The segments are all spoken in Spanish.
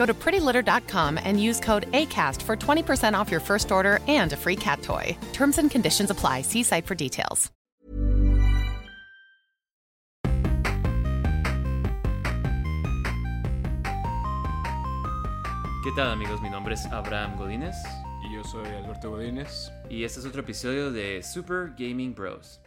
Go to prettylitter.com and use code ACAST for 20% off your first order and a free cat toy. Terms and conditions apply. See site for details. ¿Qué tal amigos? Mi nombre es Abraham Godínez Y yo soy Alberto Godínez. y este es otro episodio de Super Gaming Bros.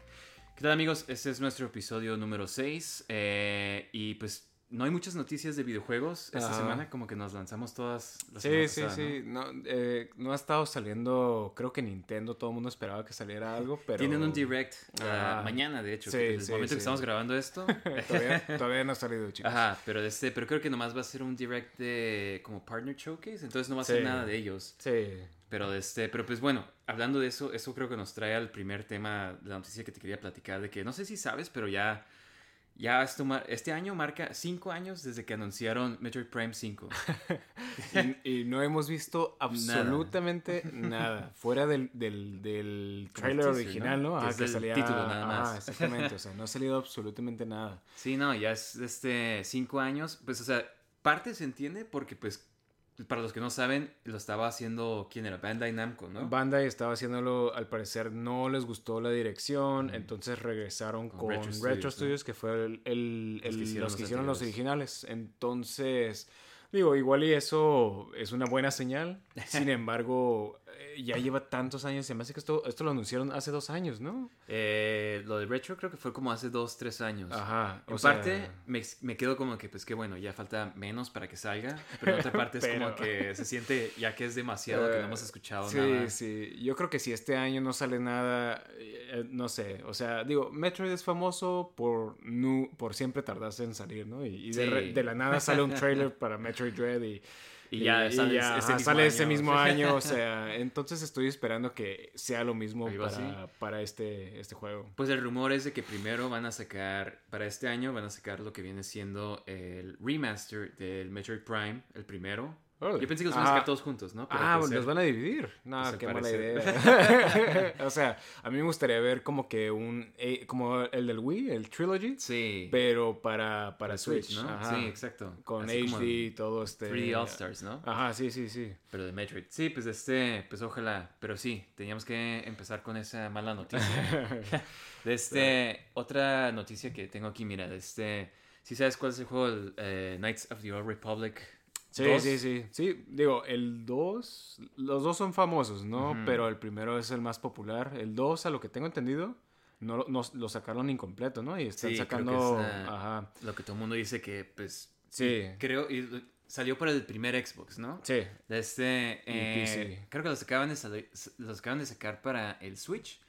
¿Qué tal amigos? Este es nuestro episodio número 6 eh, y pues no hay muchas noticias de videojuegos esta semana, como que nos lanzamos todas la Sí, sí, pasada, sí. No, eh, no ha estado saliendo, creo que Nintendo, todo el mundo esperaba que saliera algo, pero... Tienen un direct ah, Ah. mañana, de hecho, Sí, que sí, el momento sí. que estamos grabando esto. todavía, todavía no ha salido, chicos. Ajá, pero, de este, pero creo que nomás va a ser un direct de como partner showcase, entonces no va a ser nada de ellos. Sí. Pero, este, pero pues bueno, hablando de eso, eso creo que nos trae al primer tema de la noticia que te quería platicar, de que no sé si sabes, pero ya, ya esto mar- este año marca cinco años desde que anunciaron Metroid Prime 5. Y, y no hemos visto absolutamente nada. Fuera del, del, del trailer teaser, original, ¿no? ¿no? Que Ajá, es que el salía... título nada más. Ajá, exactamente. O sea, no ha salido absolutamente nada. Sí, no, ya es este cinco años, pues o sea, parte se entiende porque pues para los que no saben, lo estaba haciendo, ¿quién era? Bandai Namco, ¿no? Bandai estaba haciéndolo, al parecer no les gustó la dirección, entonces regresaron Con con, Retro Retro, Studios, que fue el, el- Los que el- hicieron los que hicieron los originales. Entonces, digo, igual y eso es una buena señal. Sin embargo, ya lleva tantos años, se me hace que esto, esto lo anunciaron hace dos años, ¿no? Eh, lo de Retro creo que fue como hace dos, tres años. Ajá. En o sea, parte me, me quedo como que, pues que bueno, ya falta menos para que salga, pero en otra parte es como que se siente ya que es demasiado que no hemos escuchado sí, nada. Sí, Yo creo que si este año no sale nada, eh, no sé. O sea, digo, Metroid es famoso por, nu- por siempre tardarse en salir, ¿no? Y, y de, Sí. de la nada sale un trailer para Metroid Dread y, Y ya sale ese ajá, sale ese mismo año. O sea, entonces estoy esperando que sea lo mismo para, para este, este juego. Pues el rumor es de que primero van a sacar, para este año van a sacar lo que viene siendo el remaster del Metroid Prime, el primero. Yo pensé que los van a sacar todos juntos, ¿no? Pero Ah, pues, los van a dividir. No, pues, qué mala idea. o sea, a mí me gustaría ver como que un. eh, como el del Wii, el Trilogy. Sí. Pero para, para Para Switch, ¿no? Ajá. Sí, exacto. Con Así HD y todo este. 3D All Stars, ¿no? Ajá, sí, sí, sí. Pero de Metroid. Sí, pues este, pues ojalá. Pero sí, teníamos que empezar con esa mala noticia. de este, otra noticia que tengo aquí, mira, de este, ¿sí sabes cuál es el juego? El, eh, Knights of the Old Republic. Sí, 2? sí, sí. Sí, digo, el 2, los dos son famosos, ¿no? Pero el primero es el más popular. El 2, a lo que tengo entendido, no, lo- no- lo sacaron incompleto, ¿no? Y están Sí, creo que sacando... es, Ajá. Lo que todo el mundo dice que, pues, Sí. creo, y salió para el primer Xbox, ¿no? Sí. De este, eh, creo que los acaban, de los acaban de sacar para el Switch.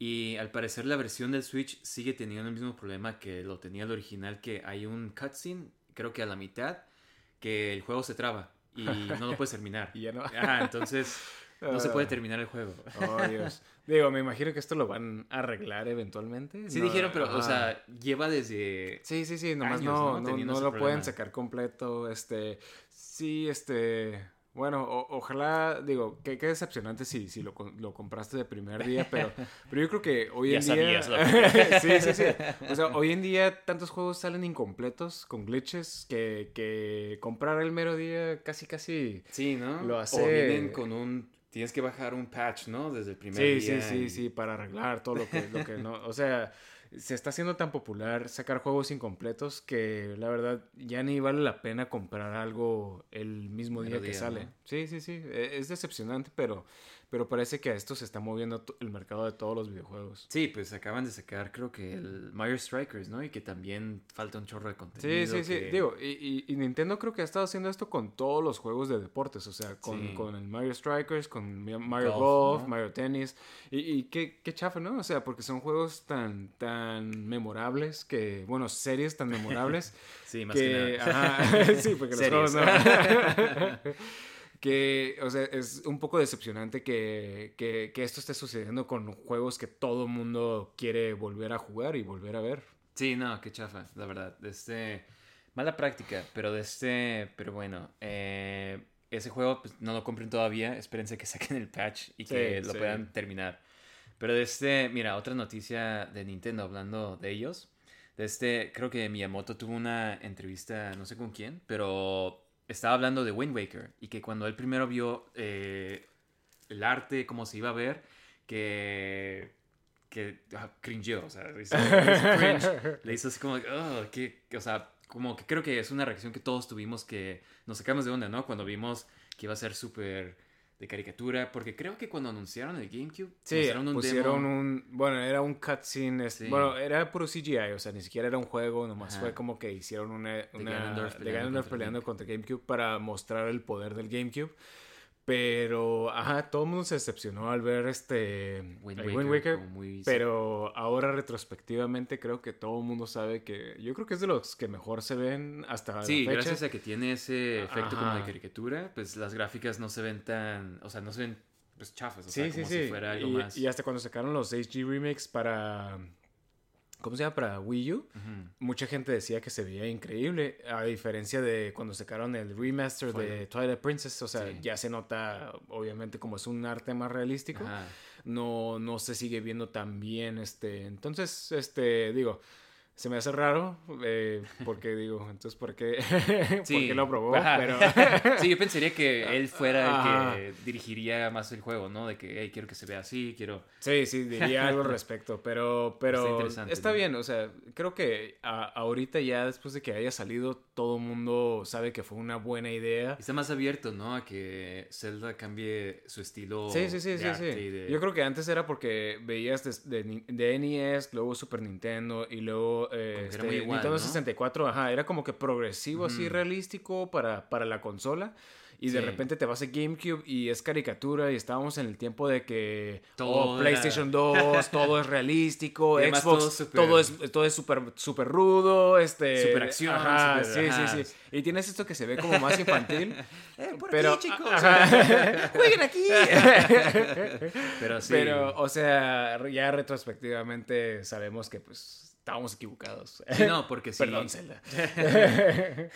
Y al parecer la versión del Switch sigue teniendo el mismo problema que lo tenía el original, que hay un cutscene, creo que a la mitad, que el juego se traba y no lo puedes terminar. Y ya no. Ajá, entonces no se puede Ah. terminar el juego. Oh, Dios. Digo, me imagino que esto lo van a arreglar eventualmente. Sí No, dijeron, pero, o sea, lleva desde... Sí, sí, sí, nomás años, no, ¿no? no, lo problema. pueden sacar completo. Este, sí, este, bueno, o- ojalá, digo, qué, qué decepcionante si, si lo, lo compraste de primer día, pero, pero yo creo que hoy Ya en día... sabías lo sí, sí, sí. O sea, hoy en día tantos juegos salen incompletos, con glitches, que, que comprar el mero día casi, casi... Sí, ¿no? Lo O hace- vienen con un... Tienes que bajar un patch, ¿no? Desde el primer Sí, día. sí, sí, y- sí, para arreglar todo lo que, lo que no... O sea, se está haciendo tan popular sacar juegos incompletos que la verdad ya ni vale la pena comprar algo el mismo día, que sale. ¿no? Sí, sí, sí. e- Es decepcionante, pero, pero parece que a esto se está moviendo el mercado de todos los videojuegos. Sí, pues acaban de sacar creo que el Mario Strikers, ¿no? Y que también falta un chorro de Sí, contenido. sí, sí. que- Digo, y, y- y Nintendo creo que ha estado haciendo esto con todos los juegos de deportes. O sea, con, Sí. con el Mario Strikers, con Mario Golf, Golf, ¿no? Mario Tennis. Y, y qué, qué chafa, ¿no? O sea, porque son juegos tan, tan memorables que, bueno, series tan memorables. Sí, más que, que, nada. ajá, sí, porque los juegos no. que, o sea, es un poco decepcionante que, que, que esto esté sucediendo con juegos que todo el mundo quiere volver a jugar y volver a ver. Sí, no, qué chafa, la verdad. Este, mala práctica, pero de este, pero bueno, eh, ese juego pues, no lo compren todavía, espérense que saquen el patch y que Sí, lo sí. puedan terminar. Pero de este, mira, otra noticia de Nintendo hablando de ellos. De este, creo que Miyamoto tuvo una entrevista, no sé con quién, pero estaba hablando de Wind Waker y que cuando él primero vio eh, el arte, cómo se iba a ver, que que ah, cringeó, o sea, le hizo, le hizo cringe, le hizo así como, oh, que, que, o sea, como que creo que es una reacción que todos tuvimos que nos sacamos de onda, ¿no? Cuando vimos que iba a ser súper de caricatura, porque creo que cuando anunciaron el GameCube, Sí, un pusieron demo. un... Bueno, era un cutscene. Sí. Bueno, era puro CGI, o sea, ni siquiera era un juego, nomás Ajá. fue como que hicieron una... una de peleando Ganondorf contra el peleando contra GameCube para mostrar el poder del GameCube. Pero, ajá, todo el mundo se decepcionó al ver este Wind Waker, Wind Waker, como muy- pero ahora retrospectivamente creo que todo el mundo sabe que yo creo que es de los que mejor se ven hasta Sí, la fecha. gracias a que tiene ese efecto como de caricatura, pues las gráficas no se ven tan, o sea, no se ven pues chafas, o Sí, sea, sí, como sí. si fuera algo y, más. y hasta cuando sacaron los HD remakes para ¿cómo se llama? para Wii U, mucha gente decía que se veía increíble, a diferencia de cuando sacaron el remaster de Twilight. Twilight Princess, o sea, Sí. ya se nota, obviamente, como es un arte más realístico, Ajá. no, no se sigue viendo tan bien, este, entonces, este, digo, se me hace raro, eh, porque digo, entonces, ¿por qué, ¿por qué lo aprobó? Ajá. Pero, sí, yo pensaría que él fuera el que dirigiría más el juego, ¿no? De que, hey, quiero que se vea así, quiero... Sí, sí, diría algo al respecto, pero, Está pero está ¿no? bien, o sea, creo que a- ahorita ya después de que haya salido, todo el mundo sabe que fue una buena idea. Está más abierto, ¿no? A que Zelda cambie su estilo Sí, sí, sí, de sí, arte sí. de- Yo creo que antes era porque veías de, de NES, luego Super Nintendo y luego eh, este, igual, Nintendo ¿no? 64, ajá, era como que progresivo así realístico para, para la consola. Y de repente te vas a GameCube y es caricatura y estábamos en el tiempo de que Todo oh, era- PlayStation 2, todo es realístico, Xbox, todo todo es todo es súper super rudo, este Súper acción, ajá, sí, ajá. sí, sí. Y tienes esto que se ve como más infantil, Eh, por pero aquí, chicos. ajá. jueguen aquí. Pero sí. Pero, o sea, ya retrospectivamente sabemos que pues estábamos equivocados. Sí, no, porque sí. Perdón, Zelda.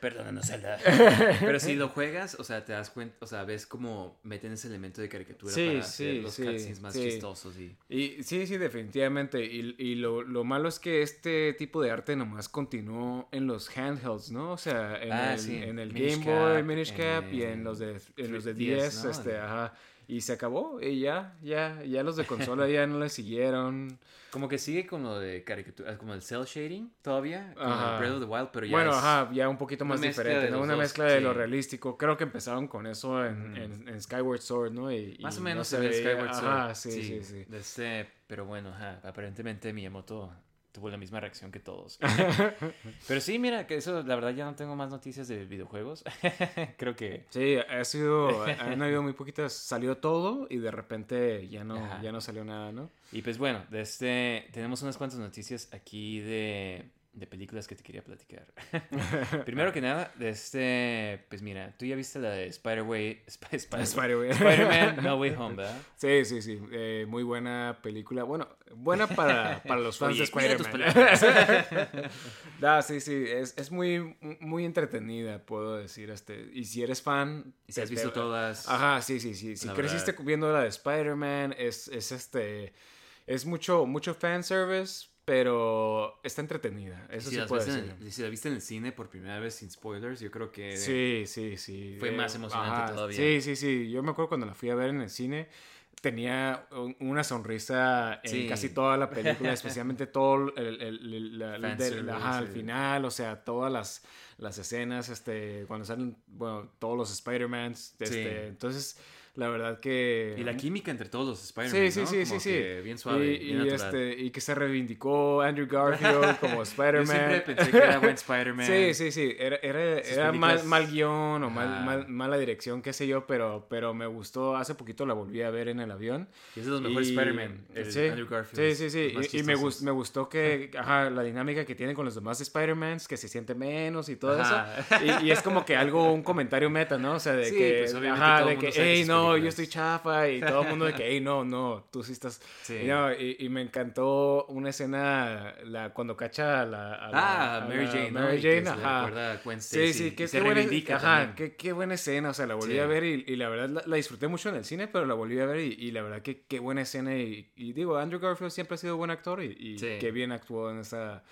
Perdónanos, Zelda. Pero si lo juegas, o sea, te das cuenta, o sea, ves como meten ese elemento de caricatura Sí, para hacer sí, los sí, cutscenes más chistosos y... Y sí, sí, definitivamente. Y, y lo, lo malo es que este tipo de arte nomás continuó en los handhelds, ¿no? O sea, en Ah, el, sí. en el Minish Game Boy, Minish Cap y en los de, en los de 3DS, 10, ¿no? este, ajá. Y se acabó, y ya, ya, ya los de consola ya no le siguieron. Como que sigue con lo de caricatura, como el cel shading todavía, con Ajá. el Breath of the Wild, pero ya bueno, es- ajá, ya un poquito más diferente, ¿no? Una dos, mezcla de lo sí. realístico. Creo que empezaron con eso en, Ujú. en- en Skyward Sword, ¿no? Y, Más y o no menos ve veía- Skyward Sword. Ajá, sí, sí, sí. de este- pero bueno, ajá, aparentemente Miyamoto tuvo la misma reacción que todos. pero sí, mira, que eso, la verdad ya no tengo más noticias de videojuegos. Creo que... Sí, ha sido, han habido muy poquitas, salió todo y de repente ya no, Ajá. ya no salió nada, ¿no? Y pues bueno, de este, tenemos unas cuantas noticias aquí de, de películas que te quería platicar. Primero que nada, este, pues mira, tú ya viste la de Spider-Way, Sp- Spider- Spider-Man. No Way Home, ¿verdad? Sí, sí, sí, eh, muy buena película. Bueno, buena para, para los fans Oye, de Spider-Man. no, sí, sí, es, es muy, muy entretenida, puedo decir. Este, y si eres fan... Y si has te- visto te- todas... Ajá, sí, sí, sí. Si La creciste verdad. viendo la de Spider-Man, es, es este. Es mucho, mucho fanservice, pero está entretenida. Eso si, sí puedo en decir. si la viste en el cine por primera vez sin spoilers, yo creo que... Sí, sí, sí. Fue Eh, más emocionante todavía. Sí, sí, sí. Yo me acuerdo cuando la fui a ver en el cine. tenía un- una sonrisa en Sí. casi toda la película, especialmente todo el, el- el- la- ajá, al final, o sea, todas las, las escenas, este, cuando salen, bueno, todos los Spider-Mans, este, Sí. entonces, la verdad que... Y la química entre todos los Spider-Man, Sí, sí, ¿no? sí, Como sí, sí. que Bien suave, y, bien y, natural. este, y que se reivindicó Andrew Garfield como Yo Spider-Man. siempre pensé que era buen Spider-Man. Sí, sí, sí. Era, era, era mal, mal guion o mal, mal- mala dirección, qué sé yo, pero, pero me gustó. Hace poquito la volví a ver en el avión. Y es de los mejores Spider-Man, sí, Andrew Garfield. Sí, sí, sí. Y, y me, gust- me gustó que, ajá, la dinámica que tiene con los demás Spider-Mans, que se siente menos y todo Ajá. eso. Y, y es como que algo, un comentario meta, ¿no? O sea, de Sí, que, pues, ajá, de que, hey, sus no, yo películas". estoy chafa y todo el mundo de que, hey, no, no, tú sí estás... Sí. Y, no, y, y me encantó una escena la, cuando cacha a la... a la- Ah, a Mary la Jane, ¿no? Mary Jane, ajá. Gwen Sí, Stacy, sí, qué, se qué buena, ajá, qué, qué buena escena, o sea, la volví Sí. a ver y, y la verdad la, la disfruté mucho en el cine, pero la volví a ver y, la verdad que qué buena escena y, digo, Andrew Garfield siempre ha sido buen actor y, qué bien actuó en esa...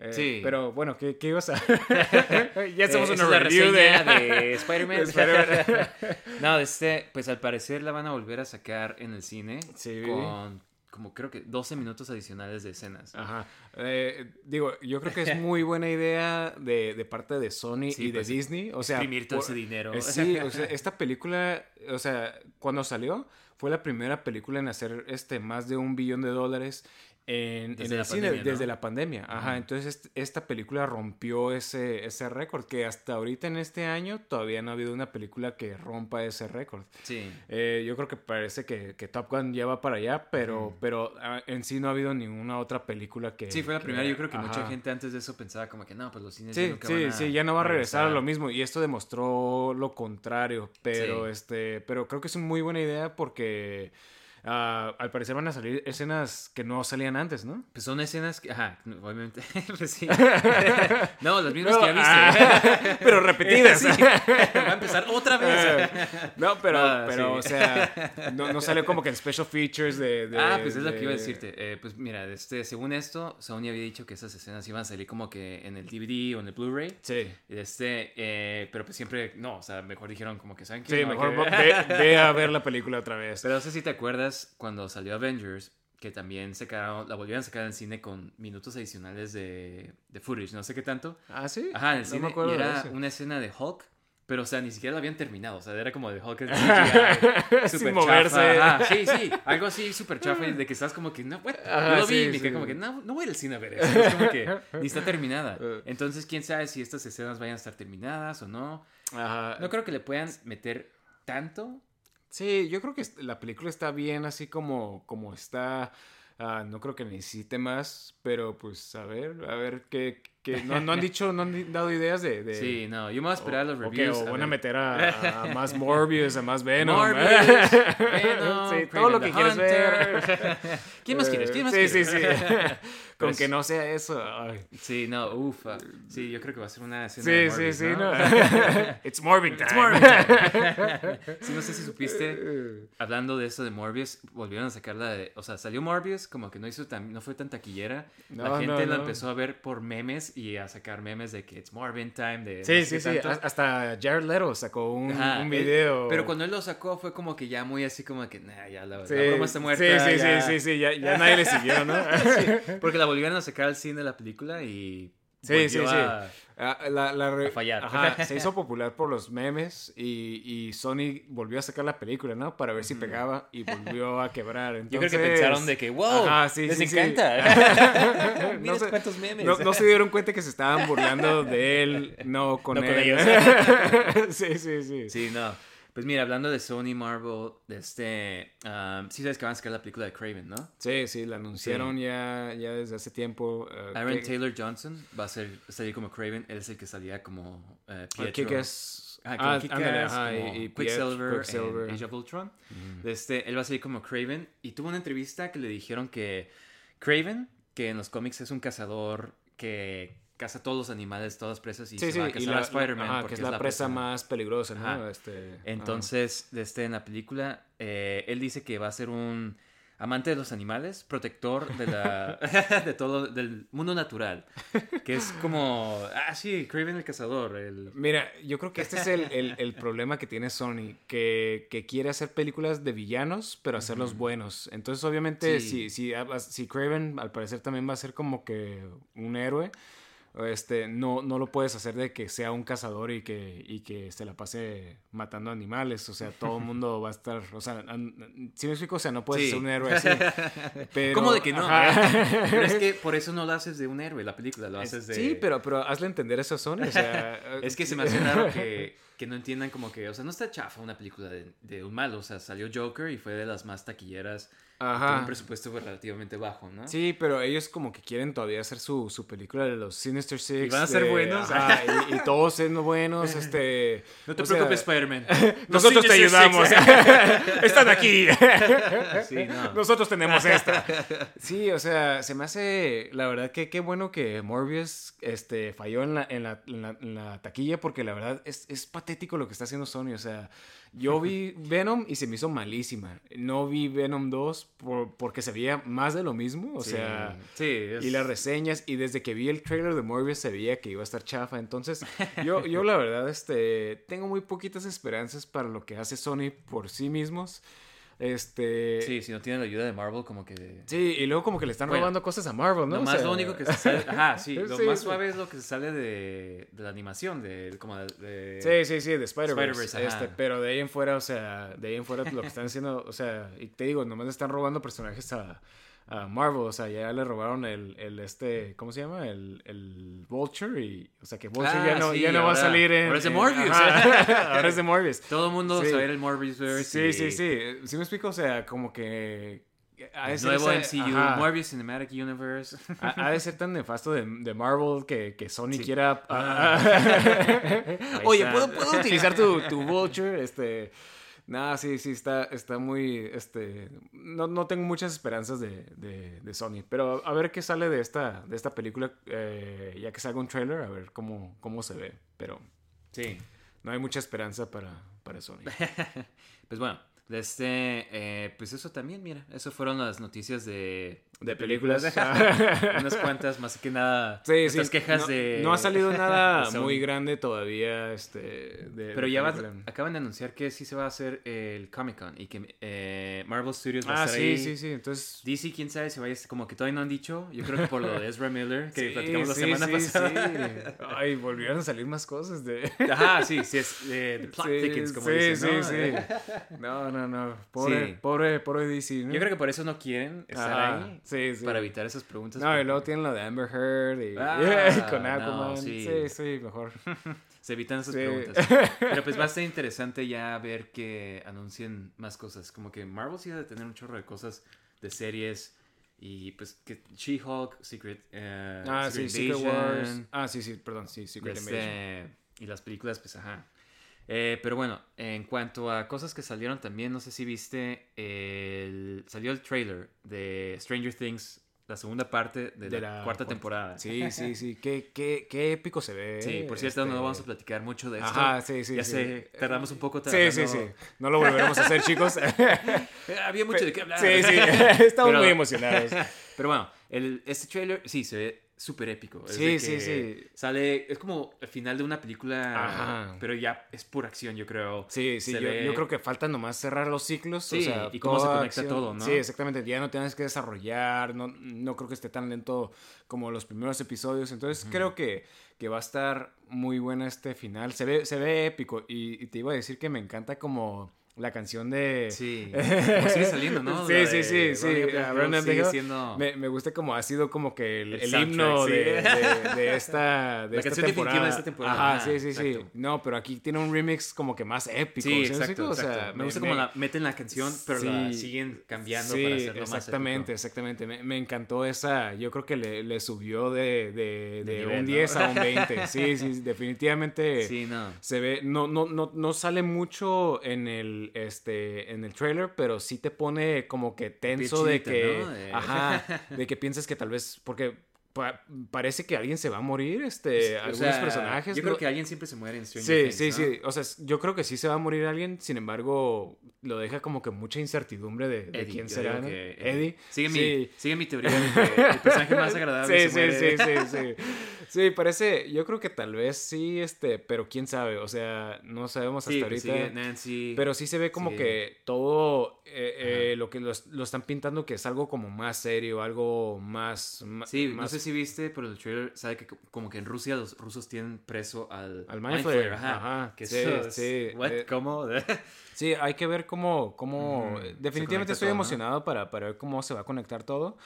eh, Sí. Pero bueno, ¿qué, qué ibas a...? ya hacemos Eh, una es la review de... de Spider-Man. de Spider-Man. no, este, pues al parecer la van a volver a sacar en el cine Sí. con como creo que 12 minutos adicionales de escenas. Ajá. Eh, digo, yo creo que es muy buena idea de, de parte de Sony Sí, y de pues, Disney. O sea, exprimir todo por- ese dinero. eh, sí, o sea, esta película, o sea, cuando salió, fue la primera película en hacer este más de un billón de dólares en, Desde en el la cine pandemia, ¿no? desde la pandemia. Ajá, entonces est- esta película rompió ese, ese récord, que hasta ahorita en este año todavía no ha habido una película que rompa ese récord. Sí. Eh, yo creo que parece que, que Top Gun ya va para allá, pero, pero ah, en sí no ha habido ninguna otra película que... Sí, fue la primera. Yo creo que mucha gente antes de eso pensaba como que no, pues los cines ya Sí, nunca sí, van a sí, ya no va a regresar a lo mismo. Y esto demostró lo contrario. Pero Sí. este, pero creo que es una muy buena idea porque ah, al parecer van a salir escenas que no salían antes, ¿no? Pues son escenas que, ajá, obviamente, pues sí. no, las mismas No, que ya viste. ah, pero repetidas. Sí, Va a empezar otra vez. no, pero, Ah, pero sí. o sea, no, no salió como que en special features de. de- ah, pues es lo que iba a decirte. Eh, pues mira, este, según esto, Sony había dicho que esas escenas iban a salir como que en el DVD o en el Blu-ray. Sí. Este, eh, pero pues siempre, no, o sea, mejor dijeron como que, ¿saben qué? Sí, No, mejor ve, ve a ver la película otra vez. Pero no sé si te acuerdas cuando salió Avengers, que también sacaron, la volvieron a sacar en cine con minutos adicionales de, de footage, no sé qué tanto. Ah, sí. Ajá, en el No cine me acuerdo y era una escena de Hulk, pero o sea, ni siquiera la habían terminado, o sea, era como de Hulk CGI, Sin moverse. chafa. Ajá, sí, sí, algo así súper chafa de que estás como que, no, what? Ajá, yo lo vi sí, y sí. como que, no, no voy al cine a ver eso, es como que ni está terminada. Eh. Entonces, quién sabe si estas escenas vayan a estar terminadas o no. Ajá. No creo que le puedan meter tanto. Sí, yo creo que la película está bien así como, como está. Ah, no creo que necesite más, pero pues a ver, a ver qué... qué- no, no han dicho, no han dado ideas de... de- Sí, no, yo me voy a esperar los o- qué, reviews. o a van a ver. meter a, a más Morbius, a más Venom. Morbius, Venom, sí, todo lo que quieres ver. ¿Quién más quieres? ¿Quién más sí, quieres? sí, sí. Con Pues- que no sea eso. ay. Sí, no, ufa. Sí, yo creo que va a ser una escena Sí, de sí, Morbius, sí. ¿no? no. It's Morbing time. It's Morbius. Sí, no sé si supiste, hablando de eso de Morbius, volvieron a sacarla de... O sea, salió Morbius, como que no hizo tan, no fue tan taquillera. la No, gente no, la empezó a ver por memes y a sacar memes de que it's Morbin time, de... Sí, no sé sí, sí. tanto. Hasta Jared Leto sacó un, Ajá, un él- video. pero cuando él lo sacó fue como que ya muy así como que, nah, ya la, Sí, la broma está muerta. Sí, sí, ya". sí, sí, sí, ya, ya nadie le siguió, ¿no? Sí, porque la volvieron a sacar al cine la película y... Sí, sí, volvió sí. a- Ah, La, la re- A fallar. Ajá, se hizo popular por los memes y, y Sony volvió a sacar la película, ¿no? Para ver si pegaba y volvió a quebrar. Yo creo que pensaron de que, wow, Ajá, sí, les sí, sí. encanta. No se- cuántos memes. No, no se dieron cuenta que se estaban burlando de él, no con No con él. ellos. sí, sí, sí. Sí, no. Pues mira, hablando de Sony Marvel, de este, um, sí sabes que van a sacar la película de Craven, ¿no? Sí, sí, la anunciaron Ya, ya desde hace tiempo. eh, Aaron que- Taylor Johnson va a ser, salir como Craven, él es el que salía como ah, Pietro. Ah, Ah, ándale, ajá, y- y Quicksilver, Quicksilver. en Age of Ultron. De este, él va a salir como Craven y tuvo una entrevista que le dijeron que Craven, que en los cómics es un cazador que caza todos los animales, todas las presas y Sí, se sí, va a cazar a Spider-Man ajá, porque que es la, presa más peligrosa, ¿no? Ajá. Este, Entonces, de este, en la película, eh, él dice que va a ser un amante de los animales, protector de la de todo del mundo natural, que es como ah sí, Craven el cazador, el Mira, yo creo que este es el, el- el problema que tiene Sony, que, que quiere hacer películas de villanos, pero hacerlos buenos. Entonces, obviamente, Sí. si, si, si Craven al parecer también va a ser como que un héroe, este, no, no lo puedes hacer de que sea un cazador y que, y que se la pase matando animales. O sea, todo el mundo va a estar. O sea, si me explico, o sea, no puedes Sí. ser un héroe así. Pero, ¿Cómo de que no? Ajá. Pero es que por eso no lo haces de un héroe, la película, lo haces de Sí, pero, pero hazle entender eso a Sony. O sea, Es que se me hace raro que, que no entiendan como que, o sea, no está chafa una película de, de un malo, o sea, salió Joker y fue de las más taquilleras, Ajá. con un presupuesto relativamente bajo, ¿no? Sí, pero ellos como que quieren todavía hacer su, su película de los Sinister Six. ¿Y van a ser de- buenos? ajá, y, y todos siendo buenos, este... No te preocupes, Spider-Man. Nosotros te ayudamos. Están aquí. Six. Sí, no. Nosotros tenemos esta. Sí, o sea, se me hace, la verdad que qué bueno que Morbius este, falló en la, en, la, en, la, en la taquilla porque la verdad es, es patético lo que está haciendo Sony. O sea, yo vi Venom y se me hizo malísima. No vi Venom 2 por- porque se veía más de lo mismo. O Sí, sea, sí, es- y las reseñas. Y desde que vi el trailer de Morbius se veía que iba a estar chafa. Entonces, yo, yo la verdad, este, tengo muy poquitas esperanzas para lo que hace Sony por sí mismos. Este. Sí, si no tienen la ayuda de Marvel, como que... Sí, y luego como que le están Bueno, robando cosas a Marvel, ¿no? Lo O más sea, lo único que se sale... Ajá, sí, lo Sí, más sí. suave es lo que se sale de, de la animación, de... Como de, Sí, sí, sí, de Spider-Verse. Este, pero de ahí en fuera, o sea, de ahí en fuera lo que están haciendo, o sea, y te digo, nomás le están robando personajes a, a Marvel, o sea, ya le robaron el, el este, ¿cómo se llama? El, el Vulture y, o sea, que Vulture Ah, ya no, sí, ya no va a salir en... ahora es de Morbius. ajá, ahora es de Morbius. Todo el mundo Sí. sabe el Morbius Sí, sí, sí, sí me explico, o sea, como que... ha de El ser nuevo MCU, ajá. Morbius Cinematic Universe. Ha, ha de ser tan nefasto de, de Marvel que, que Sony Sí. quiera. Ahí Oye. ¿puedo, puedo utilizar tu, tu Vulture? Este. Nada, sí, sí, está, está muy. Este. No, no tengo muchas esperanzas de, de, de Sony. Pero a ver qué sale de esta, de esta película. eh, ya que salga un trailer, a ver cómo, cómo se ve. Pero Sí. no hay mucha esperanza para, para Sony. Pues bueno, este, eh, pues eso también, mira, eso fueron las noticias de, De películas. Unas cuantas, más que nada, Sí, estas sí. quejas no, de... no ha salido nada de muy grande todavía. Este, de, Pero de ya va- acaban de anunciar que sí se va a hacer el Comic Con y que eh, Marvel Studios va a Ah, estar sí, ahí. sí, sí. Entonces. DC, quién sabe si vaya, como que todavía no han dicho. Yo creo que por lo de Ezra Miller, que Sí, platicamos la sí, semana sí, pasada. sí. Ay, volvieron a salir más cosas de. Ajá, sí, sí, es eh, the plot Sí, thickens, como sí, dicen, sí, ¿no? sí. No, no, no. Pobre, Sí. pobre, pobre DC, ¿no? Yo creo que por eso no quieren estar ahí. sí, sí. Para evitar esas preguntas. No, y luego tienen lo de Amber Heard y Ah, con no, Aquaman. sí. sí. sí, mejor. Se evitan esas preguntas. Pero pues va a ser interesante ya ver que anuncien más cosas. Como que Marvel sí debe tener un chorro de cosas de series. Y pues que She-Hulk, Secret, eh, Ah, sí, Secret Secret Wars. Ah, sí, sí, perdón, sí, Secret este, Invasion. y las películas, pues ajá. Eh, pero bueno, en cuanto a cosas que salieron también, no sé si viste, el, salió el trailer de Stranger Things, la segunda parte de, De la, la cuarta temporada. Sí, sí, sí. Qué, qué, qué épico se ve. Sí, por cierto, este- no vamos a platicar mucho de esto. Ajá, sí, sí. ya sí. sé, tardamos un poco Sí, tratando... sí, sí. No lo volveremos a hacer, chicos. Había mucho de qué hablar. Sí, sí. Estamos Pero- muy emocionados. Pero bueno, el, este trailer sí se ve súper épico. Es Sí, de sí, que sí. Sale, es como el final de una película, Ajá. pero ya es pura acción, yo creo. Sí, sí, yo, ve- yo creo que falta nomás cerrar los ciclos. Sí, o sea, y cómo se conecta todo, ¿no? Sí, exactamente. Ya no tienes que desarrollar, no, no creo que esté tan lento como los primeros episodios. Entonces creo que, que va a estar muy buena este final. Se ve, se ve épico. Y, y te iba a decir que me encanta como la canción de... Sí, como sigue saliendo, ¿no? Sí, sí, sí, sí. Siendo Me, me gusta como ha sido como que el, El el soundtrack, himno sí. de, de- de esta, de La esta canción definitiva temporada. de esta temporada. Ajá, sí, sí, sí. No, pero aquí tiene un remix como que más épico. Sí, ¿sí me exacto? O sea, me gusta como la meten la canción, pero la siguen cambiando Sí, para hacerlo más exactamente, exactamente. Me, me encantó esa. Yo creo que le, le subió de, de, de nivel, un ¿no? 10 a un 20. Sí, sí, definitivamente. Sí, no. Se ve, no, no, no, no sale mucho en el, este, en el trailer, pero sí te pone como que tenso de que, ¿no? Ajá, de que piensas que tal vez, porque pa- parece que alguien se va a morir, este, O algunos sea, personajes. Yo creo que alguien siempre se muere en Stranger Sí, Things, sí, ¿no? sí. O sea, yo creo que sí se va a morir alguien. Sin embargo, lo deja como que mucha incertidumbre de, de Eddie, quién será. Eddie. Sigue, Sí. mi, sigue mi teoría de que el personaje más agradable Sí, se sí, muere. sí, sí, sí. Sí, parece. Yo creo que tal vez sí, este, pero quién sabe. O sea, no sabemos hasta Sí, pues ahorita. sigue Nancy. Pero sí se ve como Sí. que todo eh, eh, lo que lo, lo están pintando que es algo como más serio, algo más. Sí, no sé si viste, pero el trailer sabe que co- como que en Rusia los rusos tienen preso al, Al Mind Mind Flayer, Flayer, Ajá. ajá, Que sí, es- sí, What? eh, ¿Cómo? Sí, hay que ver cómo, cómo se definitivamente estoy todo, ¿no? emocionado para, para ver cómo se va a conectar todo.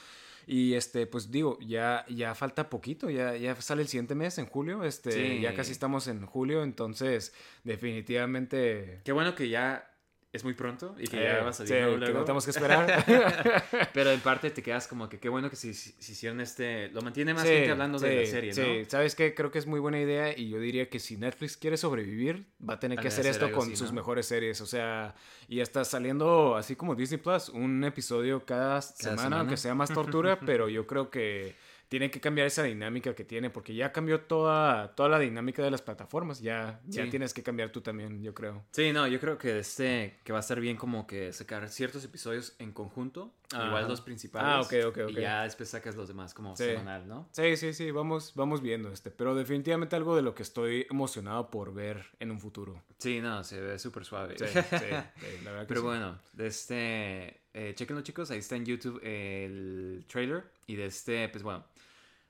Y este, pues digo, ya, ya falta poquito, ya, ya sale el siguiente mes, en julio, este, Sí. ya casi estamos en julio, entonces definitivamente... Qué bueno que ya es muy pronto y que eh, ya va a sí, que no tenemos que esperar. Pero en parte te quedas como que qué bueno que si, si, si hicieron este... Lo mantiene más Sí, gente hablando de la sí, serie, ¿no? Sí, ¿sabes qué? Creo que es muy buena idea y yo diría que si Netflix quiere sobrevivir, va a tener que hacer hacer esto con así, sus ¿no? mejores series. O sea, y está saliendo así como Disney Plus, un episodio cada, semana, semana. aunque sea más tortura, pero yo creo que tiene que cambiar esa dinámica que tiene, porque ya cambió toda, toda la dinámica de las plataformas. Ya, ya tienes que cambiar tú también, yo creo. Sí, no, yo creo que este que va a estar bien como que sacar ciertos episodios en conjunto, igual los principales. Ah, ok, ok, ok. Y ya después sacas los demás como Sí. semanal, ¿no? Sí, sí, sí, vamos, vamos viendo este, pero definitivamente algo de lo que estoy emocionado por ver en un futuro. Sí, no, se ve súper suave. Sí, sí, la verdad que Pero sí. bueno, de este, eh, chequenlo chicos, ahí está en YouTube el trailer y de este, pues bueno,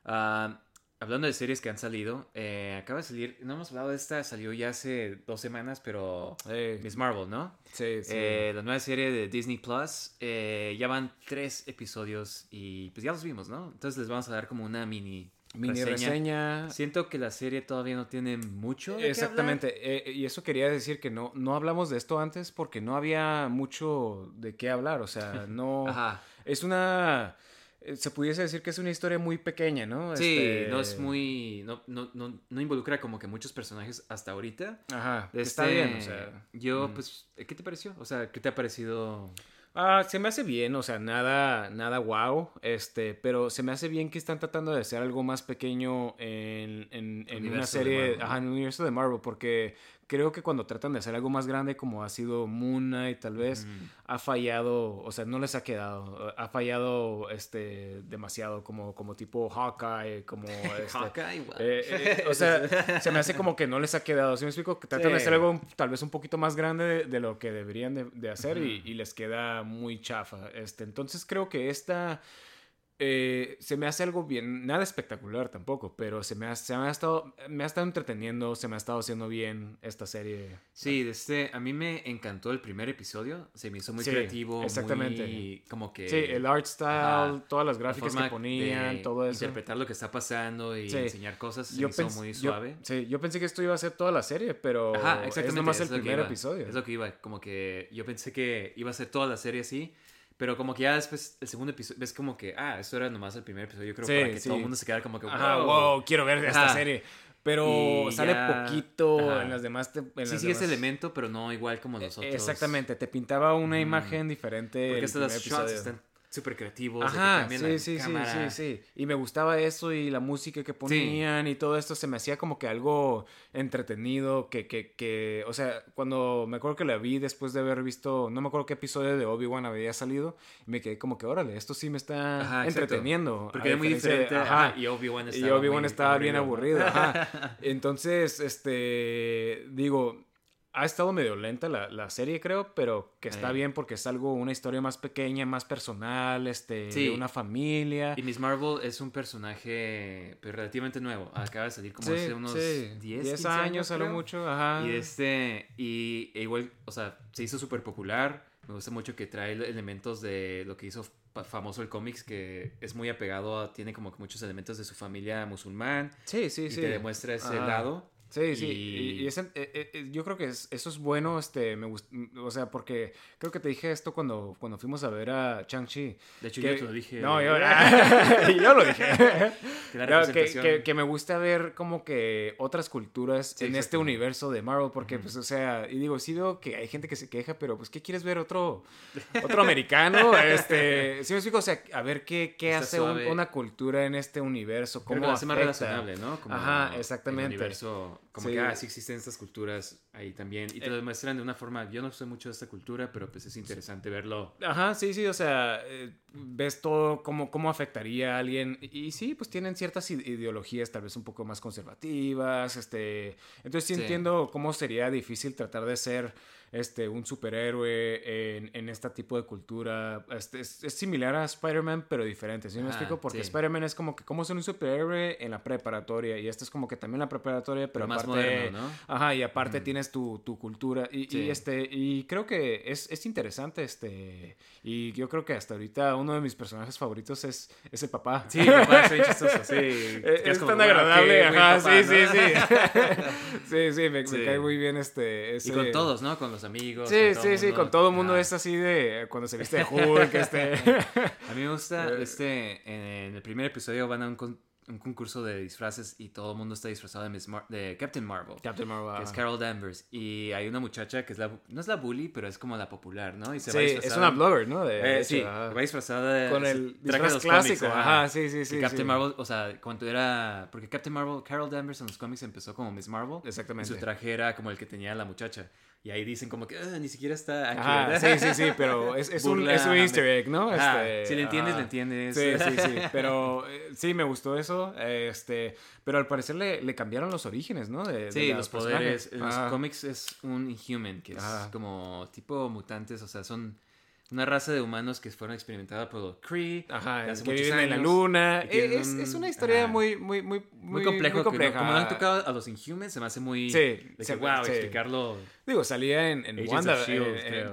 ah, hablando de series que han salido, eh, acaba de salir, no hemos hablado de esta, salió ya hace dos semanas, pero Sí. Miss Marvel, ¿no? Sí, sí. Eh, la nueva serie de Disney Plus, eh, ya van tres episodios y pues ya los vimos, ¿no? Entonces les vamos a dar como una mini, Mini reseña. Siento que la serie todavía no tiene mucho. de qué Exactamente, eh, y eso quería decir que no, no hablamos de esto antes porque no había mucho de qué hablar, o sea, no... Ajá. Es una... eh, Se pudiese decir que es una historia muy pequeña, ¿no? Sí, Este, no es muy. No, no, no, no involucra como que muchos personajes hasta ahorita. Ajá, que Este, está bien, o sea... Yo, mm. pues, ¿qué te pareció? O sea, ¿qué te ha parecido? Ah, se me hace bien, o sea, nada, nada wow, este, pero se me hace bien que están tratando de hacer algo más pequeño en, en, en una serie, ajá, en el universo de Marvel, porque creo que cuando tratan de hacer algo más grande como ha sido Moon Knight, tal vez, Mm. ha fallado, o sea, no les ha quedado, ha fallado, este, demasiado, como, como tipo Hawkeye, como, este, Hawkeye, eh, eh, o sea, se me hace como que no les ha quedado. ¿Sí me explico? Que tratan de hacer algo tal vez un poquito más grande de, de lo que deberían de, de hacer y, y les queda muy chafa. Este, entonces creo que esta eh, se me hace algo bien, nada espectacular tampoco, pero se me ha, se me ha estado, me ha estado entreteniendo, se me ha estado haciendo bien esta serie. Sí, este, a mí me encantó el primer episodio. Se me hizo muy Sí, creativo. exactamente. Muy, como que. Sí, el art style, Ajá. todas las la gráficas que ponían, todo eso. Interpretar lo que está pasando y Sí. enseñar cosas se Yo me hizo muy yo- suave. sí, yo pensé que esto iba a ser toda la serie, pero Ajá, es exactamente. nomás el es lo que primer iba, episodio. Es lo que iba, como que yo pensé que iba a ser toda la serie así, pero como que ya después, el segundo episodio, ves como que, ah, esto era nomás el primer episodio, yo creo, Sí, para que sí. todo el mundo se quedara como que, Ajá, wow. wow, quiero ver esta Ajá. serie. Pero Y sale ya- poquito ajá. en las demás. te- en Sí, sigue ese demás- elemento, pero no igual como los otros. Exactamente, te pintaba una imagen diferente. Porque primer shots están súper creativos. que Ajá, sí, sí, sí. Y me gustaba eso y la música que ponían y todo esto se me hacía como que algo entretenido, que, que, que, o sea, cuando me acuerdo que la vi después de haber visto, no me acuerdo qué episodio de Obi-Wan había salido, y me quedé como que, órale, esto sí me está Ajá, entreteniendo. Porque era muy diferente. ajá, y Obi-Wan Y estaba, Obi-Wan muy estaba bien aburrido. ajá. Entonces, este, digo, ha estado medio lenta la, la serie, creo, pero que está Eh. bien porque es algo, una historia más pequeña, más personal, este, Sí. de una familia. Y Miss Marvel es un personaje pues, relativamente nuevo. Acaba de salir como Sí, hace unos sí, 10, 10 15 años a lo mucho, ajá. Y este, y e igual, o sea, se hizo súper popular. Me gusta mucho que trae elementos de lo que hizo fa- famoso el cómics, que es muy apegado a, tiene como que muchos elementos de su familia musulmán. Sí, sí, y sí. te demuestra ese Ajá. lado. Sí, sí. Y- Y, ese- eh, eh, yo creo que es- eso es bueno, este, me gust- o sea, porque creo que te dije esto cuando, cuando fuimos a ver a Chang-Chi. De hecho, que- yo te lo dije. No, yo, yo lo dije. que, me gusta ver como que otras culturas en este universo de Marvel, porque, pues, o sea, y digo, sí veo que hay gente que se queja, pero, pues, ¿qué quieres ver? ¿Otro, otro americano? este, sí me explico, o sea, a ver qué, qué hace una cultura en este universo, cómo lo hace más relacionable, ¿no? Ajá, exactamente. El universo, como que, ah, sí existen estas culturas ahí también, y te lo demuestran de una forma, yo no sé mucho de esta cultura, pero, pues, es interesante verlo. Ajá, sí, sí, o sea, eh, ves todo cómo, cómo afectaría a alguien, y sí, pues, tienen ciertas ideologías tal vez un poco más conservativas, este, entonces sí, entiendo cómo sería difícil tratar de ser este, un superhéroe en, en este tipo de cultura. Este, es, similar a Spider-Man, pero diferente. ¿Sí me explico? Porque Spider-Man es como que cómo ser un superhéroe en la preparatoria. Y este es como que también la preparatoria, pero, aparte. Más moderno, ¿no? Ajá, y aparte tienes tu, tu cultura. Y, y, este, y creo que es, es, interesante. Este, y yo creo que hasta ahorita uno de mis personajes favoritos es, es el papá. Sí, papá es chistoso, sí. Es, tan agradable. Ajá, sí, sí, sí, sí. sí, me, cae muy bien este. Y con todos, ¿no? Con los amigos. Sí, sí, sí, con todo el mundo es así de cuando se viste de Hulk, este. A mí me gusta, este, en el primer episodio van a un un concurso de disfraces y todo el mundo está disfrazado de, de Captain Marvel. Captain Marvel. Que es Carol Danvers. Y hay una muchacha que es la, no es la bully, pero es como la popular, ¿no? Y se sí, es una blogger, ¿no? De, eh, sí, va disfrazada de, Con el disfraz clásico. ajá. sí, sí, sí. Captain Marvel, o sea, cuando era... Porque Captain Marvel, Carol Danvers en los cómics empezó como Miss Marvel. Exactamente. Y su traje era como el que tenía la muchacha. Y ahí dicen como que ah, ni siquiera está aquí. Ah, sí, sí, sí, pero es, es, un, es un, easter egg, ¿no? Este, si le entiendes, le entiendes. Sí, sí, sí. Pero eh, sí, me gustó eso. Este, pero al parecer le, le cambiaron los orígenes, ¿no? De, sí, los poderes. En los cómics es un Inhuman, que es como tipo mutantes, o sea, son una raza de humanos que fueron experimentadas por los Kree. Ajá, que viven en la luna. Es, es, una historia muy, muy, muy, muy, compleja. como no han tocado a los Inhumans, se me hace muy. Sí, de que, wow, explicarlo. Digo, salía en, en Wanda.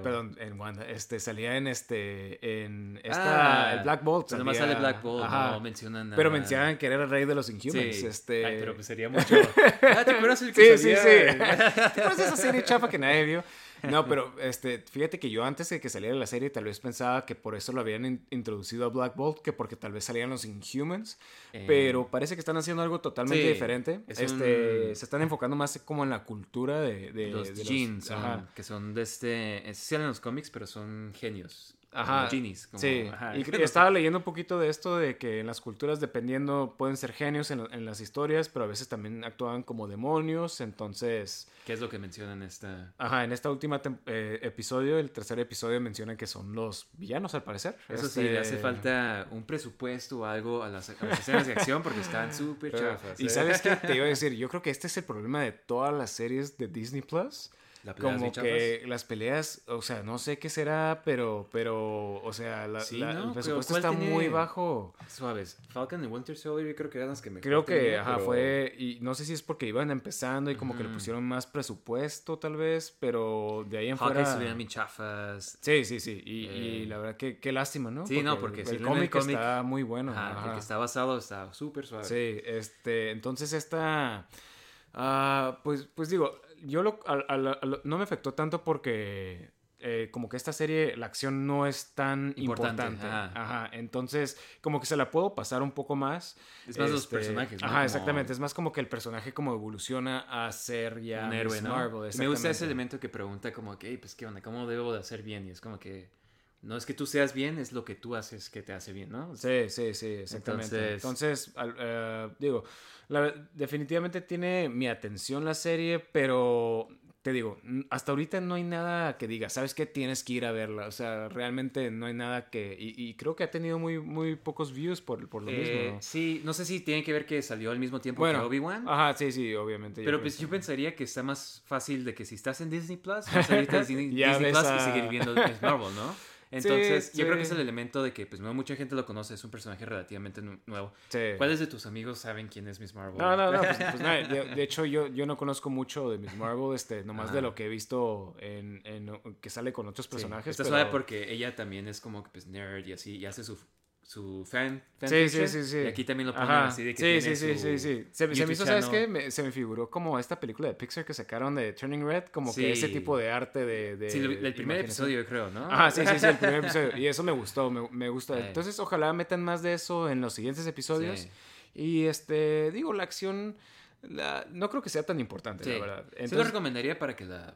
perdón, en Wanda. Este, salía en este. En esta. Ah, el Black Bolt. Salía, más sale Black Bolt, no mencionan nada. Pero mencionan que era el rey de los Inhumans. Sí. Este... Ay, pero pues sería mucho. ah, ¿te acuerdas el que Sí, salía? sí, sí. ¿Te acuerdas esa serie chafa que nadie vio? No, pero este, fíjate que yo antes de que saliera la serie tal vez pensaba que por eso lo habían introducido a Black Bolt, que porque tal vez salían los Inhumans, eh, pero parece que están haciendo algo totalmente diferente. Este, Se están enfocando más como en la cultura de, los jeans, que son de este, salen en los cómics, pero son genios. Ajá. Genies, sí. y, estaba leyendo un poquito de esto de que en las culturas, dependiendo, pueden ser genios en, en, las historias, pero a veces también actúan como demonios. Entonces. ¿Qué es lo que mencionan en esta? Ajá, en esta última eh, episodio, el tercer episodio, mencionan que son los villanos, al parecer. Eso sí, le hace este, falta un presupuesto o algo a las, escenas de acción porque están súper chafas. Y ¿eh? sabes qué te iba a decir, yo creo que este es el problema de todas las series de Disney Plus como que las peleas, o sea, no sé qué será, pero, pero, o sea, la, el presupuesto está muy bajo. Suaves. Falcon y Winter Soldier yo creo que eran las que me Creo que, ajá, fue, y no sé si es porque iban empezando y como que le pusieron más presupuesto tal vez, pero de ahí en Hawkeye fuera... subían mis chafas. Sí, sí, sí, y, y, eh. la verdad que qué lástima, ¿no? Sí, no, porque el, cómic, está muy bueno. Ajá, porque está basado, está súper suave. Sí, este, entonces esta... Uh, pues, pues digo, yo lo, no me afectó tanto porque eh, como que esta serie, la acción no es tan importante. Ajá. Entonces, como que se la puedo pasar un poco más. Es más los este, personajes. Ajá, exactamente. Es más como que el personaje como evoluciona a ser ya un héroe, ¿no? Me gusta ese elemento que pregunta como que, pues, ¿qué onda? ¿Cómo debo de hacer bien? Y es como que... No es que tú seas bien, es lo que tú haces que te hace bien, ¿no? Sí, sí, sí, exactamente. Entonces, eh, digo, definitivamente tiene mi atención la serie, pero te digo, hasta ahorita no hay nada que diga, ¿sabes qué? Tienes que ir a verla. O sea, realmente no hay nada que... Y, creo que ha tenido muy, muy pocos views por, por lo eh, mismo. Sí, no sé si tiene que ver que salió al mismo tiempo que Obi-Wan. Ajá, sí, sí, obviamente. Pero pues yo pensaría que está más fácil de que si estás en Disney Plus, vas a Disney, Disney Plus y seguir viendo Marvel, ¿no? Entonces, yo creo que es el elemento de que pues no mucha gente lo conoce, es un personaje relativamente nuevo. ¿Cuáles de tus amigos saben quién es Miss Marvel? No, no, no, pues, pues de, hecho yo, yo no conozco mucho de Miss Marvel, este, nomás de lo que he visto en, en que sale con otros personajes. Está pero... porque ella también es como que pues nerd y así, y hace su su fan, sí, sí, sí, sí. Y aquí también lo ponen así de que sí, sí, sí, sí, sí. Se, me hizo, ¿sabes qué? se me figuró como esta película de Pixar que sacaron de Turning Red, como que ese tipo de arte de... de sí, el, primer episodio creo, ¿no? Ajá, sí, sí, sí, el primer episodio. Y eso me gustó, me, me gusta. Entonces, ojalá metan más de eso en los siguientes episodios. Y este, digo, la acción la- no creo que sea tan importante, la verdad. Sí lo Entonces- recomendaría para que la,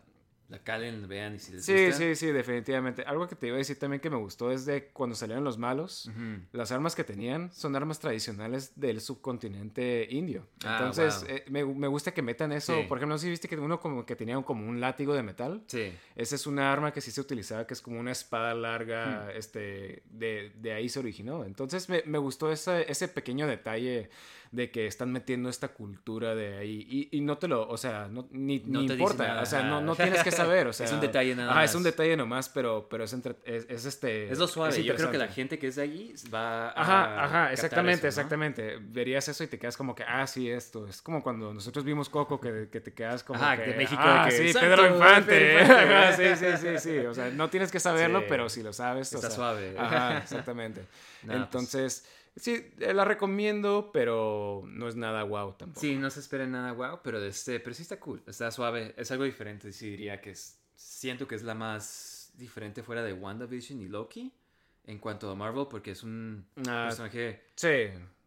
la calen, vean y si les Sí, gusta. sí, sí, definitivamente. Algo que te iba a decir también que me gustó es de cuando salieron los malos, las armas que tenían son armas tradicionales del subcontinente indio. Ah, Entonces, wow. eh, me, me gusta que metan eso. Sí. Por ejemplo, no sé si viste que uno como que tenía un- como un látigo de metal. Sí. Esa es una arma que sí se utilizaba, que es como una espada Hmm. larga, este, de, de ahí se originó. Entonces me, me gustó ese, ese pequeño detalle de que están metiendo esta cultura de ahí. Y, y no te lo, o sea, no, ni, No ni te importa. O sea, no, no tienes que saber. O sea, Es un detalle nada más. es un detalle nomás, pero, pero es, entre- es, es este... Es lo suave. es Yo creo que la gente que es de allí va a. Ajá, ajá, exactamente, eso, ¿no? exactamente. Verías eso y te quedas como que, ah, sí, esto. Es como cuando nosotros vimos Coco, que, que te quedas como Ajá, que, de México, ah, que, sí, "Santo, Pedro Infante. Pedro Infante". Ajá, sí, sí, sí, sí. O sea, no tienes que saberlo, Sí. pero si lo sabes. o Está sea, suave. Ajá, exactamente. Pues. Sí, eh, la recomiendo, pero no es nada wow tampoco. Sí, no se espera nada wow, pero este, pero sí está cool, está suave, es algo diferente, sí diría que es, siento que es la más diferente fuera de WandaVision y Loki en cuanto a Marvel, porque es un Ah, personaje, Sí.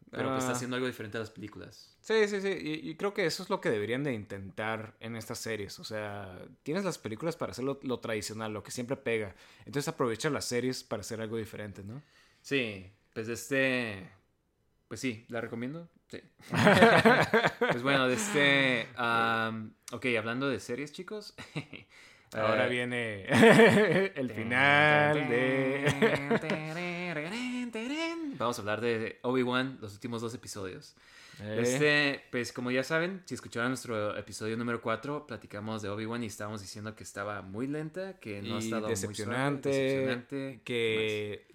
pero que está ah, haciendo algo diferente a las películas. Sí, sí, sí. Y, y creo que eso es lo que deberían de intentar en estas series. O sea, tienes las películas para hacer lo, lo tradicional, lo que siempre pega. Entonces aprovecha las series para hacer algo diferente, ¿no? Sí, pues este, pues sí, la recomiendo, sí. pues bueno, de este, am, ok, hablando de series, chicos. Ahora eh, viene el final de... Vamos a hablar de Obi-Wan, los últimos dos episodios. Eh, Este, pues como ya saben, si escucharon nuestro episodio número 4, platicamos de Obi-Wan y estábamos diciendo que estaba muy lenta, que no ha estado muy suave, decepcionante, decepcionante, que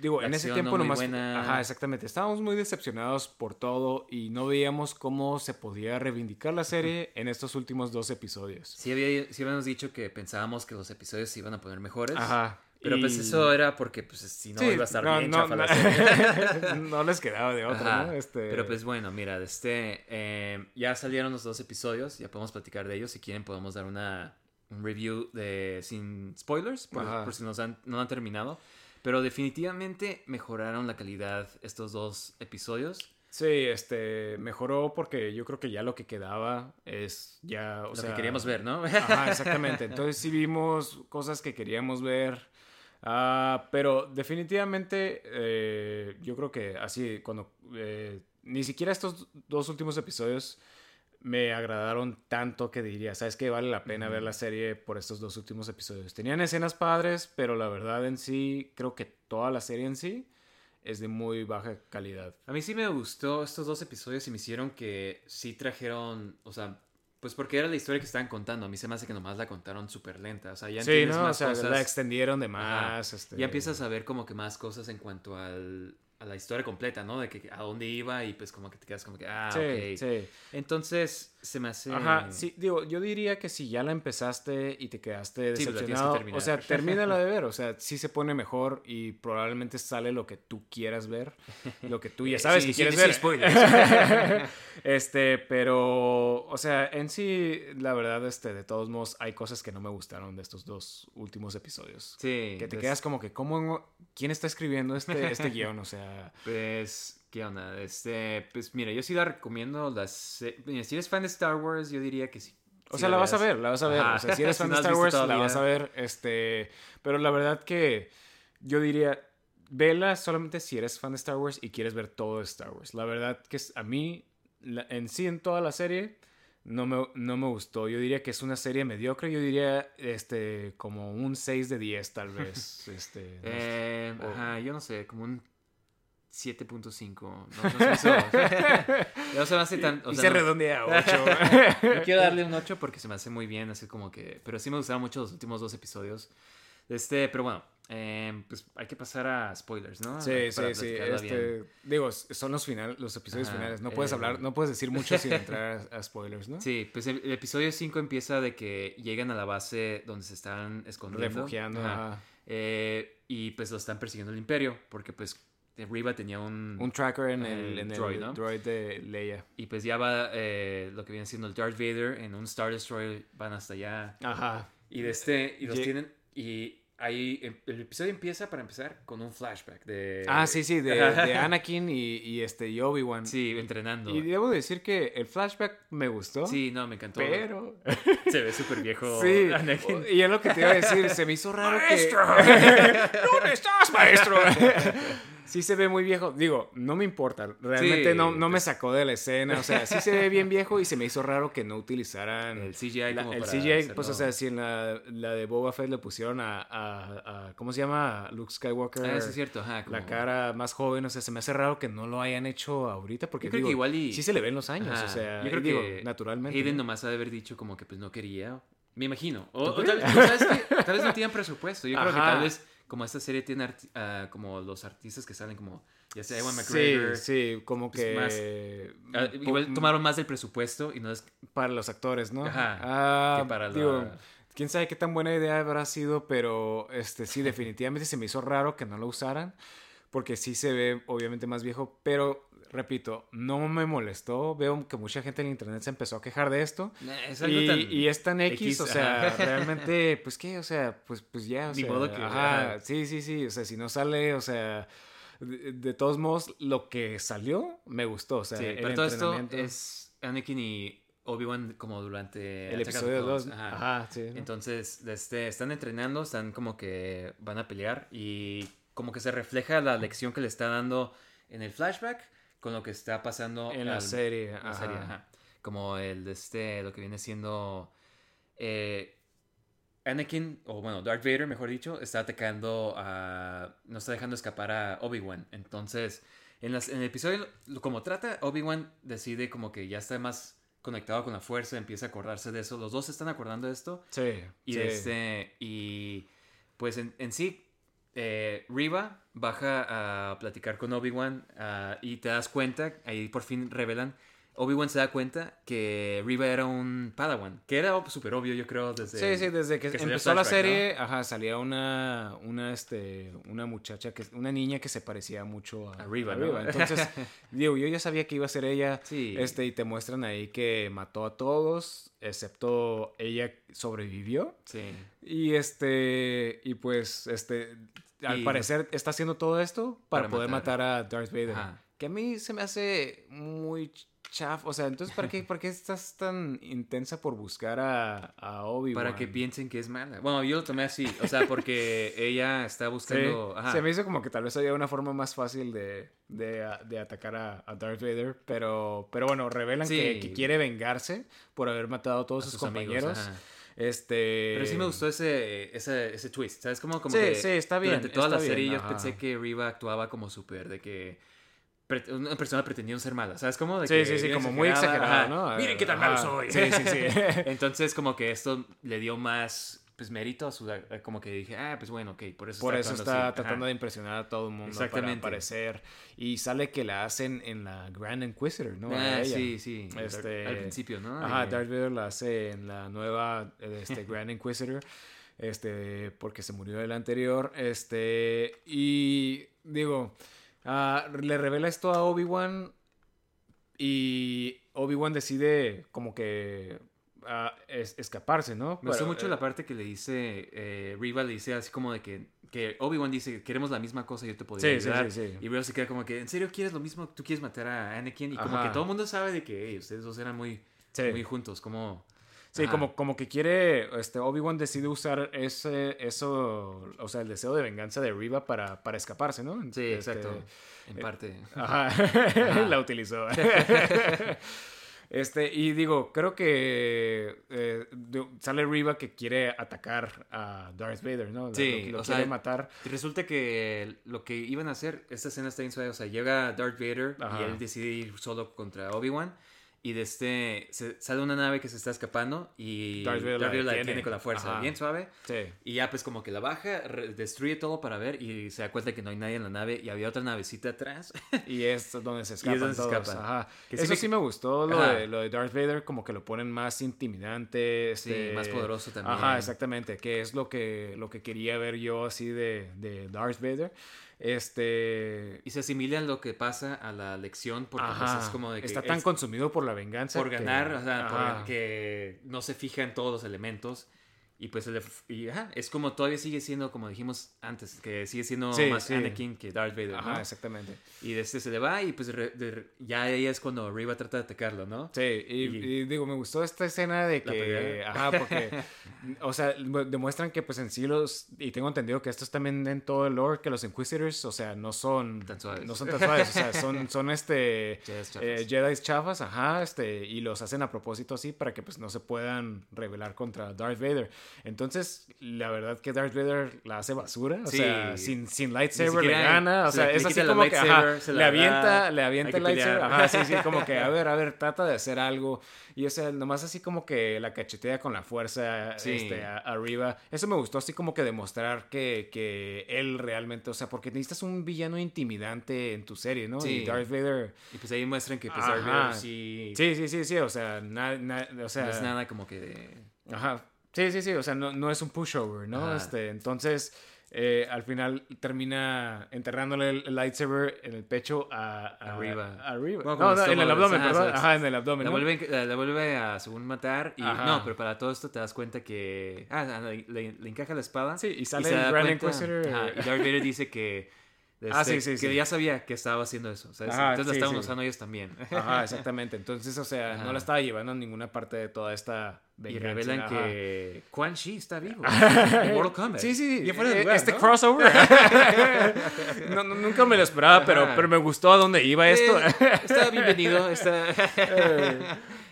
digo La en ese tiempo no nomás buena. ajá exactamente estábamos muy decepcionados por todo y no veíamos cómo se podía reivindicar la serie en estos últimos dos episodios Sí, había- sí habíamos dicho que pensábamos que los episodios se iban a poner mejores. ajá Pero pues y- eso era porque pues si no Sí, iba a estar no, bien no, chafa la no. serie. no les quedaba de otra, ¿no? Este... Pero pues bueno, mira, este, eh, ya salieron los dos episodios, ya podemos platicar de ellos. Si quieren podemos dar una, un review de sin spoilers, por, por si nos han, no han terminado. Pero definitivamente mejoraron la calidad estos dos episodios. Sí, este, mejoró porque yo creo que ya lo que quedaba es ya, o lo sea... que queríamos ver, ¿no? Ajá, exactamente. Entonces sí vimos cosas que queríamos ver. Ah, pero definitivamente eh, yo creo que así, cuando... eh, ni siquiera estos dos últimos episodios me agradaron tanto que diría, ¿sabes qué? Vale la pena ver la serie por estos dos últimos episodios. Tenían escenas padres, pero la verdad en sí, creo que toda la serie en sí es de muy baja calidad. A mí sí me gustó estos dos episodios y me hicieron que sí trajeron, o sea, pues porque era la historia que estaban contando. A mí se me hace que nomás la contaron súper lenta. O sea, ya sí, ¿no? más o sea, cosas. la extendieron de más. este- Ya empiezas a ver como que más cosas en cuanto al, a la historia completa, ¿no? De que a dónde iba y pues como que te quedas como que, ah, Sí, ok. sí. Entonces se me hace... Ajá, sí, digo, yo diría que si ya la empezaste y te quedaste Sí, pues la tienes que decepcionado, o sea, termínala de ver, o sea, sí se pone mejor y probablemente sale lo que tú quieras ver, lo que tú ya sabes sí, que sí, quieres sí, ver. spoilers. este, pero, o sea, en sí, la verdad, este, de todos modos, hay cosas que no me gustaron de estos dos últimos episodios. Sí. Que te quedas como que, ¿cómo, quién está escribiendo este, este guion? O sea, Pues, ¿qué onda? Este, pues mira, yo sí la recomiendo. Las, mira, si eres fan de Star Wars, yo diría que sí. O Sí sea, la vas a ver, la vas a ver. Ajá. O sea, si eres Si fan no de Star Wars, la vas a ver. Este, pero la verdad que yo diría, vela solamente si eres fan de Star Wars y quieres ver todo de Star Wars. La verdad que a mí, en sí, en toda la serie, no me, no me gustó. Yo diría que es una serie mediocre. Yo diría, este, como un 6 de 10, tal vez. Este, no. Eh, Ajá, yo no sé, como un 7.5. No, no se no se me hace tan... o y sea, se no- redondea a 8. No quiero darle un 8 porque se me hace muy bien, así como que... Pero sí me gustaron mucho los últimos dos episodios. Este, pero bueno, eh, pues hay que pasar a spoilers, ¿no? Sí, Para sí, sí. Este, digo, son los final, los episodios Ajá, finales. No puedes eh, hablar, no puedes decir mucho sin entrar a, a spoilers, ¿no? Sí, pues el, el episodio 5 empieza de que llegan a la base donde se están escondiendo. Refugiando. Ajá. ajá. Eh, y pues lo están persiguiendo el imperio, porque pues Riva tenía un... Un tracker en el, El en el droid, ¿no? droid de Leia. Y pues ya va eh, lo que viene siendo el Darth Vader en un Star Destroyer, van hasta allá. Ajá. Y de este, y los Ye- tienen, y ahí em- el episodio empieza para empezar con un flashback de... Ah, sí, sí, de, de Anakin y, y este y Obi-Wan. Sí, entrenando. Y debo decir que el flashback me gustó. Sí, no, me encantó. Pero. Se ve súper viejo. Sí, Anakin. y es lo que te iba a decir, se me hizo raro ¡Maestro! que... ¿Dónde estás, maestro? Sí se ve muy viejo. Digo, no me importa, realmente Sí, no, no me pues- sacó de la escena. O sea, sí se ve bien viejo y se me hizo raro que no utilizaran... El CGI la- como el para CGI, pues, o sea, si en la, la de Boba Fett le pusieron a, a- a- ¿Cómo se llama? Luke Skywalker. Ah, es cierto, ajá. La cara más joven, o sea, se me hace raro que no lo hayan hecho ahorita porque Yo creo que igual y- sí se le ven los años, Ajá. o sea, yo creo digo, que naturalmente. Hayden ¿no? nomás ha de haber dicho como que pues no quería. Me imagino. O, ¿Tú o tal, qué? tal vez no tienen presupuesto. Yo creo que tal vez como esta serie tiene ah, como los artistas que salen como ya sea Ewan Sí, McGregor. sí, como pues, que... más- ah, po- igual tomaron más del presupuesto y no es Para los actores, ¿no? Ajá, Ah, que para la- digo, quién sabe qué tan buena idea habrá sido, pero este sí, definitivamente se me hizo raro que no lo usaran, porque sí se ve obviamente más viejo, pero repito, no me molestó. Veo que mucha gente en internet se empezó a quejar de esto. Nah, es algo Y, tan y es tan X, X, o sea, ajá. realmente, pues qué, o sea, pues, pues ya, o Ni sea, modo que- ajá, sí, sí, sí, o sea, si no sale, o sea, de, de todos modos, lo que salió me gustó, o sea, Sí, el pero todo esto es Anakin y Obi-Wan como durante el Attack episodio Clones. 2, Ajá. ajá, sí. ¿no? Entonces, este, están entrenando, están como que van a pelear y como que se refleja la lección que le está dando en el flashback con lo que está pasando en la al- serie, la ajá. serie, ajá. Como el de este, lo que viene siendo eh, Anakin, o bueno, Darth Vader, mejor dicho, está atacando a. No está dejando escapar a Obi-Wan. Entonces, en, las- en el episodio, como trata, Obi-Wan decide como que ya está más conectado con la fuerza, empieza a acordarse de eso. Los dos se están acordando de esto. Sí, Y sí. este. Y. Pues en, en sí. Eh, Riva baja a platicar con Obi-Wan. ah, y te das cuenta. Ahí por fin revelan. Obi-Wan se da cuenta que Riva era un Padawan. Que era súper obvio, yo creo, desde. Sí, sí, desde que, empezó la serie, ajá, salía una, una, este, una muchacha, que, una niña que se parecía mucho a, A Reva, a ¿no? Entonces, digo, yo ya sabía que iba a ser ella, Sí. este, y te muestran ahí que mató a todos, excepto ella sobrevivió, Sí. y este, y pues, este, al Y- parecer está haciendo todo esto para, Para poder matar. matar a Darth Vader, Ajá. que a mí se me hace muy chaf, o sea, entonces, ¿para qué, ¿para qué estás tan intensa por buscar a, a Obi-Wan? Para que piensen que es mala. Bueno, yo lo tomé así. O sea, porque ella está buscando. Sí, ajá. Se me hizo como que tal vez había una forma más fácil de, de, de atacar a, a Darth Vader, pero, pero bueno, revelan Sí. que, que quiere vengarse por haber matado a todos a sus, compañeros. Este... Pero sí me gustó ese, ese, ese twist. ¿Sabes? Como, como Sí, que sí, está bien, Durante toda está la serie bien, yo pensé que Riva actuaba como súper de que una persona pretendiendo ser mala. ¿Sabes? Como de Sí, que sí, sí, como muy ajá. Miren qué tan malo soy. Sí, sí, sí. Entonces como que esto le dio más pues mérito a su... Como que dije, ah, pues bueno, ok, por eso Por eso actuando está así. tratando Ajá. de impresionar a todo el mundo para Exactamente. aparecer. Y sale que la hacen en la Grand Inquisitor, ¿no? Ah, ella. sí, sí. Este, Al principio, ¿no? Ajá, Darth Vader la hace en la nueva este, Grand Inquisitor. Este, porque se murió el anterior. Este, y digo, ah, le revela esto a Obi-Wan. Y Obi-Wan decide como que es- escaparse, ¿no? Me gustó mucho eh, la parte que le dice, eh, Riva le dice así como de que, que Obi-Wan dice, queremos la misma cosa, yo te podría Sí, ayudar. sí, sí. Y Riva se queda como que, ¿en serio quieres lo mismo? ¿Tú quieres matar a Anakin? Y como Ajá. que todo el mundo sabe de que "Ey, ustedes dos eran muy, muy juntos, como... Sí, como, como que quiere, este, Obi-Wan decide usar ese, eso, o sea, el deseo de venganza de Riva para, para escaparse, ¿no? Sí, Este, exacto. En parte. Ajá, la utilizó. Este, y digo, creo que eh, sale Riva que quiere atacar a Darth Vader, ¿no? Sí, lo, lo o quiere sea, matar. Y Resulta que lo que iban a hacer, esta escena está bien suave, o sea, llega Darth Vader Ajá. y él decide ir solo contra Obi-Wan. Y de este, se, sale una nave que se está escapando y Darth Vader la la detiene con la fuerza, Ajá. bien suave. Sí. Y ya pues como que la baja, destruye todo para ver y se da cuenta que no hay nadie en la nave y había otra navecita atrás. Y es donde se Y es escapan donde se todos. escapan. Ajá. Que sí Eso me- sí me gustó, lo de, lo de Darth Vader, como que lo ponen más intimidante. Sí, este, más poderoso también. Ajá, exactamente, que es lo que, lo que quería ver yo así de, de Darth Vader. Este... y se asimila lo que pasa a la lección porque pues, es como de que está tan es consumido por la venganza. por que- ganar, o sea, por- que no se fija en todos los elementos. Y pues el, y, ajá, es como todavía sigue siendo, como dijimos antes, que sigue siendo Sí, más sí. Anakin que Darth Vader, Ajá, ¿no? exactamente. Y de este se le va y pues re- de- ya ahí es cuando Riva trata de atacarlo, ¿no? Sí, y, Y- y digo, me gustó esta escena de que, ajá, porque, o sea, mu- demuestran que pues en sí los, y tengo entendido que esto es también en todo el lore, que los Inquisitors, o sea, no son Tan suaves. no son tan suaves, o sea, son, son este, eh, Jedis chafas, ajá, este, y los hacen a propósito así para que pues no se puedan rebelar contra Darth Vader. Entonces, la verdad que Darth Vader la hace basura, o Sí. sea, sin, sin lightsaber le gana, o se sea, es así como que, ajá, se le avienta, le avienta el lightsaber, ajá, sí, sí, como que, a ver, a ver, trata de hacer algo, y o sea, nomás así como que la cachetea con la fuerza, Sí. este, a- arriba, eso me gustó así como que demostrar que, que él realmente, o sea, porque necesitas un villano intimidante en tu serie, ¿no? Sí. Y Darth Vader... Y pues ahí muestran que pues. Darth Vader sí, Sí, sí, sí, sí, o sea, na- na- o sea, no es nada como que de... Ajá. Sí, sí, sí, o sea, no, no es un pushover, ¿no? Ajá. Este, entonces, eh, al final termina enterrándole el, lightsaber en el pecho a, a- Arriba. Arriba. Bueno, no, no, en el abdomen, ajá, perdón. Ajá, en el abdomen. La ¿no? vuelve, la, la vuelve a según matar y Ajá. no, pero para todo esto te das cuenta que ah, le, le- le encaja la espada Sí, y sale el Grand Inquisitor. y Darth Vader dice que Ah, este, sí, sí, que sí. ya sabía que estaba haciendo eso, ¿sabes? Ajá, entonces sí, la estaban sí. usando ellos también. Ajá, exactamente. Entonces, o sea, no la estaba llevando a ninguna parte de toda esta y revelan ajá. que Quan Chi está vivo en Mortal Kombat. Sí, sí, Y fuera de eh, lugar, este ¿no? crossover. no, no, nunca me lo esperaba, pero, pero me gustó a dónde iba esto. Eh, está bienvenido, está...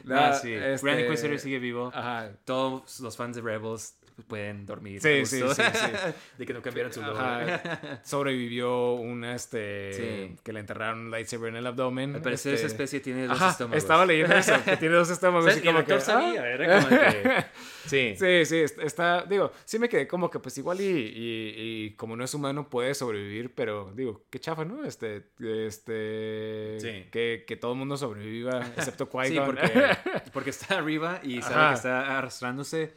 La- Ah, sí. este- sigue vivo. Ajá. Todos los fans de Rebels pueden dormir. Sí, sí, gusto. sí, sí. de que no cambiaron su logo. Ajá. Sobrevivió una, este, Sí. que le enterraron un lightsaber en el abdomen. Al parecer este- esa especie tiene dos Ajá, estómagos. estaba leyendo eso, que tiene dos estómagos. Y el como que, sabía, ah. era como que... Sí. Sí, sí, est- está, digo, sí me quedé como que pues igual y, y- y como no es humano puede sobrevivir, pero digo, qué chafa, ¿no? Este, este, Sí. que, que todo el mundo sobreviva, excepto Qui-Gon. Sí, porque, porque está arriba y sabe Ajá. que está arrastrándose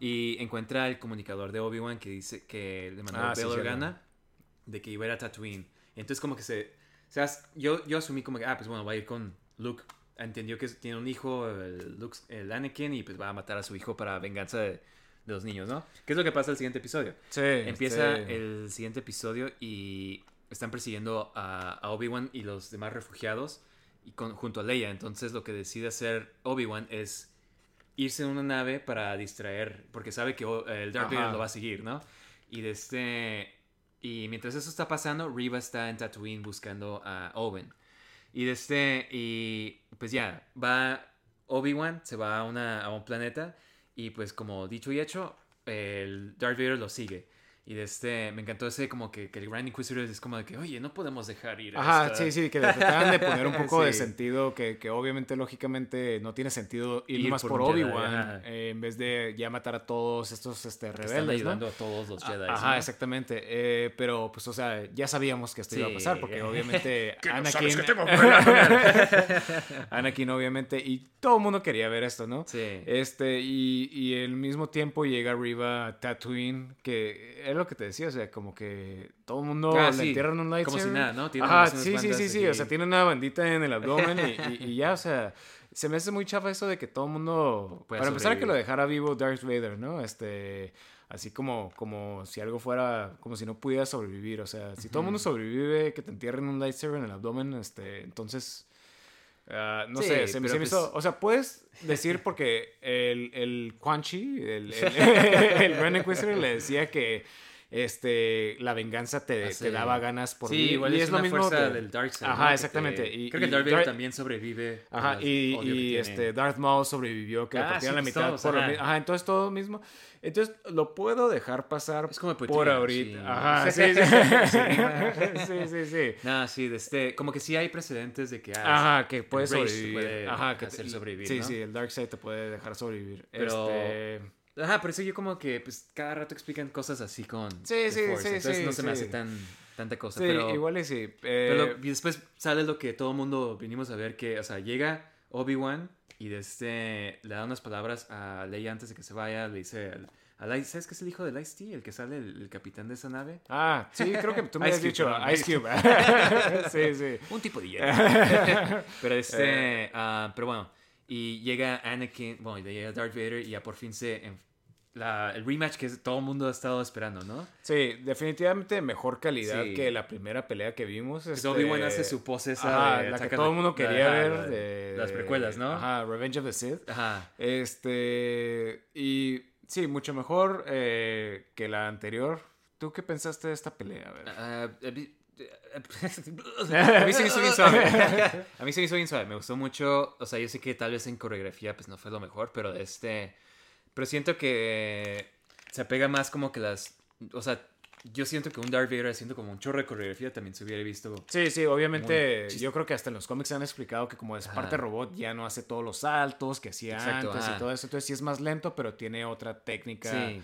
y encuentra el comunicador de Obi-Wan que dice que le mandó Ah, sí, Bail. Organa de que iba a ir a Tatooine. Entonces como que se... O sea, yo, yo asumí como que, ah, pues bueno, va a ir con Luke. Entendió que tiene un hijo, el, Luke, el Anakin, y pues va a matar a su hijo para venganza de, de los niños, ¿no? ¿Qué es lo que pasa en el siguiente episodio? Sí, Empieza sí. el siguiente episodio y están persiguiendo a, a Obi-Wan y los demás refugiados y con- junto a Leia. Entonces lo que decide hacer Obi-Wan es irse en una nave para distraer, porque sabe que oh, el Darth. Vader lo va a seguir, ¿no? Y de este y mientras eso está pasando, Riva está en Tatooine buscando a Owen. Y de este y pues ya va Obi-Wan se va a una a un planeta y pues como dicho y hecho, el Darth Vader lo sigue. Y de este, me encantó ese como que, que el Grand Inquisitor es como de que, oye, no podemos dejar ir a Ajá, esta-". sí, sí, que le trataban de poner un poco de sentido, que, que obviamente, lógicamente, no tiene sentido ir, Ir más por Obi-Wan, eh, en vez de ya matar a todos estos este, rebeldes, Están ¿no? ayudando a todos los Jedi. Ajá, ¿no? exactamente. Eh, pero, pues, o sea, ya sabíamos que esto iba a pasar, porque obviamente Que no Anakin... sabes que tengo Anakin, obviamente, y todo el mundo quería ver esto, ¿no? Sí. Este, y, y al mismo tiempo llega arriba Tatooine, que es lo que te decía, o sea, como que todo el mundo Ah, le sí. entierran un Como lightsaber. si nada, ¿no? Ajá, sí, sí, sí, sí, o sea, tiene una bandita en el abdomen y, y- y ya, o sea, se me hace muy chafa eso de que todo el mundo, Puede para empezar, que lo sobrevivir. dejara vivo Darth Vader, ¿no? Este, así como, como si algo fuera, como si no pudiera sobrevivir, o sea, si todo el mundo sobrevive, que te entierren un lightsaber en el abdomen, este, entonces... ah, no Sí, sé, se, me- pues- hizo. O sea, puedes decir porque el, el Quan Chi, el, el, el Inquisitor, le decía que este, la venganza te, Hace- te daba ganas por sí, vivir. igual y es, es lo una mismo fuerza que- del Darkseid. Ajá, ¿no? Exactamente. te- Y- Creo que y Darth Vader Darth- también sobrevive. Ajá, y, y, este, Darth Maul sobrevivió, que Ah, partían la sí, mitad. todos, por lo ajá. mi- ajá, entonces todo mismo. Entonces lo puedo dejar pasar Es como por ahorita. sí. Ajá, sí, sí. sí, sí, sí. Nada, sí, de este, como que sí hay precedentes de que... ah, Ajá, que puede Rage te sobrevivir. puede Ajá, que hacer sobrevivir, Sí, ¿no? sí, el Darkseid te puede dejar sobrevivir. Pero- Este, Ajá, por eso yo como que pues cada rato explican cosas así con Sí, The sí, Force, sí, entonces no se me hace tan tanta cosa, sí, pero, igual y sí. pero Eh, lo- y después sale lo que todo mundo vinimos a ver que, o sea, llega Obi-Wan y de este le da unas palabras a Leia antes de que se vaya, le dice al Ice- ¿sabes qué es el hijo del Ice-T? El que sale el, el capitán de esa nave. Ah, sí, creo que tú me Ice has Cube, dicho. Ice Cube. sí, sí. Un tipo de hielo. pero este, ah, pero bueno, y llega Anakin, bueno, y llega Darth Vader y ya por fin se, la, el rematch que todo el mundo ha estado esperando, ¿no? Sí, definitivamente mejor calidad Sí. que la primera pelea que vimos. Este, Obi-Wan hace su pose esa ajá, de la que todo el mundo quería ver. la- de- las precuelas, ¿no? Ajá, Revenge of the Sith. Ajá. Este, y sí, mucho mejor eh, que la anterior. ¿Tú qué pensaste de esta pelea? A ver. Ah, a mí- se me hizo bien suave. A mí se me hizo bien suave. Me gustó mucho. O sea, yo sé que tal vez en coreografía pues no fue lo mejor, pero este. Pero siento que se apega más como que las. O sea, yo siento que un Darth Vader haciendo como un chorro de coreografía también se hubiera visto. Sí, sí, obviamente. Yo creo que hasta en los cómics se han explicado que como es Ajá. parte robot, ya no hace todos los saltos que hacía Exacto, antes ajá. y todo eso. Entonces sí es más lento, pero tiene otra técnica. Sí.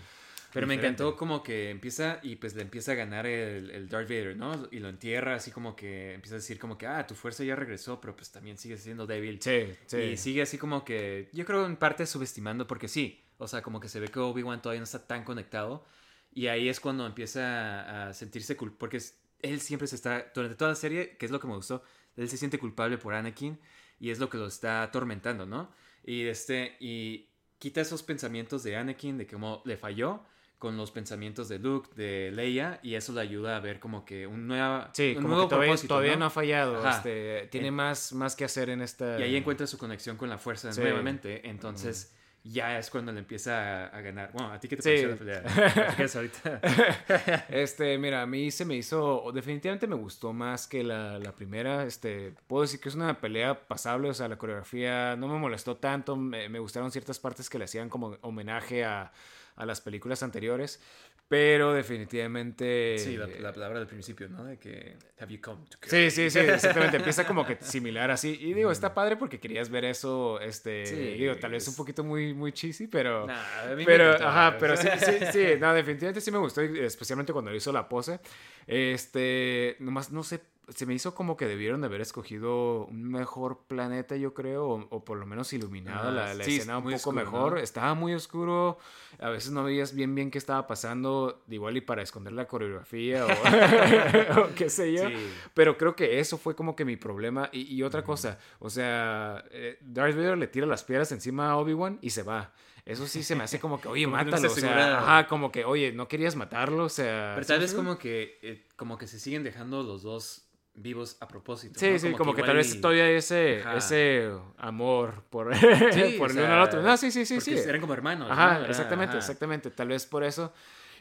Pero me encantó como que empieza y pues le empieza a ganar el, el Darth Vader, ¿no? Y lo entierra así como que empieza a decir como que, ah, tu fuerza ya regresó, pero pues también sigue siendo débil. Sí, sí. Y sigue así como que, yo creo en parte subestimando, porque sí, o sea, como que se ve que Obi-Wan todavía no está tan conectado. Y ahí es cuando empieza a, sentirse culpable, porque él siempre se está, durante toda la serie, que es lo que me gustó, él se siente culpable por Anakin y es lo que lo está atormentando, ¿no? Y, este, y quita esos pensamientos de Anakin, de cómo le falló, con los pensamientos de Luke, de Leia, y eso le ayuda a ver como que un, nueva, Sí, un como nuevo que todavía, todavía no. ¿no? ha fallado. Este, tiene más, más que hacer en esta. Y ahí encuentra su conexión con la fuerza Sí. nuevamente. Entonces, ya es cuando le empieza a, a ganar. Bueno, ¿a ti qué te Sí. pareció la pelea? ¿Platicas ahorita? Este, mira, a mí se me hizo, definitivamente me gustó más que la, la primera, este, puedo decir que es una pelea pasable, o sea, la coreografía no me molestó tanto, me, me gustaron ciertas partes que le hacían como homenaje a, a las películas anteriores, pero definitivamente... Sí, la, la palabra del principio, ¿no? De que, have you come to Sí, me?" sí, sí, exactamente. Empieza como que similar así. Y digo, está padre porque querías ver eso, este, Sí, digo, tal vez un poquito muy, muy cheesy, pero... Nah, a mí me pero, encantó. ajá, pero sí, sí, sí, no, definitivamente sí me gustó, especialmente cuando hizo la pose. Este, nomás no sé, se me hizo como que debieron de haber escogido un mejor planeta, yo creo, o, o por lo menos iluminado Ah, la, la sí, escena un poco oscuro, mejor. ¿no? Estaba muy oscuro, a veces no veías bien bien qué estaba pasando, igual y para esconder la coreografía o, o qué sé yo. Sí. Pero creo que eso fue como que mi problema. Y, y otra cosa, o sea, eh, Darth Vader le tira las piedras encima a Obi-Wan y se va. Eso sí se me hace como que, oye, Como no mátalo. o sea, ajá, como que, oye, no querías matarlo, o sea. Pero ¿sí tal vez como que, eh, como que se siguen dejando los dos vivos a propósito. Sí, ¿no? sí, como, que, tal vez y- todavía hay ese, Ajá. ese amor por, Sí, por el uno sea, al otro. No, sí, sí, sí, sí. Eran como hermanos. Ajá, exactamente, ajá. exactamente. Tal vez por eso.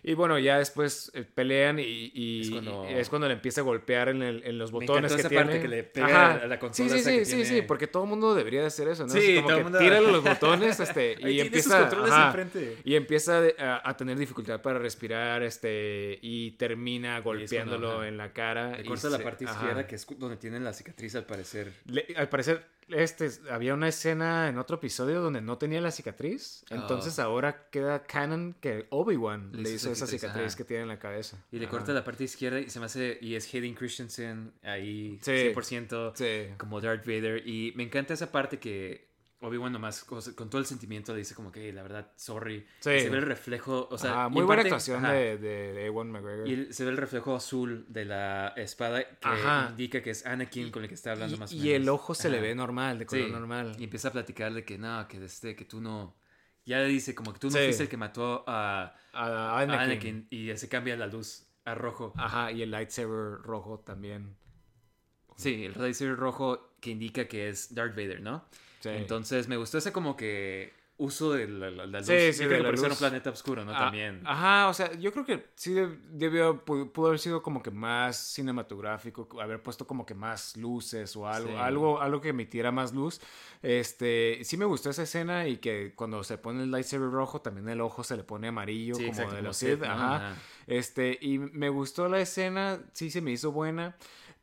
Y bueno, ya después eh, pelean y, y- Es cuando- y es cuando le empieza a golpear en, el- en los Me botones encantó que esa tiene. parte que le pega Ajá. a la consola Sí, sí, sí, que sí, sí, porque todo el mundo debería de hacer eso, ¿no? Sí, como todo el que mundo- tírale los botones este, y empieza ajá, y empieza a, a tener dificultad para respirar este y termina golpeándolo en la cara. Le corta la parte ajá. izquierda, que es donde tienen la cicatriz al parecer. Le- al parecer, este, había una escena en otro episodio donde no tenía la cicatriz. Entonces ahora queda canon que Obi-Wan Le le hizo hizo esa cicatriz, ajá. que tiene en la cabeza. Y le corta la parte izquierda y se me hace. Y es Hayden Christensen ahí Sí. 100% Sí. como Darth Vader. Y me encanta esa parte que Obi-Wan nomás con, todo el sentimiento le dice como que "Hey, la verdad, sorry. Sí. Y se ve el reflejo. O sea, y muy en buena parte- actuación ajá. de, de, de Ewan McGregor. Y se ve el reflejo azul de la espada que Ajá. indica que es Anakin con el que está hablando Y- más o y menos. el ojo se le Ajá. ve normal, de color Sí, normal. Y empieza a platicarle que no, que, este, que tú no. Ya le dice como que tú no Sí. fuiste el que mató a, A a Anakin. Anakin. Y se cambia la luz a rojo. Ajá, y el lightsaber rojo también. Sí, el lightsaber rojo que indica que es Darth Vader, ¿no? Sí. Entonces me gustó ese como que uso de la, la- la luz. Sí, sí, Yo de creo que la un planeta oscuro, ¿no? Ah, También. Ajá, o sea, yo creo que sí deb- debió, pu- pudo haber sido como que más cinematográfico, haber puesto como que más luces o algo, Sí. algo, algo que emitiera más luz. Este, sí me gustó esa escena y que cuando se pone el lightsaber rojo también el ojo se le pone amarillo Sí, como exacto, de los Sith, ajá. Ajá. Este, y me gustó la escena, sí se me hizo buena,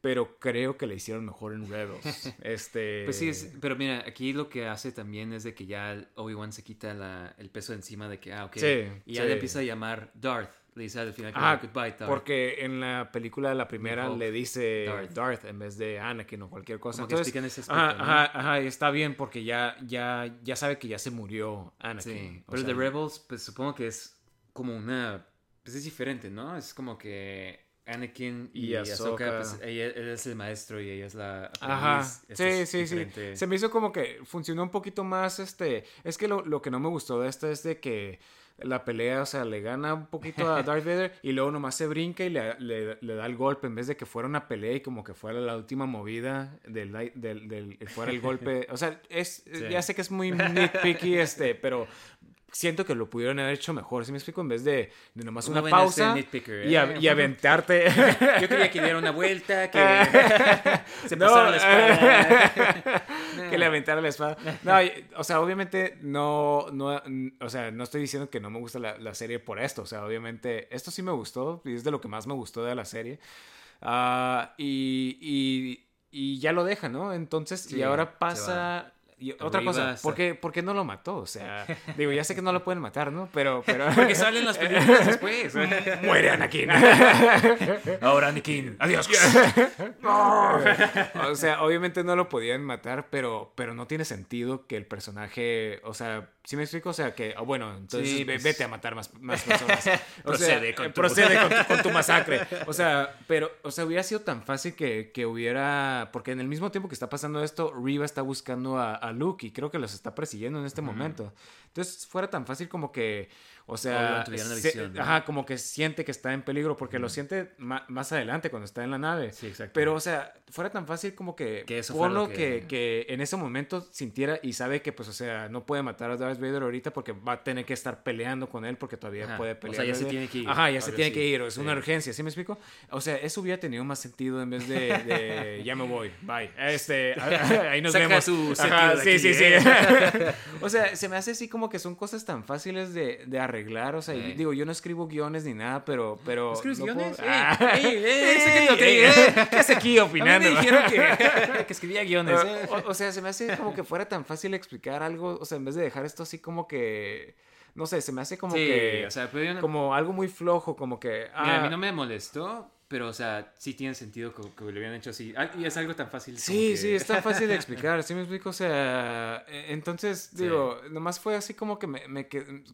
pero creo que la hicieron mejor en Rebels. Este, Pues sí, es- pero mira, aquí lo que hace también es de que ya Obi-Wan se quita la- el peso de encima de que, ah, ok. Sí, y ya sí. le empieza a llamar Darth. Le dice al final, Ajá, goodbye, Darth. porque en la película, la primera, le dice Darth. Darth. en vez de Anakin o cualquier cosa. Como que Entonces, explican ese ajá, aspecto, ¿no? ajá, ajá, está bien porque ya, ya, ya sabe que ya se murió Anakin. Sí, pero sea, de Rebels, pues supongo que es como una... Pues es diferente, ¿no? Es como que Anakin y, Y Ahsoka, Ahsoka. pues ella, él es el maestro y ella es la Ajá, aprendiz. Sí, sí, diferente. sí. Se me hizo como que funcionó un poquito más, este, es que lo, lo que no me gustó de esta es de que la pelea, o sea, le gana un poquito a Darth Vader y luego nomás se brinca y le, le- le da el golpe en vez de que fuera una pelea y como que fuera la última movida del, del, del- fuera el golpe. O sea, es, ya sé que es muy nitpicky, este, pero siento que lo pudieron haber hecho mejor. ¿Sí me explico? En vez de, de nomás Una pausa y, a- ¿eh? y aventarte. Yo quería que diera una vuelta, que se No, pasara la espada. que le aventara la espada. No, o sea, obviamente no, no, o sea, no estoy diciendo que no me gusta la, la serie por esto. O sea, obviamente esto sí me gustó y es de lo que más me gustó de la serie. Ah, y, y, y ya lo deja, ¿no? Entonces, y ahora pasa... Y otra Arriba cosa, está- ¿por qué, por qué no lo mató? O sea, digo, ya sé que no lo pueden matar, ¿no? Pero, pero... Porque salen las películas después. Muere Anakin. Ahora, Anakin. Adiós. o sea, obviamente no lo podían matar, pero, pero no tiene sentido que el personaje, o sea, ¿sí me explico? O sea, que, oh, bueno, entonces Sí, pues- vete a matar más, más personas. O Procede sea, con eh, tu- procede con, tu, con tu masacre. O sea, pero, o sea, hubiera sido tan fácil que, que hubiera, porque en el mismo tiempo que está pasando esto, Riva está buscando a, a Luke y creo que los está persiguiendo en este momento. Entonces, fuera tan fácil como que, o sea, una se- visión, ¿no? ajá, como que siente que está en peligro, porque lo siente más adelante cuando está en la nave. Sí, exacto. Pero, o sea, fuera tan fácil como que, Que eso fue ponlo lo que- que... que en ese momento sintiera y sabe que, pues, o sea, no puede matar a Darth Vader ahorita porque va a tener que estar peleando con él porque todavía Ajá. puede O pelear. sea, ya se tiene que ir, Ajá, ya se tiene así. que ir, o es Sí. una urgencia, ¿sí me explico? O sea, eso hubiera tenido más sentido en vez de, de ya me voy, bye. Este, ahí nos Saca vemos. su Ajá, sí, aquí, sí, sí. ¿eh? o sea, se me hace así como que son cosas tan fáciles de, de arreglar, o sea, y Sí. digo, yo no escribo guiones ni nada, pero... pero ¿Escribes no guiones? puedo- Ah. ey, ey, Ey. ¿Qué hace aquí A mí opinando? me dijeron que, que escribía guiones. ¿eh? O, o sea, se me hace como que fuera tan fácil explicar algo, o sea, en vez de dejar esto así como que, no sé, se me hace como Sí, que, o sea, pero yo no- como algo muy flojo, como que, Mira, a ah, mí no me molestó, pero, o sea, sí tiene sentido que, que lo hubieran hecho así. Ah, Y es algo tan fácil. Sí, que- sí, es tan fácil de explicar, ¿sí me explico? O sea, eh, entonces, Sí. digo, nomás fue así como que me, me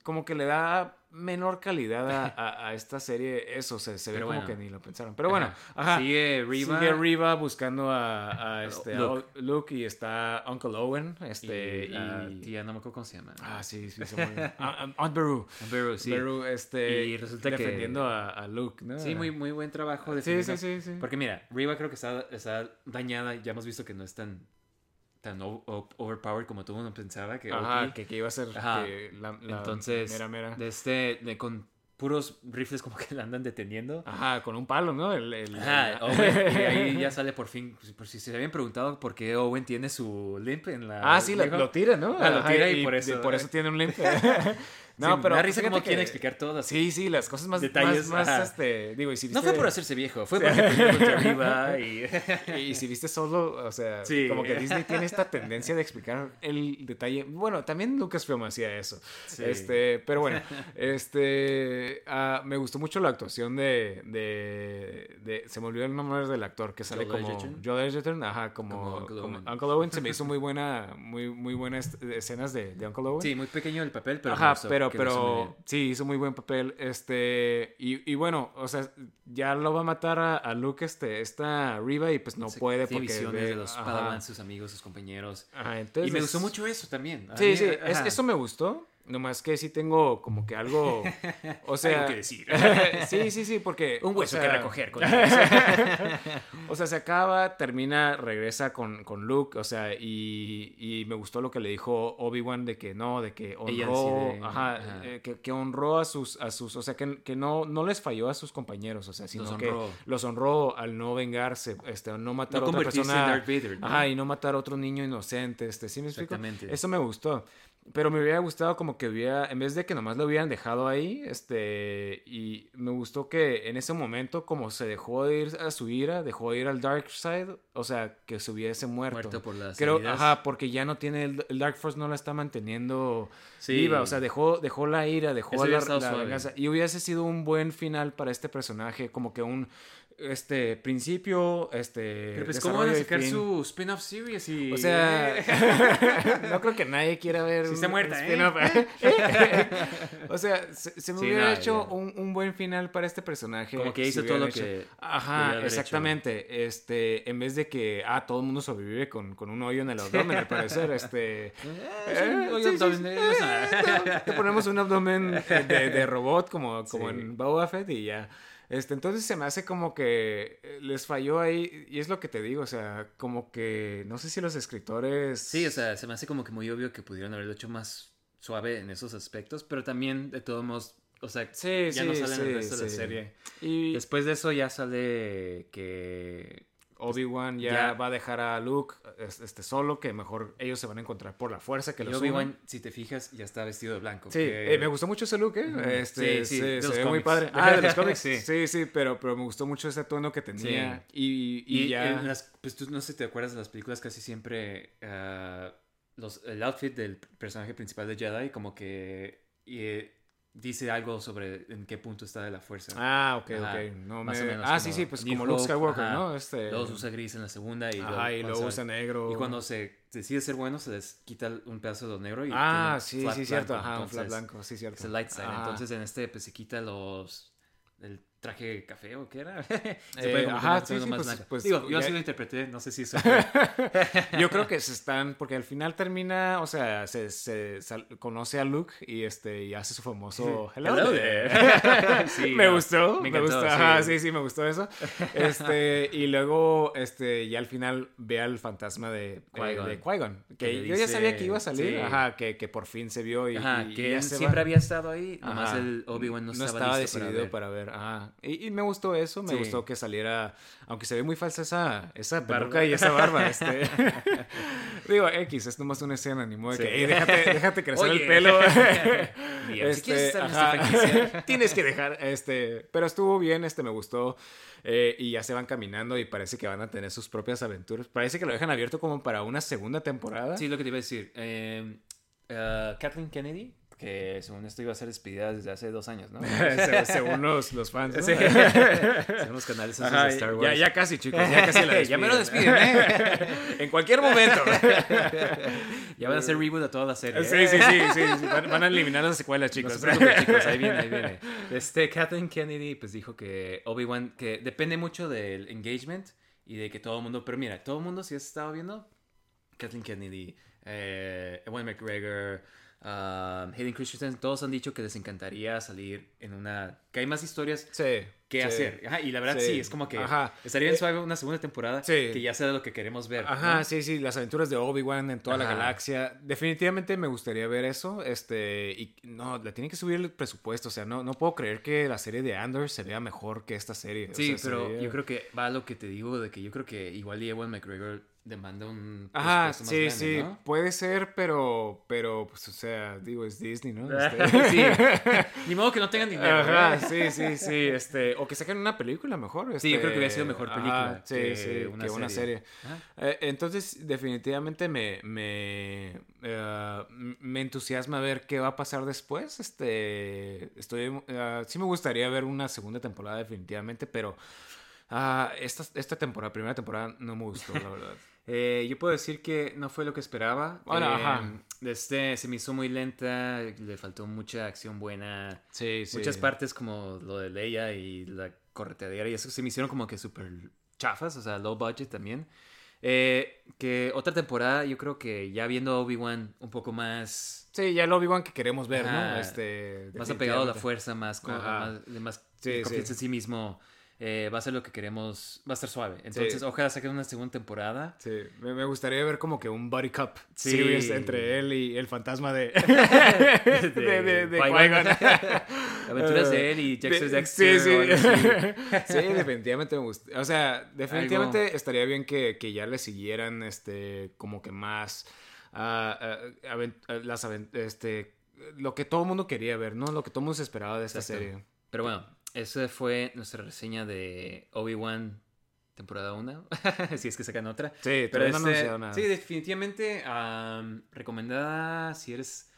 como que le da menor calidad a, a- a esta serie, eso, se, se ve Pero como bueno. que ni lo pensaron. Pero bueno, Ajá. ajá. Sigue Riva. Sigue Riva buscando a, a este, a Luke. Luke y está Uncle Owen, este, y la y- tía, no me acuerdo cómo se llama. Ah, sí, sí, se. Ah, ah, Aunt Beru. Beru, sí. Beru, este, Y resulta que- defendiendo a, a Luke, ¿no? Sí, muy, muy buen trabajo. Sí, sí, sí, sí. Porque mira, Riva creo que está, está dañada. Ya hemos visto que no es tan, tan overpowered como todo el mundo pensaba. Que Ajá, OP. que, que iba a ser Ajá. que la, la Entonces, mera mera. De este, de- con puros rifles como que la andan deteniendo. Ajá, con un palo, ¿no? El, el- Ajá, el- Owen, y ahí ya sale por fin. pues, Por si se habían preguntado por qué Owen tiene su limp en la. Ah, sí, lo, tira, ¿no? Ah, lo tira y por eso- por eso tiene un limp. Sí, no, pero me risa que- quieren explicar todo así. Sí, sí, las cosas más, Detalles, más, este, digo, y si No fue por hacerse viejo, fue porque Riva y. Y si viste solo, o sea, Sí. como que Disney tiene esta tendencia de explicar el detalle. Bueno, también Lucasfilm hacía eso. Sí. Este, pero bueno, este, ah, me gustó mucho la actuación de, de, de- se me olvidó el nombre del actor que sale Joel como Edgerton. Joel Edgerton, ajá, como, Como Uncle como Owen. Uncle Owen. Se me hizo muy buena, muy, muy buenas escenas de, de Uncle Owen. Sí, muy pequeño el papel, pero. Ajá, gustó pero, sí, hizo muy buen papel. Este, y, y bueno, o sea, ya lo va a matar a, a Luke, este, esta Riva, y pues no Sí, puede porque. visiones ve- de los ajá. Padawans, sus amigos, sus compañeros. Ajá, entonces. y me gustó mucho eso también. A Sí, mí, sí, es- ajá. eso me gustó. Nomás que sí tengo como que algo. O sea. Que decir. sí, sí, sí, porque. Un o hueso que recoger. Con O sea, se acaba, termina, regresa con, con Luke, o sea, y, y me gustó lo que le dijo Obi-Wan de que no, de que honró, decide, ajá, ajá. eh, que, que honró a sus, a sus, o sea, que, que no, no les falló a sus compañeros, o sea, sino Los que los honró al no vengarse, este, al no matar No a otra persona, en Darth Vader, ¿no? ajá, y no matar a otro niño inocente, este, ¿sí me explico? Exactamente. Eso me gustó. Pero me hubiera gustado como que hubiera, en vez de que nomás lo hubieran dejado ahí, este, y me gustó que en ese momento como se dejó de ir a su ira, dejó de ir al Dark Side, o sea, que se hubiese muerto. Muerto por las Creo, heridas. ajá, porque ya no tiene, el, Dark Force no la está manteniendo Sí. viva, o sea, dejó, dejó la ira, dejó la, la venganza, y hubiese sido un buen final para este personaje, como que un este, principio, este... Pero pues, ¿cómo van a sacar su spin-off series? Y... O sea, no creo que nadie quiera ver. Sí un está muerta, ¿eh? spin-off. o sea, se, se me Sí, hubiera no, hecho un, un buen final para este personaje. Como que si hizo todo lo que Ajá, exactamente. Este, en vez de que, ah, todo el mundo sobrevive con, con un hoyo en el abdomen, al parecer, este. Eh, eh, eh, Te ponemos un abdomen de, de robot como, como Sí. en Boba Fett y ya. Este, entonces se me hace como que eh, les falló ahí, y es lo que te digo, o sea, como que no sé si los escritores... Sí, o sea, se me hace como que muy obvio que pudieron haberlo hecho más suave en esos aspectos, pero también, de todos modos, o sea, Sí, ya sí, no sale en el sí, resto de la sí. serie. Y Después de eso ya sale que... Obi-Wan ya, ya- va a dejar a Luke es- este, solo, que mejor ellos se van a encontrar por la fuerza que y los Obi-Wan, si te fijas, ya está vestido de blanco. Sí, que- eh, me gustó mucho ese look, ¿eh? Este, Sí, sí, se, ve muy padre. Ah, de los cómics. Sí. sí. sí, pero, pero me gustó mucho ese tono que tenía. Y, y, Y, ya... en las, pues tú no sé si te acuerdas de las películas, casi siempre ah, los, el outfit del personaje principal de Jedi como que eh, dice algo sobre en qué punto está de la fuerza. Ah, ok, Ajá, ok. No más me... o menos ah, sí, sí, pues New como Luke Skywalker, ajá. ¿no? Este... Luego usa gris en la segunda y Ajá, y luego se- usa negro. Y cuando se decide ser bueno, se les quita un pedazo de lo negro y Ah, sí, sí, cierto. blanco, Ajá, un flat entonces, blanco, sí, cierto. Es el light side. Entonces en este pues se quita los... El traje café o qué era. se Eh, ajá, sí, sí, más pues- pues, Digo, yo ya- así lo interpreté, no sé si eso Yo creo que se están, porque al final termina, o sea, se, se sal- conoce a Luke y este y hace su famoso hello, Hello there". there. Sí, me no, gustó, me me, encantó, gustó, sí. ajá, sí, sí, me gustó eso. Este, y luego, este, ya al final ve al fantasma de Qui-Gon. de Qui-Gon, que Que yo ya sabía dice- que iba a salir, ajá, que, que por fin se vio y, Ajá, y- y que ya siempre va. había estado ahí, nomás Ajá. el Obi-Wan no, no estaba, listo decidido para para ver. ver. Ajá. Y, y me gustó eso, me Sí. gustó que saliera, aunque se ve muy falsa esa, esa Barba. peluca y esa barba. Este. Digo, X, es nomás una escena, ni modo de Sí. que, "Ey, déjate, déjate crecer Oye. el pelo. Liam, si. Tienes que dejar, este, pero estuvo bien, este, me gustó. eh, y ya se van caminando y parece que van a tener sus propias aventuras. Parece que lo dejan abierto como para una segunda temporada. Sí, lo que te iba a decir. Eh, eh, Kathleen Kennedy, que según esto iba a ser despedida desde hace dos años, ¿no? Se- Según los, los fans. ¿no? Sí. Según los canales esos Ajá, de Star Wars. ya casi, chicos, ya casi la Ya me lo despiden, ¿eh? en cualquier momento. Ya van a hacer reboot a toda la serie. Sí, sí, sí, sí, sí, Van, van a eliminar las secuelas, No se chicos, ahí viene, ahí viene. Este, Kathleen Kennedy, pues dijo que Obi-Wan, que depende mucho del engagement y de que todo el mundo, pero mira, todo el mundo, si has estado viendo, Kathleen Kennedy, eh, Ewan McGregor, um, Hayden Christensen, todos han dicho que les encantaría salir en una, que hay más historias Sí. que sí. hacer. Ajá, y la verdad Sí. sí, es como que Ajá. estaría bien Eh, suave una segunda temporada que ya sea de lo que queremos ver. Ajá, ¿no? sí, sí, las aventuras de Obi-Wan en toda la galaxia. Definitivamente me gustaría ver eso. Este, y no, le tiene que subir el presupuesto. O sea, no, no puedo creer que la serie de Andor se vea mejor que esta serie. O Sí, sea, pero sería- yo creo que va a lo que te digo de que yo creo que igual y Ewan McGregor demanda un Ajá, presupuesto más sí, grande, sí, ¿no? puede ser, pero, pero, pues, o sea, digo, es Disney, ¿no? Este- sí. Ni modo que no tengan dinero. Ajá, ¿eh? sí, sí, sí, este, o que saquen una película mejor. Sí, yo este, creo que hubiera sido mejor película ajá, sí, que sí, una que una serie. serie. Ajá. Eh, entonces, definitivamente me, me, eh, me entusiasma ver qué va a pasar después. Este, estoy, eh, sí me gustaría ver una segunda temporada definitivamente, pero ah, esta, esta temporada, primera temporada, no me gustó, la verdad. Eh, yo puedo decir que no fue lo que esperaba. Bueno, Eh, ajá. Este, se me hizo muy lenta, le faltó mucha acción buena. Sí, sí. Muchas partes como lo de Leia y la correteadera y eso se me hicieron como que súper chafas, o sea, low budget también. Eh, que otra temporada, yo creo que ya viendo Obi-Wan un poco más, Sí, ya el Obi-Wan que queremos ver, ¿no? Este, más apegado a la fuerza, más, con, más, más Sí, confianza sí. en sí mismo, eh, va a ser lo que queremos, va a estar suave. Entonces, Sí. ojalá saquen una segunda temporada. Sí, me, me gustaría ver como que un buddy cup Sí. series entre él y el fantasma de... de, de, de, de. Aventuras de él y de- Dexter. Sí, algo sí. Sí, definitivamente me gusta. O sea, definitivamente estaría bien que, que ya le siguieran este como que más ah, ah, aven- ah, las aven- este lo que todo el mundo quería ver, ¿no? Lo que todo el mundo se esperaba de esta Exacto. serie. Pero bueno, esa fue nuestra reseña de Obi-Wan temporada 1. si es que sacan otra. Sí, Pero no este, anunciado nada. sí, definitivamente am, recomendada si eres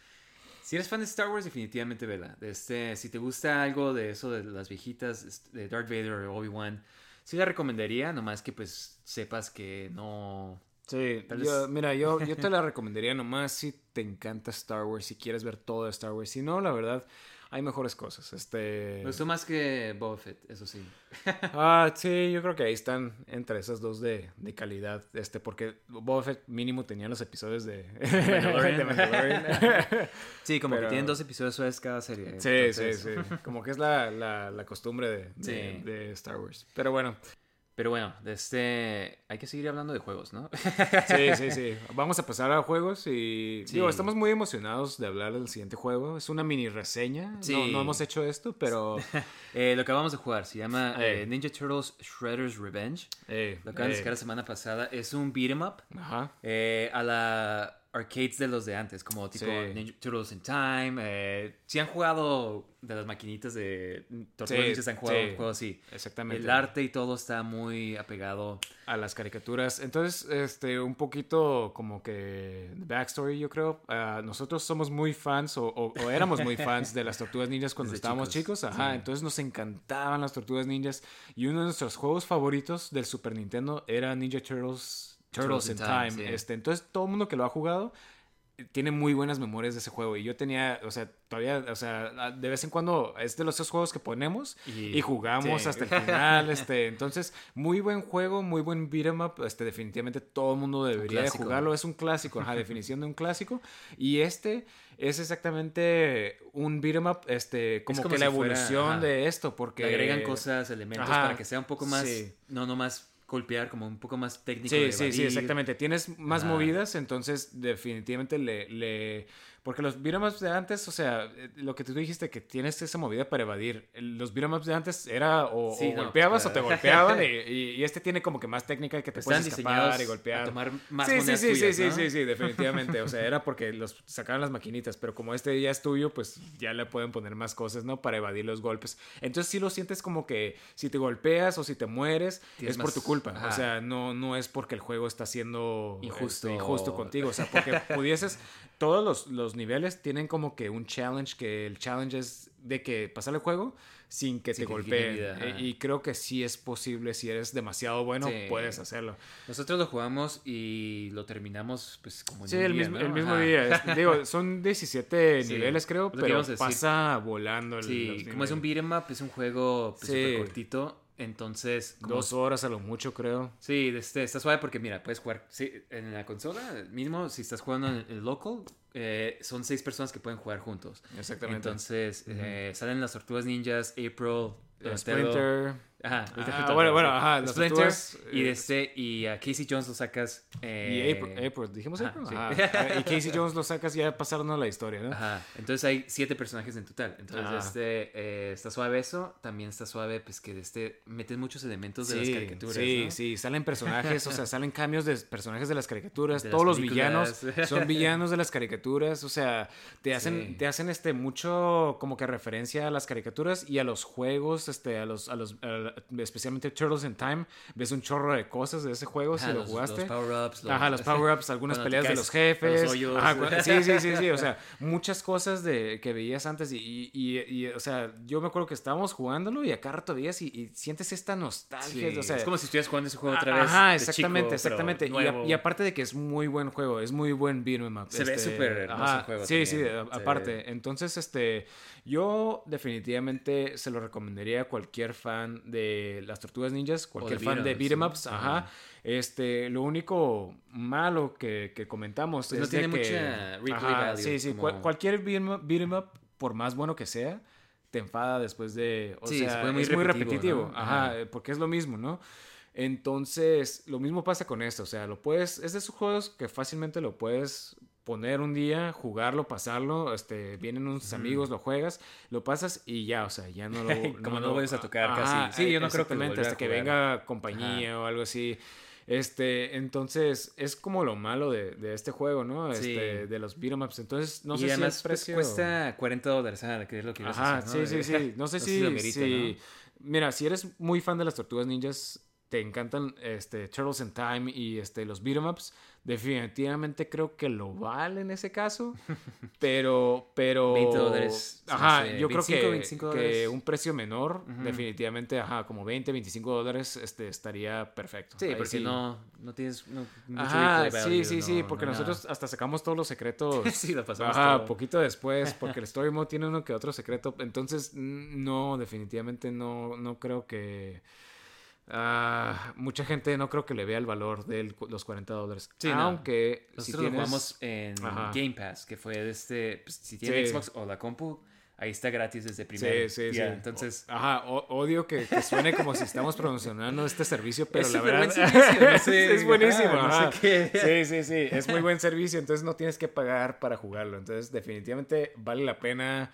si eres fan de Star Wars definitivamente vela. Este, si te gusta algo de eso de las viejitas de Darth Vader o Obi-Wan sí la recomendaría, nomás que pues sepas que no... Sí, yo- vez- mira, yo, yo te la recomendaría nomás si te encanta Star Wars, si quieres ver todo de Star Wars. Si no, la verdad, hay mejores cosas. Este... Me gustó más que Boba Fett, eso sí. Ah, sí, yo creo que ahí están entre esas dos de, de calidad. Este, porque Boba Fett mínimo tenía los episodios de, Mandalorian. de Mandalorian. Sí, como Pero- que tienen dos episodios suaves cada serie. Sí, entonces- sí, sí. Como que es la, la, la costumbre de, de, Sí. de Star Wars. Pero bueno, Pero bueno, este... hay que seguir hablando de juegos, ¿no? sí, sí, sí. Vamos a pasar a juegos y... Sí. Digo, estamos muy emocionados de hablar del siguiente juego. Es una mini reseña. No, Sí. no hemos hecho esto, pero... Eh, lo que acabamos de jugar se llama Eh. eh, Ninja Turtles Shredder's Revenge. eh, Lo acaban de sacar la semana pasada. Es un beat 'em up Ajá. eh, a la arcades de los de antes, como tipo Sí. Ninja Turtles in Time. Eh, si han jugado de las maquinitas de Tortugas Sí, Ninjas, han jugado sí. un juego así. Exactamente. El arte y todo está muy apegado. a las caricaturas. Entonces, este, un poquito como que backstory, yo creo. Ah, nosotros somos muy fans, o, o- o éramos muy fans de las tortugas ninjas cuando Desde estábamos chicos, chicos. Ajá, entonces nos encantaban las tortugas ninjas. Y uno de nuestros juegos favoritos del Super Nintendo era Ninja Turtles. Turtles, in Time. sí. Este, entonces, todo el mundo que lo ha jugado tiene muy buenas memorias de ese juego. Y yo tenía, o sea, todavía, o sea, de vez en cuando es de los esos juegos que ponemos y, Y- jugamos sí. hasta el final. este, entonces, muy buen juego, muy buen beat 'em up. Este, definitivamente todo el mundo debería de jugarlo. Es un clásico, ajá, definición de un clásico. Y este es exactamente un beat 'em up, este, como, como que la si evolución de esto, porque Le agregan cosas, elementos Ajá, para que sea un poco más. sí. No nomás golpear, como un poco más técnico. Sí, de sí, sí, exactamente. Tienes más movidas, entonces definitivamente le, le... Porque los beat'em de antes, o sea, eh, lo que tú dijiste, que tienes esa movida para evadir. Los beat'em de antes era o, Sí, o no, golpeabas para- o te golpeaban y, y- este tiene como que más técnica que te Están puedes escapar y golpear. a tomar más sí, sí, sí, tuyas, sí, ¿no? sí, sí, sí, definitivamente. O sea, era porque los sacaban las maquinitas, pero como este ya es tuyo, pues ya le pueden poner más cosas, ¿no? Para evadir los golpes. Entonces sí lo sientes como que si te golpeas o si te mueres, Tienes es por más- tu culpa. O ajá. sea, no, no es porque el juego está siendo Injusto. este, injusto contigo. O sea, porque pudieses. Todos los, los niveles tienen como que un challenge, que el challenge es de que pasar el juego sin que Sin te que golpeen. Eh, y creo que sí es posible, si eres demasiado bueno, Sí. puedes hacerlo. Nosotros lo jugamos y lo terminamos, pues, como Sí, el día, mismo, ¿no? el mismo Ajá. día. Digo, son 17 Sí, niveles, creo, pero pasa volando. el- Sí, como es un beat'em up, es un juego pues, cortito. Entonces, como- Dos horas a lo mucho, creo. Sí, este, está suave porque, mira, puedes jugar sí, en la consola, mismo si estás jugando en el local, eh, son seis personas que pueden jugar juntos. Exactamente. Entonces, eh, salen las tortugas ninjas, April, Donatello. Splinter. Ajá, Ah, ahorita- bueno, bueno, ajá, las Splinter, tortugas, y, eh, este, y a Casey Jones lo sacas. Y eh, April, April, dijimos ajá, April. sí. Ajá. Y Casey Jones lo sacas ya pasaron la historia, ¿no? Ajá, entonces hay siete personajes en total. Entonces, Ajá. este, eh, está suave eso. También está suave, pues que este, meten muchos elementos de las caricaturas. Sí, ¿no? sí, salen personajes, o sea, salen cambios de personajes de las caricaturas. De las Todos los villanos son villanos de las caricaturas, o sea, te hacen, Sí. te hacen este mucho como que referencia a las caricaturas y a los juegos, este, a los, a los, a especialmente Turtles in Time. Ves un chorro de cosas de ese juego Ajá, si lo jugaste. Los power-ups. Ajá, los power-ups, algunas peleas de los jefes. los hoyos. Ajá, cu- sí, sí, sí, sí. O sea, muchas cosas de, que veías antes y, y- y- y, o sea, yo me acuerdo que estábamos jugándolo y acá rato veías y, sientes esta nostalgia. Sí, o sea, es como si estuvieras jugando ese juego otra vez. Ajá, exactamente, chico, exactamente. Y, a- nuevo. y aparte de que es muy buen juego, es muy buen beat'em up. Se ve súper hermoso el juego Sí, también. Sí. aparte. Entonces, este, yo definitivamente se lo recomendaría a cualquier fan de las Tortugas Ninjas, cualquier de fan de beat'em ups, sí. ajá. Ajá. Este, lo único malo que, que comentamos Pues no es de tiene que- mucha replay ajá, value, Sí, sí, como- cual- cualquier beat'em up, por más bueno que sea, te enfada después de, o Sí, sea, muy es muy repetitivo, repetitivo, ¿no? ajá, Ajá. porque es lo mismo, ¿no? Entonces, lo mismo pasa con esto, o sea, lo puedes, es de esos juegos que fácilmente lo puedes poner un día, jugarlo, pasarlo, este, vienen unos amigos, lo juegas, lo pasas y ya, o sea, ya no lo... Como no lo- vuelves a tocar Ajá, casi. Sí, yo no creo que lo hasta que venga compañía o algo así. Este, entonces, es como lo malo de, de este juego, ¿no? Sí. Este, de los beat'em ups. Entonces, no y sé si además el pues, cuesta 40 dólares, ah, que es lo que ibas a Ajá, hacer, ¿no? sí, sí, sí. No sé si, lo amerita, si- Mira, si eres muy fan de las tortugas ninjas, te encantan este, Turtles in Time y este, los beat'em ups, definitivamente creo que lo vale en ese caso. Pero, pero. 20 dólares. Ajá, yo 25, creo que, 25 que un precio menor, definitivamente, ajá, como 20, 25 dólares, este, estaría perfecto. Sí, Ahí porque no, no tienes no, mucho Ajá, sí, sí, no- sí, no porque nada. nosotros hasta sacamos todos los secretos. Sí, lo pasamos Ajá, todo. poquito después, porque el Story Mode tiene uno que otro secreto. Entonces, no, definitivamente no, no creo que. Ah, mucha gente no creo que le vea el valor de los 40 dólares. Sí, no. Aunque si Nosotros tienes... lo jugamos en Ajá. Game Pass, que fue este. pues, si tiene Sí. Xbox o la compu, ahí está gratis desde primero. Sí, sí, sí. Entonces. Ajá, o- odio que, que suene como si estamos promocionando este servicio, pero Es la verdad buen servicio, no sé, es buenísimo. ajá, no ajá. sé qué. Sí, sí, sí, es muy buen servicio, entonces no tienes que pagar para jugarlo. Entonces, definitivamente vale la pena.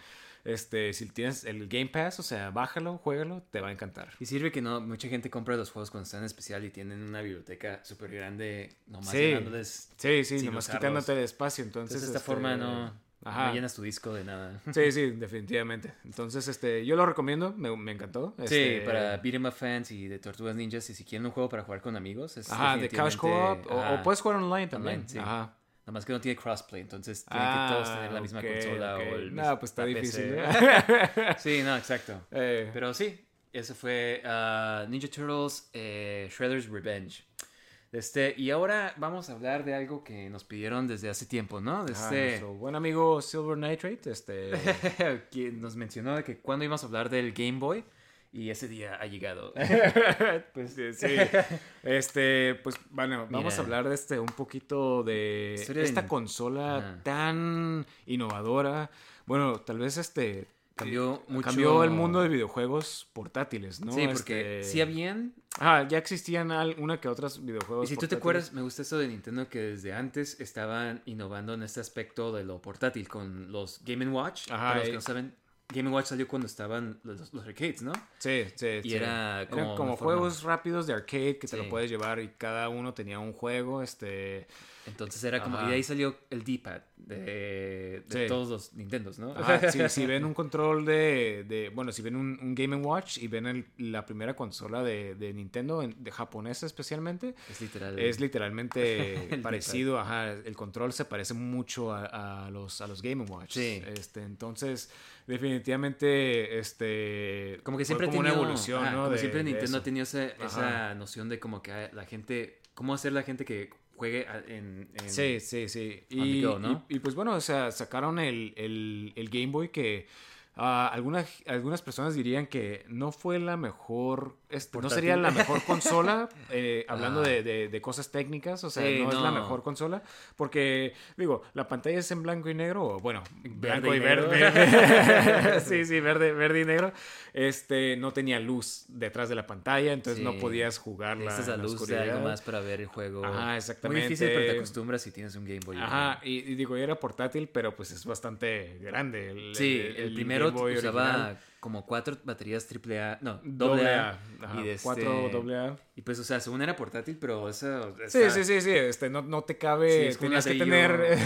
Este, si tienes el Game Pass, o sea, bájalo, juégalo, te va a encantar. Y sirve que no mucha gente compra los juegos cuando están en especial y tienen una biblioteca súper grande, nomás Sí. llenándoles. Sí, sí, sin nomás quitándote el espacio. Entonces, Entonces, de esta este, forma no, Ajá. no llenas tu disco de nada. Sí, sí, definitivamente. Entonces, este, yo lo recomiendo, me, me encantó. Sí, Este, para beat'em up fans y de Tortugas Ninjas, y si quieren un juego para jugar con amigos, es Ajá, de couch co-op, o, puedes jugar online también. Online, sí. Ajá. Nada más que no tiene crossplay, entonces tienen que todos tener la misma Ah, ok, consola o el No, mismo pues está difícil. ¿eh? Sí, no, exacto. Eh, Pero sí, eso fue ah, Ninja Turtles eh, Shredder's Revenge. Este, y ahora vamos a hablar de algo que nos pidieron desde hace tiempo, ¿no? De ah, este, nuestro buen amigo Silver Nitrate, este, quien nos mencionó de que cuando íbamos a hablar del Game Boy y ese día ha llegado. pues sí. Este, pues bueno, vamos Mira. a hablar de este un poquito de esta consola Ajá. tan innovadora. Bueno, tal vez este Cambió mucho- cambió el mundo de videojuegos portátiles, ¿no? sí, porque Este, sí habían Ah, ya existían una que otras videojuegos. Y si tú te portátiles. acuerdas, me gusta eso de Nintendo que desde antes estaban innovando en este aspecto de lo portátil con los Game Watch. Ajá, Para los que no saben, Game Watch salió cuando estaban los, los arcades, ¿no? Sí, sí, Y sí. era Eran como como juegos rápidos de arcade que te Sí. lo puedes llevar y cada uno tenía un juego, este... Entonces era como... Ajá. Y de ahí salió el D-pad de, de Sí. todos los Nintendos, ¿no? Ajá, si, si ven un control de, de- bueno, si ven un, un Game Watch y ven el- la primera consola de, de Nintendo, en- de japonesa especialmente, Es literal. es literalmente parecido, ajá, el control se parece mucho a, a los, a los Game Watch. Sí. Este, entonces, definitivamente, este... Como que siempre como una tenía evolución, ajá, ¿no? Como de- siempre Nintendo ha tenido esa, noción de como que la gente... ¿Cómo hacer la gente que juegue en... en- Sí, sí, sí. Y, go, ¿no? y- y, pues bueno, o sea, sacaron el, el- el Game Boy que ah, algunas, algunas personas dirían que no fue la mejor, este, no sería la mejor consola, eh, hablando Ah. de, de- de cosas técnicas, o sea, Sí, no, es la mejor consola, porque, digo, la pantalla es en blanco y negro, o bueno, blanco y y, negro. verde. sí, sí, verde, verde y negro. Este, no tenía luz detrás de la pantalla, entonces no podías jugarla la la luz de algo más para ver el juego. Ajá, exactamente. Muy difícil, pero te acostumbras si tienes un Game Boy. Ajá, y, y digo, era portátil, pero pues es bastante grande. El, Sí, el, primero Game Boy usaba original. Como cuatro baterías AAA, no, doble A. A. ajá, y de este- cuatro doble A. Y pues, o sea, según era portátil, pero eso... Sí, está- sí, sí, sí, este, no, no te cabe, tenías que tener...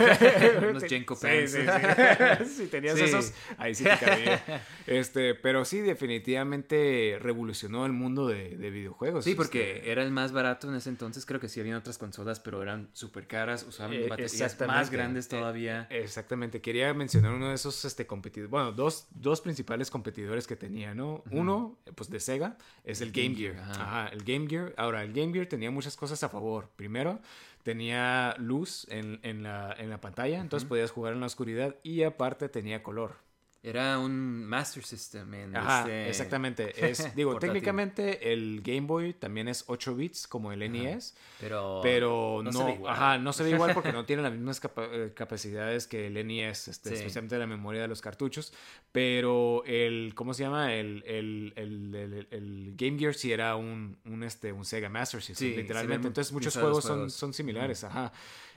unos Jenko Sí, pants. sí, sí. si tenías Sí. esos, ahí sí te cabía. Este, pero sí, definitivamente revolucionó el mundo de, de videojuegos. Sí, porque este. era el más barato en ese entonces. Creo que sí habían otras consolas, pero eran súper caras. Usaban Eh, baterías más grandes todavía. Exactamente, quería mencionar uno de esos este, competidores, bueno, dos, dos principales competidores que tenía, ¿no? Uno, pues de Sega, es el Game Gear. Ajá. Ajá, el Game Gear. Ahora, el Game Gear tenía muchas cosas a favor. Primero, tenía luz en, en la, en la pantalla, entonces podías jugar en la oscuridad y aparte tenía color. Era un Master System. En Ajá, este- exactamente. Es, digo, técnicamente el Game Boy también es 8 bits como el NES. Pero, Pero no no, se ve igual. ajá, no se ve igual porque no tiene las mismas capa- eh, capacidades que el NES, este, Sí. especialmente la memoria de los cartuchos. Pero el, ¿cómo se llama? El, el, el, el- Game Gear sí era un, un, este, un Sega Master System, Sí, literalmente. Entonces muchos juegos, juegos. Son, son similares, ajá.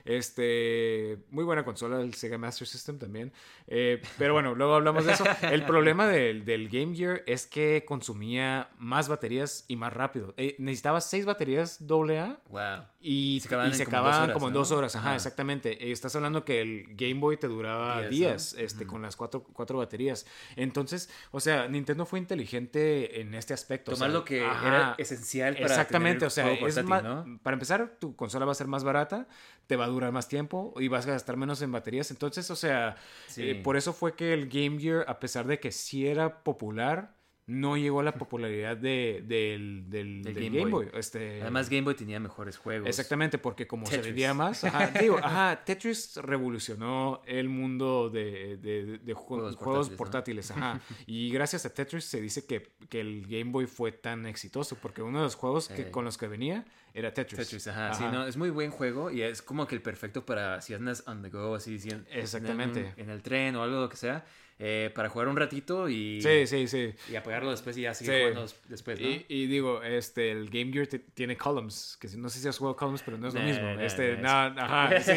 Este, muy buena consola, el Sega Master System también. Eh, pero bueno, luego hablamos de eso. El problema del, del, Game Gear es que consumía más baterías y más rápido. Eh, necesitaba seis baterías AA. Wow. Y se acababan, como, en dos horas. Ajá, exactamente. estás hablando que el Game Boy te duraba días, este, con las cuatro, cuatro baterías. Entonces, o sea, Nintendo fue inteligente en este aspecto. Tomar lo que era esencial para Exactamente, o sea, es para empezar, tu consola va a ser más barata, te va a durar más tiempo y vas a gastar menos en baterías. Entonces, o sea, eh, por eso fue que el Game Gear, a pesar de que sí era popular, no llegó a la popularidad de, del, del, Game, Boy. Este, Además, Game Boy tenía mejores juegos. Exactamente, porque como se vendía más, ajá, digo, ajá, Tetris revolucionó el mundo de, de, juegos, portátiles. ajá. Y gracias a Tetris se dice que, que, el Game Boy fue tan exitoso, porque uno de los juegos que, con los que venía era Tetris. Tetris, ajá. Sí, no, es muy buen juego y es como que el perfecto para si andas on the go, así, Exactamente. En, en el tren o algo lo que sea eh, para jugar un ratito y, sí, sí, sí. y apagarlo después y ya seguir jugando después, ¿no? Y, digo, este, el Game Gear tiene columns, que no sé si has jugado columns, pero no es lo mismo. este, no, ajá, sí.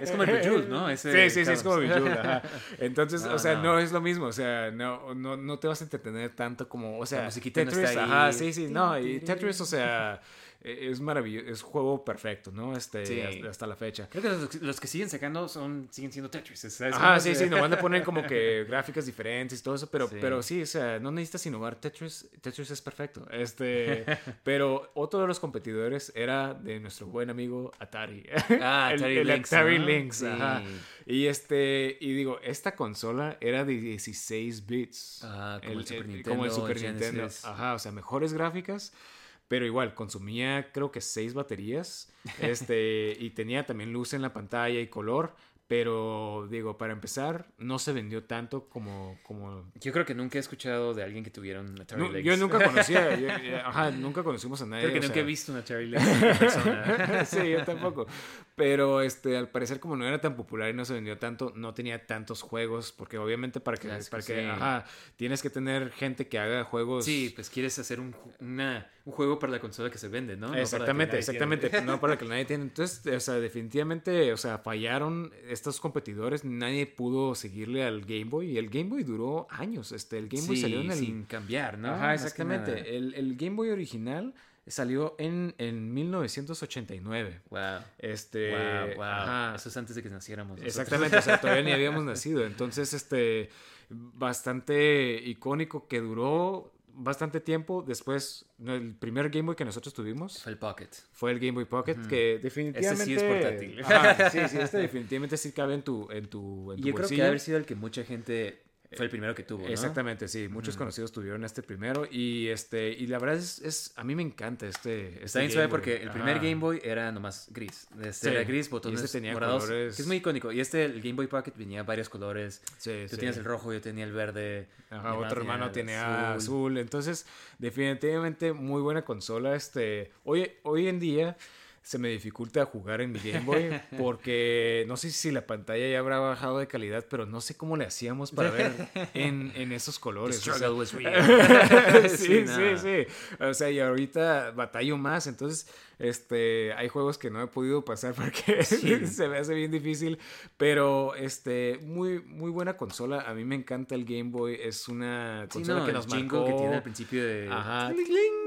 es como el Bejeweled, ¿no? sí, sí, sí, es como Bejeweled, ajá. Entonces, o sea, no. es lo mismo, o sea, no, no, no te vas a entretener tanto como, o sea, Tetris, ajá, sí, sí, no, y Tetris, o sea... E-, es maravilloso, es juego perfecto, ¿no? Este, hasta, la fecha. Creo que los, que siguen sacando son, siguen siendo Tetris. Ah, sí, sí, nomás le ponen como que gráficas diferentes y todo eso, pero sí. pero sí, o sea, no necesitas innovar. Tetris, Tetris es perfecto. Este, pero otro de los competidores era de nuestro buen amigo Atari. Ah, Atari el, Lynx. Atari Lynx, ajá. Y este, y digo, esta consola era de 16 bits. Ah, como el, Super Nintendo. Como el Super Nintendo. Ajá, o sea, mejores gráficas pero igual consumía creo que seis baterías este y tenía también luz en la pantalla y color pero digo, para empezar, no se vendió tanto como, como... Yo creo que nunca he escuchado de alguien que tuviera un Atari Yo nunca conocía, ajá, nunca conocimos a nadie. Creo que nunca he visto un Atari Legs en persona. sí, yo tampoco. Pero este, al parecer como no era tan popular y no se vendió tanto, no tenía tantos juegos, porque obviamente para que, para que, ajá, tienes que tener gente que haga juegos... Sí, pues quieres hacer un, una, un juego para la consola que se vende, ¿no? Exactamente, exactamente, no para que nadie tiene. Entonces, o sea, definitivamente, o sea, fallaron estos competidores, nadie pudo seguirle al Game Boy y el Game Boy duró años. Este, el Game Boy salió en el... sin cambiar, ¿no? Ajá, exactamente. El, el, Game Boy original salió en, en 1989. Wow. Este, wow, wow. Eso es antes de que naciéramos. Exactamente, o sea, todavía ni habíamos nacido. Entonces, este, bastante icónico que duró bastante tiempo. Después, el primer Game Boy que nosotros tuvimos fue el Pocket. Fue el Game Boy Pocket, que definitivamente. Ese sí es portátil. sí, sí, este definitivamente sí cabe en tu, en tu, en tu Yo creo que debe haber sido el que mucha gente fue el primero que tuvo, ¿no? Exactamente, sí. Muchos conocidos tuvieron este primero y este y la verdad es, es a mí me encanta este. este Está bien suave porque el primer Game Boy era nomás gris. Este era gris, botones este tenía morados, colores... que es muy icónico. Y este el Game Boy Pocket venía varios colores. Sí, Tú tienes el rojo, yo tenía el verde. Ajá, otro hermano tenía azul. azul. Entonces, definitivamente muy buena consola. Este, hoy hoy en día se me dificulta jugar en mi Game Boy porque no sé si la pantalla ya habrá bajado de calidad, pero no sé cómo le hacíamos para ver en, en esos colores. O sí, sí, sí. O sea, y ahorita batallo más, entonces este, hay juegos que no he podido pasar porque se me hace bien difícil, pero este, muy, muy buena consola. A mí me encanta el Game Boy. Es una consola que nos marcó. que tiene al principio de. Ajá.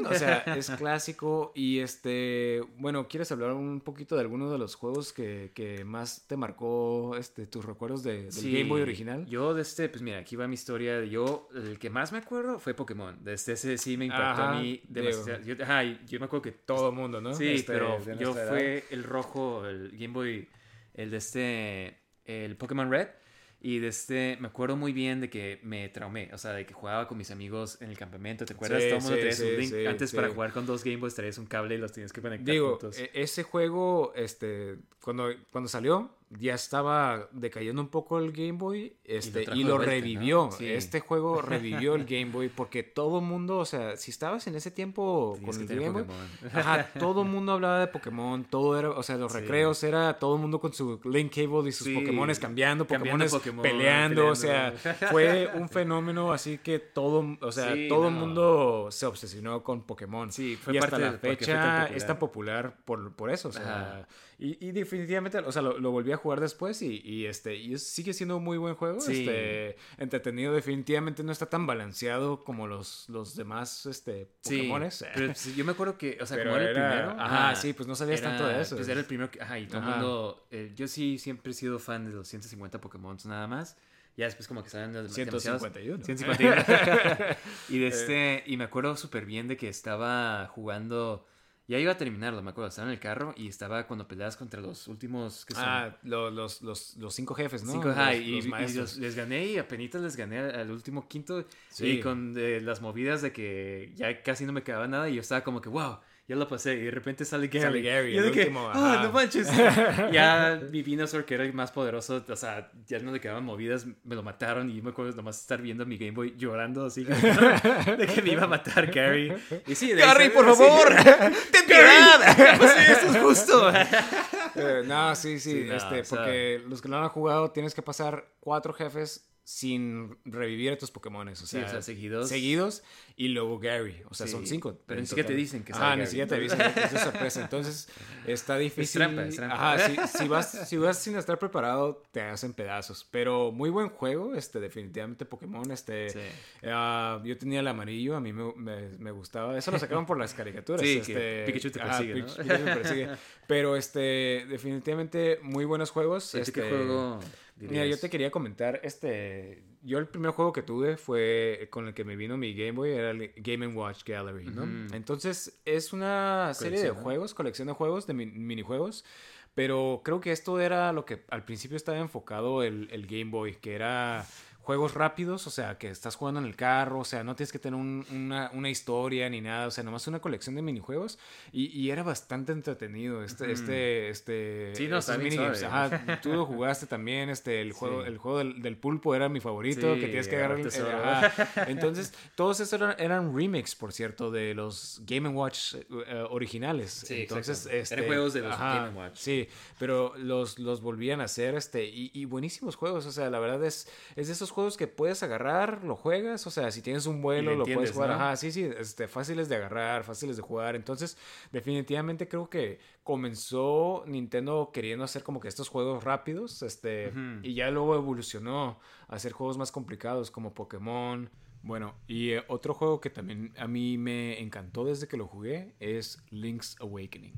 O sea, es clásico y este, bueno, ¿quieres hablar un poquito de alguno de los juegos que, que más te marcó este, tus recuerdos de, del Game Boy original? Yo de este, pues mira, aquí va mi historia. Yo, el que más me acuerdo fue Pokémon. Desde ese sí me impactó a mí demasiado. Yo, ajá, yo me acuerdo que todo el mundo, ¿no? Sí, este, pero yo fue el rojo, el Game Boy, el de este, el Pokémon Red. Y de este, me acuerdo muy bien de que me traumé, o sea, de que jugaba con mis amigos en el campamento, ¿te acuerdas? Todo el mundo un link. Antes para jugar con dos Game Boys traías un cable y los tenías que conectar Digo, e-, ese juego, este, cuando, cuando salió, ya estaba decayendo un poco el Game Boy este, y lo, revivió. Sí. Este juego revivió el Game Boy porque todo el mundo, o sea, si estabas en ese tiempo Tenías con el Game Boy, ajá, todo el mundo hablaba de Pokémon, todo era, o sea, los Sí. recreos era todo el mundo con su Link Cable y sus Sí. Pokémones cambiando, Pokémones Pokémon, peleando, o sea, fue un fenómeno así que todo, o sea, todo el no. mundo se obsesionó con Pokémon. Sí, fue y hasta parte la tan fecha es tan popular por, por eso, o sea, Ajá. Y, y definitivamente, o sea, lo, lo volví a jugar después y, y, este, y sigue siendo un muy buen juego, Sí. este, entretenido, definitivamente no está tan balanceado como los, los demás, este, Sí, Pokémones. pero sí, yo me acuerdo que, o sea, Pero como era el primero. ajá, sí, pues no sabías era- tanto de eso. Pues era el primero que, ajá, y todo el mundo, eh, yo sí siempre he sido fan de los 150 Pokémon nada más. Ya después como que salen los 151. 151. y de este, y me acuerdo súper bien de que estaba jugando, ya iba a terminarlo, me acuerdo, estaba en el carro y estaba cuando peleabas contra los últimos, que? Ah, lo- los, los, los cinco jefes, ¿no? Cinco, los, ajá, y, los y les gané y apenas les gané al, al último quinto. Sí. Y con eh, las movidas de que ya casi no me quedaba nada y yo estaba como que, wow, ya lo pasé. Y de repente sale Gary. Sale Gary, y yo último, ah, no manches. ya mi Venusaur, que era el más poderoso, o sea, ya no le quedaban movidas, me lo mataron. Y yo me acuerdo nomás estar viendo mi Game Boy llorando así de que me iba a matar Gary. Y sí, de ahí Gary, por sí. favor, ten piedad. Pues sí, esto es justo. Eh, no, sí, sí, Sí, no, este, o sea- porque los que no lo han jugado tienes que pasar cuatro jefes sin revivir a tus Pokémones, o Sí, sea, o sea, seguidos. seguidos y luego Gary, o sea, Sí, son cinco. pero ni siquiera te dicen que Ah, sale ni siquiera te dicen, es sorpresa, entonces está difícil. trampa, es trampa. Ajá, si, si vas, si vas sin estar preparado te hacen pedazos, pero muy buen juego, este, definitivamente Pokémon, este, Sí. ah, yo tenía el amarillo, a mí me, me, me gustaba, eso lo sacaron por las caricaturas, Sí, este, que Pikachu te persigue, ¿no? Pikachu- persigue. Pero este, definitivamente muy buenos juegos. ¿Y tú Este, qué juego Mira, yo te quería comentar, este, yo el primer juego que tuve fue con el que me vino mi Game Boy, era el Game Watch Gallery. Entonces es una serie de juegos, colección de juegos, de mi- minijuegos, pero creo que esto era lo que al principio estaba enfocado el, el Game Boy, que era juegos rápidos, o sea, que estás jugando en el carro, o sea, no tienes que tener un- una, una historia ni nada, o sea, nomás una colección de minijuegos y, y era bastante entretenido este, este, este, Sí, no, minigames. Ajá, tú lo jugaste también, este, el juego, Sí. el juego del, del pulpo era mi favorito, Sí, que tienes que agarrar el- ajá. Entonces, todos esos eran, eran remakes, por cierto, de los Game Watch eh, eh, originales. Sí, Entonces, este, Eran juegos de los Game Watch. Sí, pero los, los volvían a hacer, este, y, y buenísimos juegos, o sea, la verdad es, es de esos juegos que puedes agarrar, lo juegas, o sea, si tienes un vuelo, lo puedes jugar, ¿no? ajá, sí, sí, este, fáciles de agarrar, fáciles de jugar, entonces, definitivamente creo que comenzó Nintendo queriendo hacer como que estos juegos rápidos, este, y ya luego evolucionó a hacer juegos más complicados como Pokémon. Bueno, y eh, otro juego que también a mí me encantó desde que lo jugué es Link's Awakening.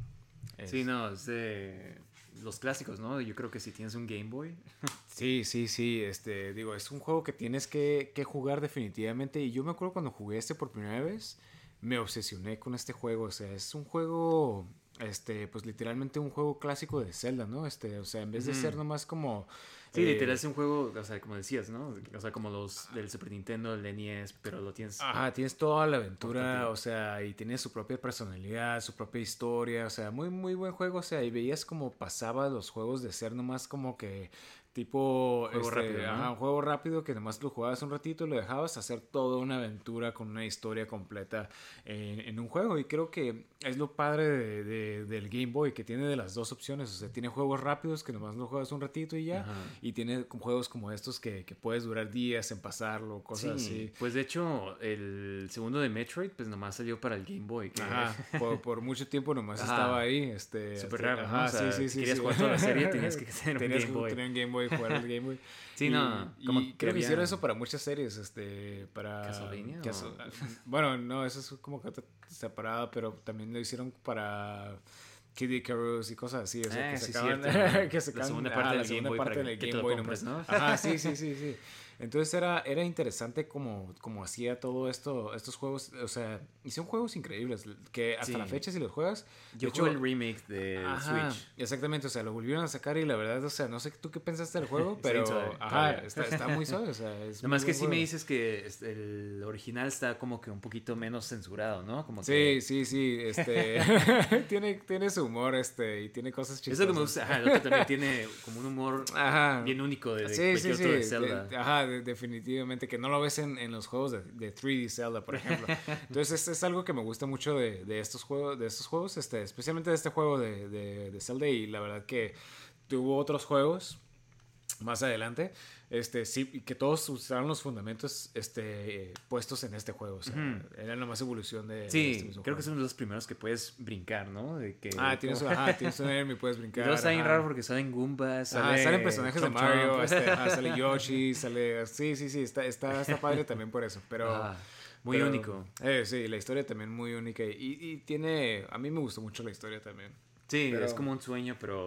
Es- Sí, no, es de los clásicos, ¿no? Yo creo que si tienes un Game Boy. Sí, sí, sí, este, digo, es un juego que tienes que, que jugar definitivamente. Y yo me acuerdo cuando jugué este por primera vez, me obsesioné con este juego. O sea, es un juego, este, pues literalmente un juego clásico de Zelda, ¿no? Este, o sea, en vez de Ujú. ser nomás como... Sí, eh, literal es un juego, o sea, como decías, ¿no? O sea, como los del Super Nintendo, el NES, pero lo tienes. Ajá, tienes toda la aventura, Portátil. o sea, y tiene su propia personalidad, su propia historia, o sea, muy, muy buen juego, o sea, y veías como pasaba los juegos de ser nomás como que tipo Juego este, rápido, ¿no? ajá, un juego rápido que nomás lo jugabas un ratito y lo dejabas hacer toda una aventura con una historia completa en, en un juego y creo que es lo padre de- de- del Game Boy que tiene de las dos opciones, o sea, tiene juegos rápidos que nomás lo juegas un ratito y ya, Ajá. y tiene juegos como estos que, que puedes durar días en pasarlo, cosas Sí, así. pues de hecho, el segundo de Metroid, pues nomás salió para el Game Boy. Que Ajá, por, por mucho tiempo nomás Ajá. estaba ahí. Este, Súper raro, O sea, sí, sí, sí, querías jugar toda la serie, tenías que tener un Tenías Game que Boy. tener un Game Boy, jugar el Game Boy. Sí, Y- no, Y, como que creo que hicieron eso para muchas series, este, para... Bueno, no, eso es como que separado, pero también lo hicieron para... Kid Icarus y cosas así, o sea, Ah, que sí, sacaban, cierto. que La sacaban segunda parte la del segunda Game Boy parte del Game Boy compres. ¿no? Ajá, sí, sí, sí, sí. Entonces era, era interesante como, como hacía todo esto, estos juegos, o sea, y son juegos increíbles, que hasta Sí. la fecha si los juegas... Yo jugué hecho, el remake de Ajá, Switch. Exactamente, o sea, lo volvieron a sacar y la verdad, o sea, no sé tú qué pensaste del juego, pero ajá, está, está muy suave, o sea, es Nomás que sí me dices que el original está como que un poquito menos censurado, ¿no? Como Sí, que... sí, sí, este, tiene, tiene su humor, este, y tiene cosas Eso chistosas. que me gusta, ajá, el otro también tiene como un humor Ajá. bien único de, de Sí, cualquier sí. otro de de- Zelda. ajá, de- definitivamente. Que no lo ves en, en los juegos de, de 3D Zelda, por ejemplo. Entonces, este es algo que me gusta mucho de, de estos juegos, de estos juegos, este, especialmente de este juego de Zelda. Y la verdad que tuvo otros juegos más adelante. Este, sí, que todos usaron los fundamentos este, eh, puestos en este juego. O sea, era la más evolución de, de Sí, este mismo creo que juego. son los primeros que puedes brincar, ¿no? De que, Ah, tienes, como- ajá, tienes un enemy, puedes brincar. bien ajá. raro porque salen Goombas, Ajá, sale salen personajes de Chomp Mario, este, ajá, sale Yoshi, sale... Sí, sí, sí, está, está, está padre también por eso, pero... Ajá, muy pero- único. Eh, sí, la historia también muy única y, y tiene... A mí me gustó mucho la historia también. Sí, Pero- es como un sueño, pero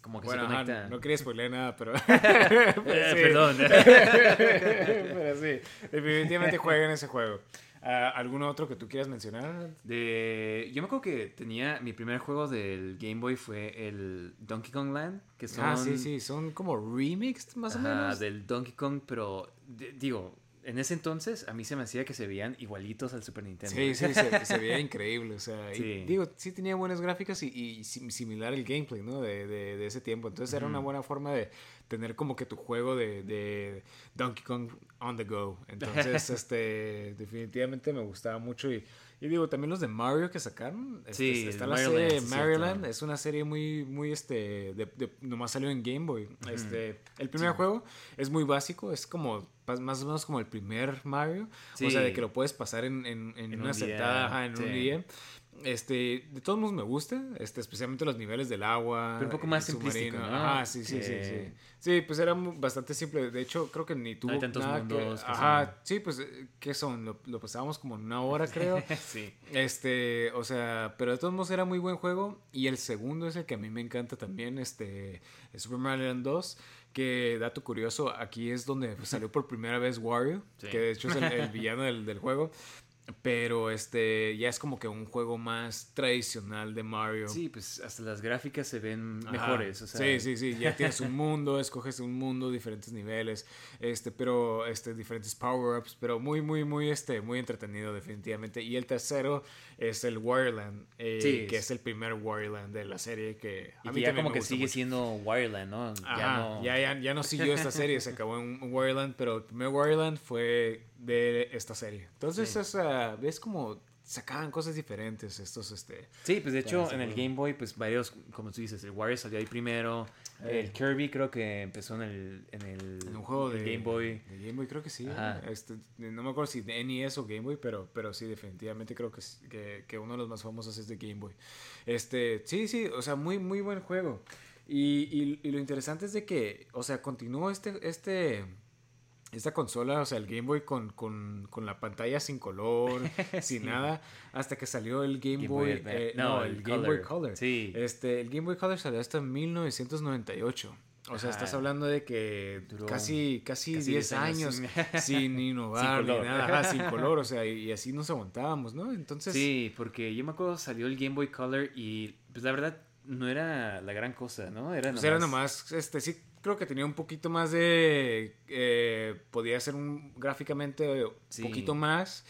como que Bueno, se ajá, conecta. no quería spoiler nada, pero... Pero sí. Perdón. pero sí, definitivamente jueguen ese juego. Ah, ¿Algún otro que tú quieras mencionar? De, yo me acuerdo que tenía mi primer juego del Game Boy fue el Donkey Kong Land, que son Ah, sí, sí, son como remixed más o ajá, menos. del Donkey Kong, pero de- digo, en ese entonces a mí se me hacía que se veían igualitos al Super Nintendo. Sí, sí, se, se veía increíble, o sea, y Sí. digo, sí tenía buenas gráficas y, y sim- similar el gameplay, ¿no? De, de, de ese tiempo, entonces era una buena forma de tener como que tu juego de, de Donkey Kong on the go, entonces, este, definitivamente me gustaba mucho y, y digo, también los de Mario que sacaron, este, Sí, está el la Mario serie Land, sí, es una serie muy, muy, este, de, de- nomás salió en Game Boy, este, el primer juego es muy básico, es como, más o menos como el primer Mario, o sea, de Sí. que lo puedes pasar en, en, en En una un sentada, en un sí. día. Este, de todos modos me gusta, este, especialmente los niveles del agua. Pero un poco más simplístico. Ajá, sí, sí, sí, sí. Sí, pues era bastante simple. De hecho, creo que ni tuvo hay tantos nada mundos que... que Ajá, son- sí, pues, eh, ¿qué son? Lo, lo pasábamos como en una hora, creo. sí. Este, o sea, pero de todos modos era muy buen juego. Y el segundo es el que a mí me encanta también, este, Super Mario Land 2. Que, dato curioso, aquí es donde salió por primera vez Wario, Sí. que de hecho es el, el villano del, del juego. Pero este, ya es como que un juego más tradicional de Mario. Sí, pues hasta las gráficas se ven Ajá. mejores. O sea, sí, sí, sí, ya tienes un mundo, escoges un mundo, diferentes niveles, este, pero, este, diferentes power-ups, pero muy, muy, muy, este, muy entretenido definitivamente. Y el tercero es el Wireland, eh, Sí, que es- es el primer Wireland de la serie que Y que ya como que sigue mucho. siendo Wireland, ¿no? Ajá, ya no. ya, ya, ya no siguió esta serie, se acabó en Wireland, pero el primer Wireland fue de esta serie. Entonces, Sí. o sea, ves como sacaban cosas diferentes estos, este... Sí, pues de hecho en el. Game Boy, pues varios, como tú dices, el Wario salió ahí primero. Eh. El Kirby creo que empezó en el, en el, En un juego de Game Boy. de Game Boy creo que sí. Este, no me acuerdo si de NES o Game Boy, pero, pero sí, definitivamente creo que, es- que, que uno de los más famosos es de Game Boy. Este, sí, sí, o sea, muy, muy buen juego. Y, y- y lo interesante es de que, o sea, continuó este, este, esta consola, o sea, el Game Boy con, con, con la pantalla sin color, sin nada, hasta que salió el Game, Game Boy, Boy eh, No, no, el el Game Boy Color. Sí. Este, el Game Boy Color salió hasta 1998. O sea, Ajá. estás hablando de que Duró casi, casi, casi 10 10 años años sin- sin innovar Sin ni nada, ajá, sin color, o sea, y, y así nos aguantábamos, ¿no? Entonces, Sí, porque yo me acuerdo salió el Game Boy Color y pues la verdad no era la gran cosa, ¿no? Era pues nomás... era nomás, este, sí, creo que tenía un poquito más de, eh, podía ser un gráficamente un Sí. poquito más,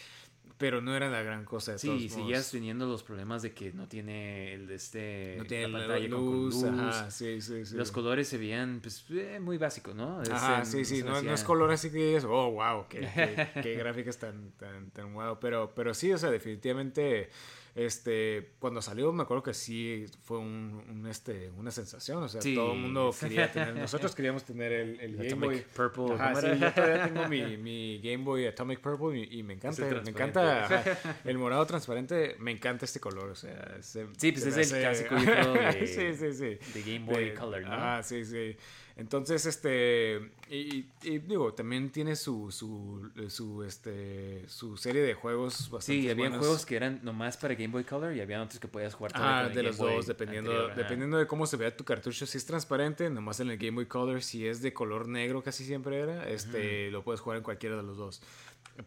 pero no era la gran cosa de Sí, todos teniendo los problemas de que no tiene el de este No tiene la la pantalla con- con luz, luz. ajá, sí, sí, sí. Los colores se veían pues eh, muy básicos, ¿no? Ajá, sí, sí, no, no es color así que digas, oh, wow, qué, qué, qué gráficas tan, tan, tan wow, pero, pero sí, o sea, definitivamente, este, cuando salió me acuerdo que sí fue un, un, este, una sensación, o sea, Sí. todo el mundo quería tener, nosotros queríamos tener el, el Game Boy. Purple. Ajá, ¿cómo sí, yo todavía tengo mi, mi Game Boy Atomic Purple y, y me encanta, me encanta ajá, el morado transparente, me encanta este color, o sea, se- Sí, pues se es el clásico, de- sí, sí, sí de Game Boy de- Color, ¿no? Ah, sí, sí. Entonces, este, Y, y, digo, también tiene su, su, su, este, su serie de juegos bastante Sí, había juegos que eran nomás para Game Boy Color y había otros que podías jugar Ah, de los Boy dos, dependiendo, anterior, dependiendo de cómo se vea tu cartucho. Si es transparente, nomás en el Game Boy Color, si es de color negro casi siempre era, este, lo puedes jugar en cualquiera de los dos.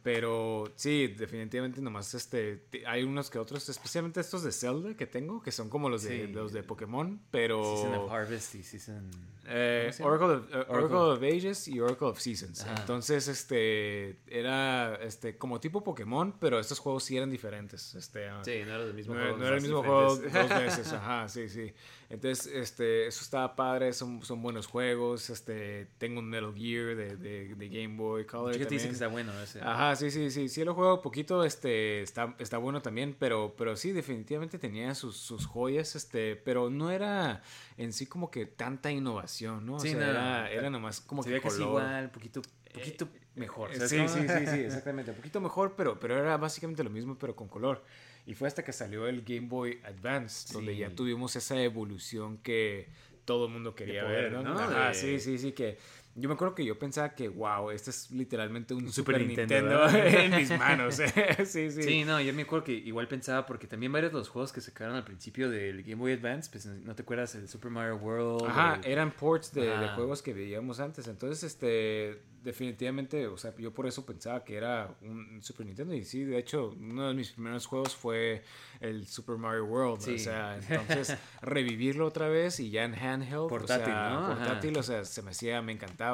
Pero sí, definitivamente nomás este, hay unos que otros, especialmente estos de Zelda que tengo, que son como los de, Sí. los de Pokémon, pero... Season of Harvest y Season... Eh, eh, Oracle. Oracle of Ages y Oracle of Seasons. Ajá. Entonces, este, era este, como tipo Pokémon, pero estos juegos sí eran diferentes. Este, ah, Sí, no era el mismo no, juego. no era el mismo juego dos veces, ajá, sí, sí. Entonces, este, eso estaba padre, son, son buenos juegos. Este, tengo un Metal Gear de, de, de Game Boy Color. Mucha gente dice que está bueno ese. Ajá, sí, sí, sí. Sí, lo juego poquito, este, está, está bueno también, pero, pero sí, definitivamente tenía sus, sus joyas, este, pero no era en sí como que tanta innovación, ¿no? O Sí, sea, no, era, era nomás como Se que color. igual, poquito, poquito mejor. Eh, ¿sabes Sí, sí, sí, sí, exactamente. Un poquito mejor, pero, pero era básicamente lo mismo, pero con color. Y fue hasta que salió el Game Boy Advance, donde ya tuvimos esa evolución que todo el mundo quería poder, ver, ¿no? ¿no? Ajá, De- sí, sí, sí, que yo me acuerdo que yo pensaba que, wow, este es literalmente un, Super Super, Nintendo, en mis manos. sí, sí. Sí, no, yo me acuerdo que igual pensaba, porque también varios de los juegos que sacaron al principio del Game Boy Advance, pues no te acuerdas el Super Mario World. Ajá, el- eran ports de, juegos que veíamos antes. Entonces, este, definitivamente, o sea, yo por eso pensaba que era un Super Nintendo. Y sí, de hecho, uno de mis primeros juegos fue el Super Mario World. Sí. O sea, entonces, revivirlo otra vez y ya en handheld. Portátil, o sea, ¿no? Ajá. Portátil, o sea, se me hacía, me encantaba.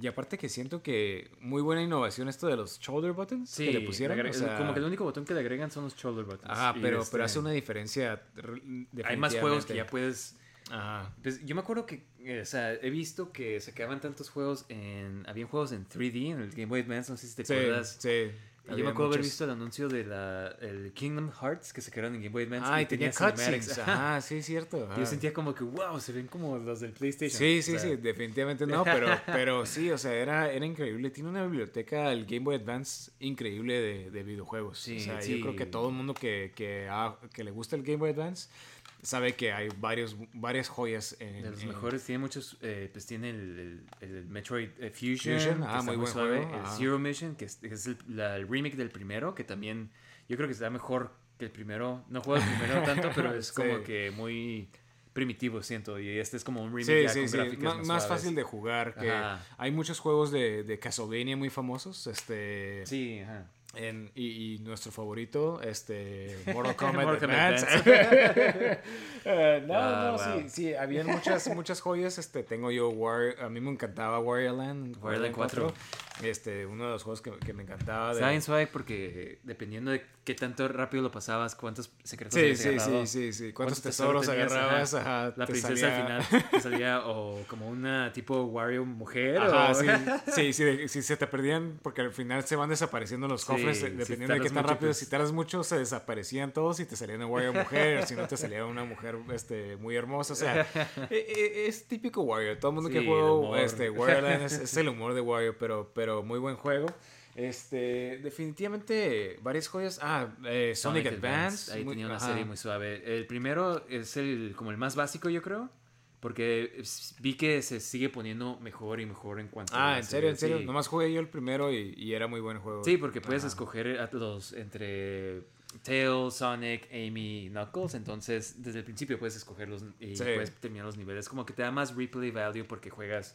Y aparte que siento que muy buena innovación esto de los shoulder buttons Sí, que le pusieron. agre- o sea, como que el único botón que le agregan son los shoulder buttons. Ajá, pero, este, pero hace una diferencia. re- Hay más juegos que ya puedes... Ajá. Pues yo me acuerdo que, eh, o sea, he visto que sacaban tantos juegos en... Habían juegos en 3D en el Game Boy Advance, no sé si te Sí, acuerdas. sí. Yo me acuerdo haber visto el anuncio de la, el Kingdom Hearts que sacaron en Game Boy Advance. Ah, y tenía cinematics. cutscenes. Ajá, sí, cierto. Yo sentía como que, wow, se ven como los del PlayStation. Sí, sí, O sea, sí, definitivamente no, pero, pero sí, o sea, era, era increíble. Tiene una biblioteca, el Game Boy Advance, increíble de, de videojuegos. Sí, o sea, sí. yo creo que todo el mundo que, que le gusta el Game Boy Advance sabe que hay varios, varias joyas en, De los en- mejores, tiene muchos, eh, pues tiene el, el, el Metroid eh, Fusion, ah, está muy buen suave, juego, el ajá. Zero Mission, que es, que es el, la- el remake del primero, que también yo creo que está mejor que el primero. No juego el primero tanto, pero es como Sí. que muy primitivo, siento, y este es como un remake Sí, ya sí, con sí, gráficas más, fácil de jugar. Que Ajá. hay muchos juegos de, de Castlevania muy famosos, este, Sí, ajá. En- y, y nuestro favorito, este, Mortal Kombat Mortal Kombat Advance. Eh, no, Ah, no, wow. sí, sí, habían muchas, muchas joyas. Este, tengo yo War, a mí me encantaba Warrior Land, Warrior Land 4. Este, uno de los juegos que, que me encantaba. Está De... bien suave porque eh, dependiendo de qué tanto rápido lo pasabas, cuántos secretos Sí, habías sí, agarrado, sí, sí, sí. ¿Cuántos, cuántos tesoros agarrabas? ajá. Ajá, La princesa salía- al final te salía o como una tipo Wario mujer Ajá, o... sí, sí, sí, se te perdían, porque al final se van desapareciendo los Sí, cofres, si dependiendo de qué tan rápido, pues- si tardas mucho, se desaparecían todos y te salían una Warrior mujer, si no te salía una mujer este, muy hermosa, o sea, e- e- es, típico Warrior, todo el mundo que juega este, Warrior Land es, es el humor de Warrior, pero, pero muy buen juego. Este, definitivamente varias joyas. Ah, eh, Sonic, Advance. Ahí muy- tenía una ajá. serie muy suave. El primero es el como el más básico, yo creo. Porque vi que se sigue poniendo mejor y mejor en cuanto Ah, a en serio, en serio. sí. Nomás jugué yo el primero y, y era muy buen juego. Sí, porque puedes Ajá. escoger a los entre Tails, Sonic, Amy, Knuckles. Entonces, desde el principio puedes escogerlos y Sí. puedes terminar los niveles. Como que te da más replay value porque juegas.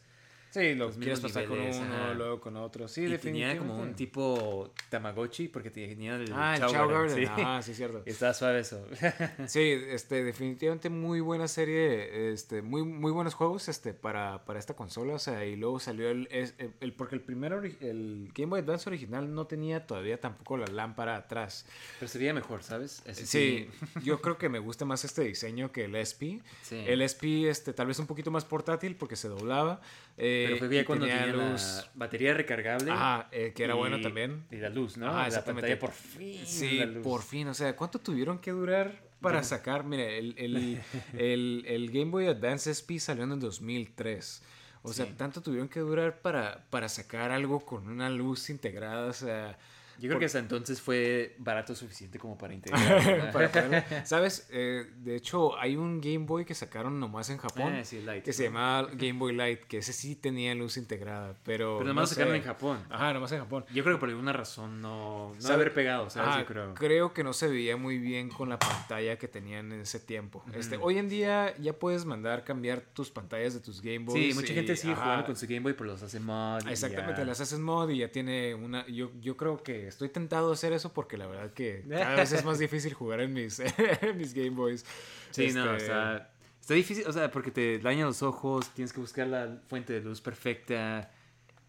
Sí, lo los quieres pasar con uno, ajá. luego con otro. Sí, y tenía definitivamente. como un tipo Tamagotchi porque tenía el Ah, Chao Chao Garden, Garden. sí. Ajá, sí, cierto. Está suave eso. Sí, este, definitivamente muy buena serie, este, muy, muy buenos juegos, este, para, para esta consola, o sea, y luego salió el, el, el- porque el primero, el Game Boy Advance original no tenía todavía tampoco la lámpara atrás. Pero se veía mejor, ¿sabes? Ese Sí, yo creo que me gusta más este diseño que el SP. Sí. El SP, este, tal vez un poquito más portátil porque se doblaba. Eh, Pero fue ya cuando tenía, luz. la batería recargable. Eh, que era y- bueno también. Y la luz, ¿no? Ah, la pantalla por fin. Sí, la luz. por fin. O sea, ¿cuánto tuvieron que durar para sacar? Mire, el, el, el, el Game Boy Advance SP salió en el 2003. O sea, tanto tuvieron que durar para, para sacar algo con una luz integrada. O sea, Yo creo que hasta entonces fue barato suficiente como para integrar. Para. ¿Sabes? Eh, de hecho, hay un Game Boy que sacaron nomás en Japón. Ah, sí, Light. Que se llamaba Game Boy Light, que ese sí tenía luz integrada, pero... Pero nomás no sacaron en Japón. Ajá, nomás en Japón. Yo creo que por alguna razón no, no haber pegado, ¿sabes? Ajá, Yo creo. creo que no se veía muy bien con la pantalla que tenían en ese tiempo. este, hoy en día ya puedes mandar cambiar tus pantallas de tus Game Boys. Sí, mucha y- gente sigue ajá, jugando con su Game Boy, pero los hace mod. Exactamente, ya. las haces mod y ya tiene una... Yo, yo creo que estoy tentado a hacer eso porque la verdad que cada vez es más difícil jugar en mis, en mis Game Boys. Sí, no, Este, está, está difícil, o sea, porque te dañan los ojos, tienes que buscar la fuente de luz perfecta.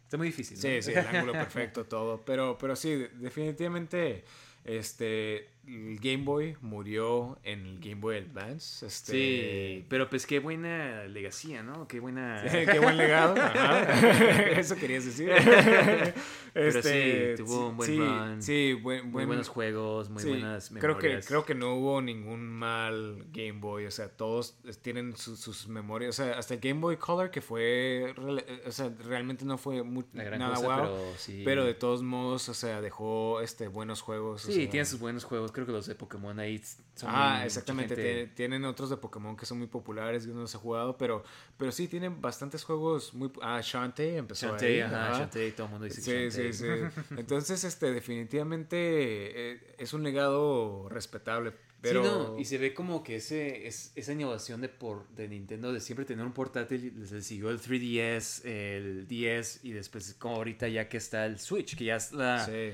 Está muy difícil. ¿no? Sí, sí, el ángulo perfecto, todo. Pero, pero sí, definitivamente, este, el Game Boy murió en el Game Boy Advance. Este, Sí, pero pues qué buena legacía, ¿no? Qué buena... Qué buen legado. ajá. Eso querías decir. Pero Este, sí, tuvo un buen sí, run. Sí, buen, muy buen- buenos juegos, muy sí, buenas creo que memorias. creo que no hubo ningún mal Game Boy o sea todos tienen su- sus memorias o sea hasta el Game Boy Color que fue o sea realmente no fue nada cosa, guau pero de todos modos o sea dejó este buenos juegos o Sí, sea, tiene sus buenos juegos. Creo que los de Pokémon ahí son Ah, muy- exactamente. gente- Tienen otros de Pokémon que son muy populares y uno los ha jugado, pero, pero sí tienen bastantes juegos muy... Ah, Shantae empezó ahí. Shantae, ajá, ajá. Shantae, todo el mundo dice Sí, sí, Shantae. sí. Entonces, este, definitivamente eh, es un legado respetable, pero... Sí, no, y se ve como que ese, es, esa innovación de, por, de Nintendo de siempre tener un portátil, les siguió el 3DS, el 10 y después como ahorita ya que está el Switch, que ya es la, Sí.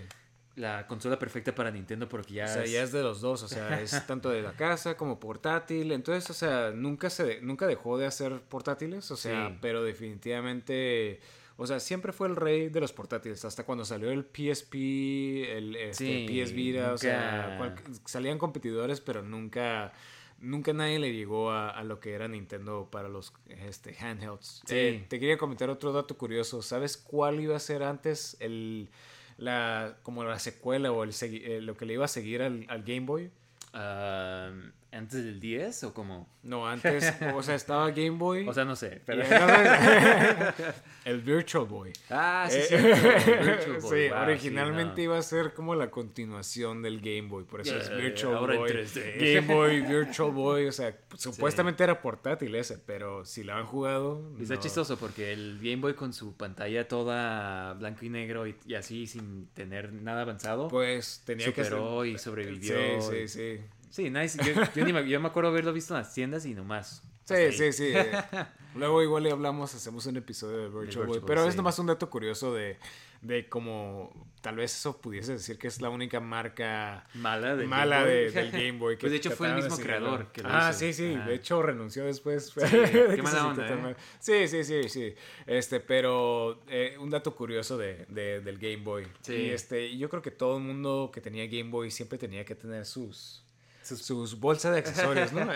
La consola perfecta para Nintendo porque ya, O sea, es- ya es de los dos, o sea, es tanto de la casa como portátil. Entonces, o sea, nunca se nunca dejó de hacer portátiles, o sea, Sí. pero definitivamente, o sea, siempre fue el rey de los portátiles. Hasta cuando salió el PSP, el este, Sí, PS Vita, o sea, cual- salían competidores, pero nunca nunca nadie le llegó a, a lo que era Nintendo para los este, handhelds. Sí. Eh, te quería comentar otro dato curioso. ¿Sabes cuál iba a ser antes el la como la secuela o el eh, lo que le iba a seguir al, al Game Boy? Antes del 10 o como... No, antes, o sea, estaba Game Boy. O sea, no sé, pero... el Virtual Boy. ah, sí, Eh, sí. Virtual Boy, sí, wow, originalmente sí, no. iba a ser como la continuación del Game Boy, por eso es Virtual ahora en Boy. 3D. Game Boy, Virtual Boy, o sea, supuestamente era portátil ese, pero si lo han jugado. Y Está no. chistoso porque el Game Boy con su pantalla toda blanco y negro y, y así sin tener nada avanzado, Pues tenía superó que y sobrevivió. Sí, sí, sí. Sí, nice. Yo, yo ni me, yo me acuerdo haberlo visto en las tiendas y nomás. Sí, sí, sí. eh, Luego igual le hablamos, hacemos un episodio de Virtual, Boy. Pero es sí. nomás un dato curioso de, de cómo tal vez eso pudiese decir que es la única marca Mala del mala Game Boy. de- del Game Boy. que Pues de hecho fue el mismo creador que lo Ah, hizo. sí, sí. De hecho renunció después. de qué mala onda, ¿eh? Sí, sí, sí, sí. Este, pero eh, un dato curioso de, de- del Game Boy. Sí. Y este, yo creo que todo el mundo que tenía Game Boy siempre tenía que tener sus, sus, bolsas de accesorios, ¿no?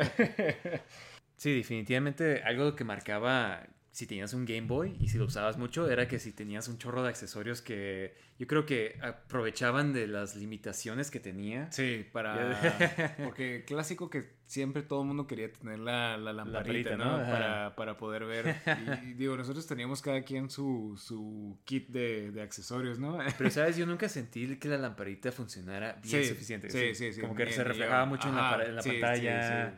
Sí, definitivamente algo que marcaba si tenías un Game Boy y si lo usabas mucho era que si tenías un chorro de accesorios que yo creo que aprovechaban de las limitaciones que tenía. Sí, para... Porque clásico que siempre todo el mundo quería tener la, la lamparita, ¿no? Para, para poder ver. Y, y digo, nosotros teníamos cada quien su, su kit de, de accesorios, ¿no? Pero, ¿sabes? Yo nunca sentí que la lamparita funcionara bien Sí, suficiente. sí, sí, sí, Como que se reflejaba mucho en la, en la sí, sí, pantalla.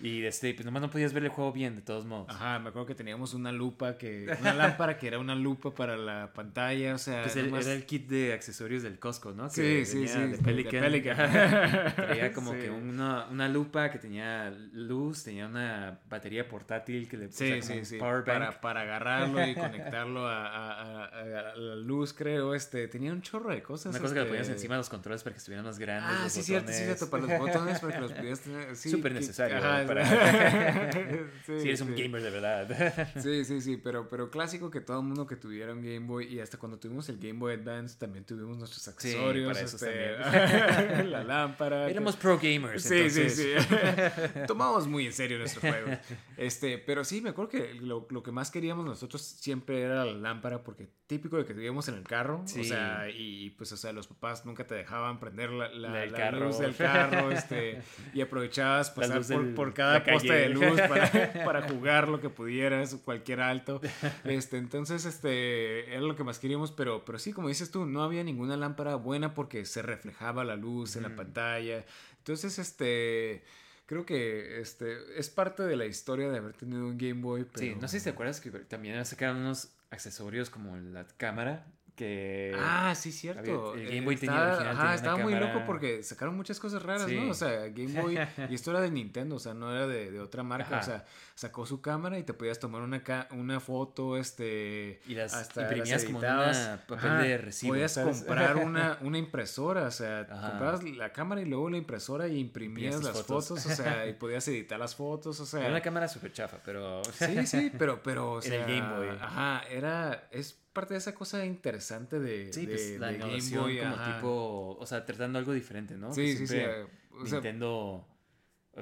Y este, pues nomás no podías ver el juego bien, de todos modos. Ajá, me acuerdo que teníamos una lupa que... Una lámpara que era una lupa para la pantalla, o sea... Pues el- nomás- era el kit de accesorios del Costco, ¿no? Sí, Que sí, sí, De de Pelican. Pelican. Traía como Sí. que una, una lupa que tenía luz, tenía una batería portátil que le Sí, puso como sí, sí. power bank. Para, para agarrarlo y conectarlo a, a- a- a- a la luz, creo. Este, tenía un chorro de cosas. Una cosa que le este- ponías encima de los controles para que estuvieran más grandes. Ah, los sí, cierto, sí, botones. cierto. Para los botones, para que los pudieras tener. Súper que- necesario, ajá, para- sí, Si eres un sí. gamer de verdad. Sí, sí, sí, pero, pero clásico que todo el mundo que tuviera un Game Boy y hasta cuando tuvimos el Game Boy Advance también tuvimos nuestros accesorios, para eso este, la lámpara. Éramos pro gamers. Sí, entonces. sí, sí. Tomamos muy en serio nuestros juegos. Este, pero sí, me acuerdo que lo, lo que más queríamos nosotros siempre era la lámpara, porque típico de que vivíamos en el carro, Sí. o sea, y pues, o sea, los papás nunca te dejaban prender la, la- La del la carro. luz del carro, este, y aprovechabas pasar por, del- por cada poste de luz para, para jugar lo que pudieras, cualquier alto, este, entonces, este, era lo que más queríamos, pero, pero sí, como dices tú, no había ninguna lámpara buena porque se reflejaba la luz en la pantalla, entonces, este... Creo que este es parte de la historia de haber tenido un Game Boy. Pero... Sí, no sé si te acuerdas que también sacaron unos accesorios como la cámara que... Ah, sí, cierto. había- el Game Eh, Boy tenía original, ajá, tenía una estaba muy cámara. loco porque sacaron muchas cosas raras, Sí. ¿no? O sea, Game Boy, y esto era de Nintendo, o sea, no era de, de otra marca, Ajá. o sea, sacó su cámara y te podías tomar una, ca- una foto, este... Y las hasta imprimías las como una papel Ajá, de recibo, Podías ¿sabes? comprar una, una impresora, o sea, Ajá. comprabas la cámara y luego la impresora y imprimías las fotos. fotos. o sea, y podías editar las fotos, o sea... Era una cámara súper chafa, pero... Sí, sí, pero, pero, o En el Game Boy. Ajá, era, es parte de esa cosa interesante de, Sí, de, pues la de Game Boy, como ajá. tipo... O sea, tratando algo diferente, ¿no? Sí, sí, sí. eh, o sea, Nintendo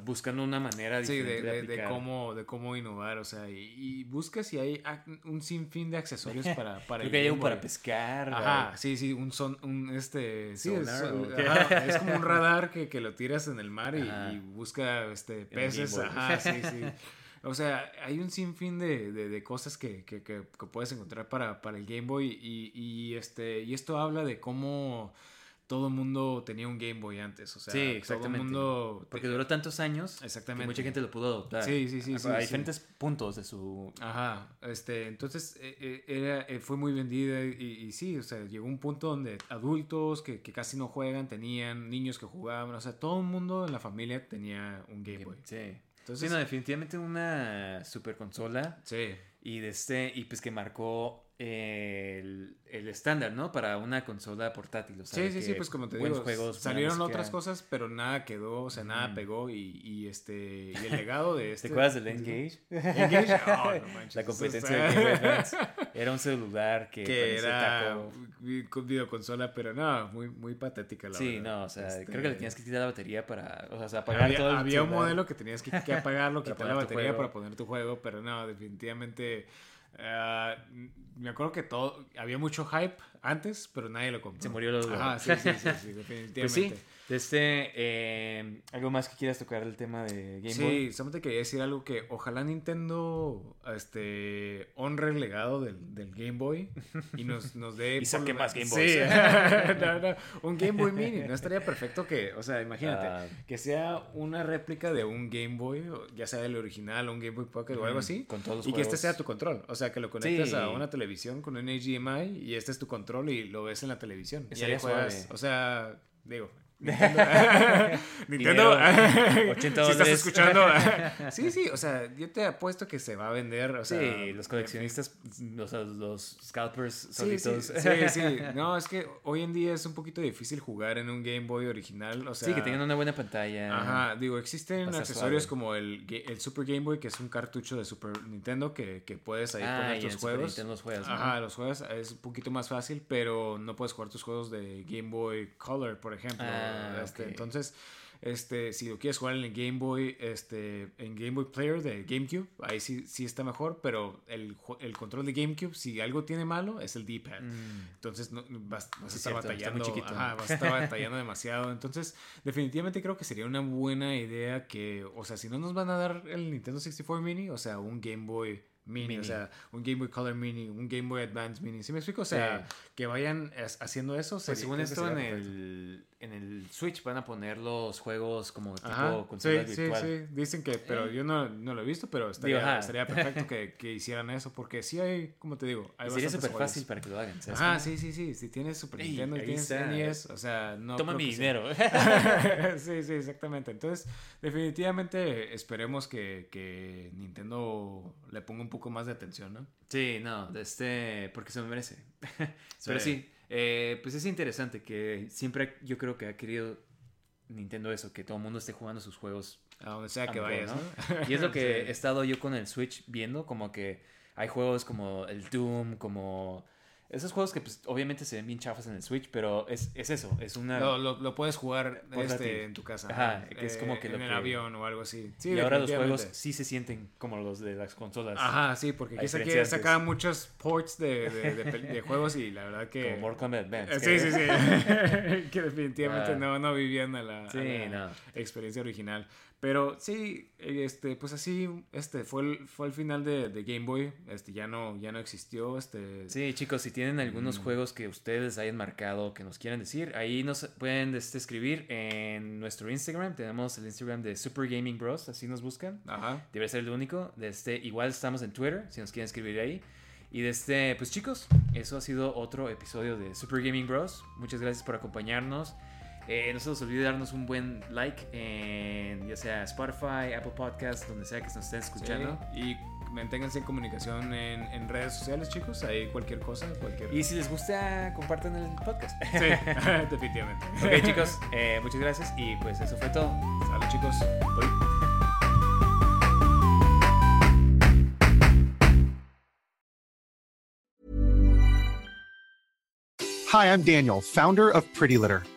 buscando una manera sí, diferente de, de, de- de aplicar. cómo, de cómo innovar, o sea, y, y buscas si hay un sinfín de accesorios para, para Creo que hay un para pescar. Ajá, sí, sí, un son, un este, sí, es, Sonar, ¿o qué? ajá, es como un radar que, que lo tiras en el mar y, y busca este peces, ajá, sí, sí. O sea, hay un sinfín de, de, de cosas que, que, que, que puedes encontrar para, para el Game Boy y, y, este, y esto habla de cómo todo el mundo tenía un Game Boy antes, o sea, Sí, todo el exactamente. mundo... Porque duró tantos años Exactamente. que mucha gente lo pudo adoptar. Sí, sí, sí, A, sí, a sí. diferentes puntos de su... Ajá, este, entonces eh, eh, era, eh, fue muy vendida y, y sí, o sea, llegó un punto donde adultos que, que casi no juegan tenían niños que jugaban, o sea, todo el mundo en la familia tenía un Game Boy. Sí. Entonces, sí, no, definitivamente una super consola sí, y de este y pues que marcó el, el estándar, ¿no? Para una consola portátil. O sea, sí, sí, sí, pues como te digo, juegos, salieron otras cosas, pero nada quedó, o sea, nada Ujú. pegó y, y este, y el legado de este... ¿Te acuerdas del Engage? Engage? Oh, no manches, La competencia de Advance. Era un celular que, que era con videoconsola, pero no, muy, muy patética la Sí, verdad. no, o sea, Este, creo que le tenías que quitar la batería para, o sea, apagar había, todo el había un modelo que tenías que, que apagarlo, quitar la batería para poner tu juego, pero no, definitivamente. Ah, me acuerdo que todo. Había mucho hype antes, pero nadie lo compró. Se murió luego. Ajá, sí, sí, sí, sí, definitivamente. Pues sí, este, eh, algo más que quieras tocar del tema de Game Sí, Boy. solamente quería decir algo que ojalá Nintendo este, honre el legado del, del Game Boy y nos, nos dé... Y saque más Game Sí, no, no, un Game Boy Mini. No estaría perfecto que, o sea, imagínate, Ah. que sea una réplica de un Game Boy, ya sea el original o un Game Boy Pocket o algo así. con todos los y que este sea tu control. O sea, que lo conectes Sí. a una televisión con un HDMI y este es tu control y lo ves en la televisión. Y ahí Estaría juegas. suave. O sea, digo... Nintendo, Nintendo Dinero, 80 si estás escuchando sí sí o sea yo te apuesto que se va a vender o sea, Sí, los coleccionistas, o sea, los scalpers Sí, sí, solitos. sí, sí. No, es que hoy en día es un poquito difícil jugar en un Game Boy original. O sea, Sí, que tengan una buena pantalla. Ajá, digo, existen accesorios suave. como el, el Super Game Boy, que es un cartucho de Super Nintendo que, que puedes ahí Ah, poner y tus juegos. Los juegas, ¿no? Ajá, los juegas es un poquito más fácil, pero no puedes jugar tus juegos de Game Boy Color, por ejemplo. Ah, este, ok. Entonces, este, si lo quieres jugar en el Game Boy, este, en Game Boy Player de GameCube, ahí sí, sí está mejor, pero el, el control de GameCube, si algo tiene malo, es el D-pad. Mm. Entonces no, vas, vas a estar cierto, batallando. chiquito. ajá, vas a estar batallando demasiado. Entonces, definitivamente creo que sería una buena idea que, o sea, si no nos van a dar el Nintendo 64 Mini, o sea, un Game Boy Mini, Mini. o sea, un Game Boy Color Mini, un Game Boy Advance Mini. ¿Sí me explico? O sea, que vayan haciendo eso. Pues según esto, en el, en el Switch van a poner los juegos como tipo Ajá, sí, consola sí, virtual. sí, dicen que, pero Eh. yo no, no lo he visto, pero estaría, Digo, ajá. estaría perfecto que, que hicieran eso, porque sí hay, como te digo, hay sería súper fácil para que lo hagan. ¿sabes Ajá, sí, sí, sí, si tienes Super Ey, Nintendo y tienes. NES, o sea, no Toma mi sea- dinero. sí, sí, exactamente. Entonces, definitivamente esperemos que, que Nintendo le ponga un poco más de atención, ¿no? Sí, no, de este, porque se me merece. Pero Sí. eh, pues es interesante que siempre yo creo que ha querido Nintendo eso, que todo el mundo esté jugando sus juegos. A donde sea que vayas, ¿no? ¿no? Y es lo que Sí. he estado yo con el Switch viendo, como que hay juegos como el Doom, como Esos juegos que pues, obviamente se ven bien chafas en el Switch, pero es, es eso, es una... Lo, lo, lo puedes jugar este, en tu casa. Ajá, que es como que en lo el que- avión o algo así. Sí, y ahora los juegos sí se sienten como los de las consolas. Ajá, sí, porque A aquí se quiere sacar muchos ports de, de, de pel- de juegos y la verdad que... Como Mortal Kombat Advance. Eh, Sí, sí, sí. que definitivamente Ah. no, no vivían a la, a Sí, la no. experiencia original. Pero sí, este, pues así, este, fue el, fue el final de, de Game Boy. Este, ya no, ya no existió, este... Sí, chicos, si tienen Mm. algunos juegos que ustedes hayan marcado que nos quieran decir, ahí nos pueden este, escribir en nuestro Instagram. Tenemos el Instagram de Super Gaming Bros, así nos buscan. Ajá. Debe ser el único. De este, igual estamos en Twitter, si nos quieren escribir ahí. Y de este, pues chicos, eso ha sido otro episodio de Super Gaming Bros. Muchas gracias por acompañarnos. Eh, no se les olvide darnos un buen like en ya sea Spotify, Apple Podcast, donde sea que nos estén escuchando. Sí, Y manténganse en comunicación en, en redes sociales, chicos. Ahí cualquier cosa, cualquier... Y si les gusta, compartan el podcast. Sí, definitivamente. ok chicos, eh, muchas gracias y pues eso fue todo. Salud, chicos. Hi, I'm Daniel, founder of Pretty Litter.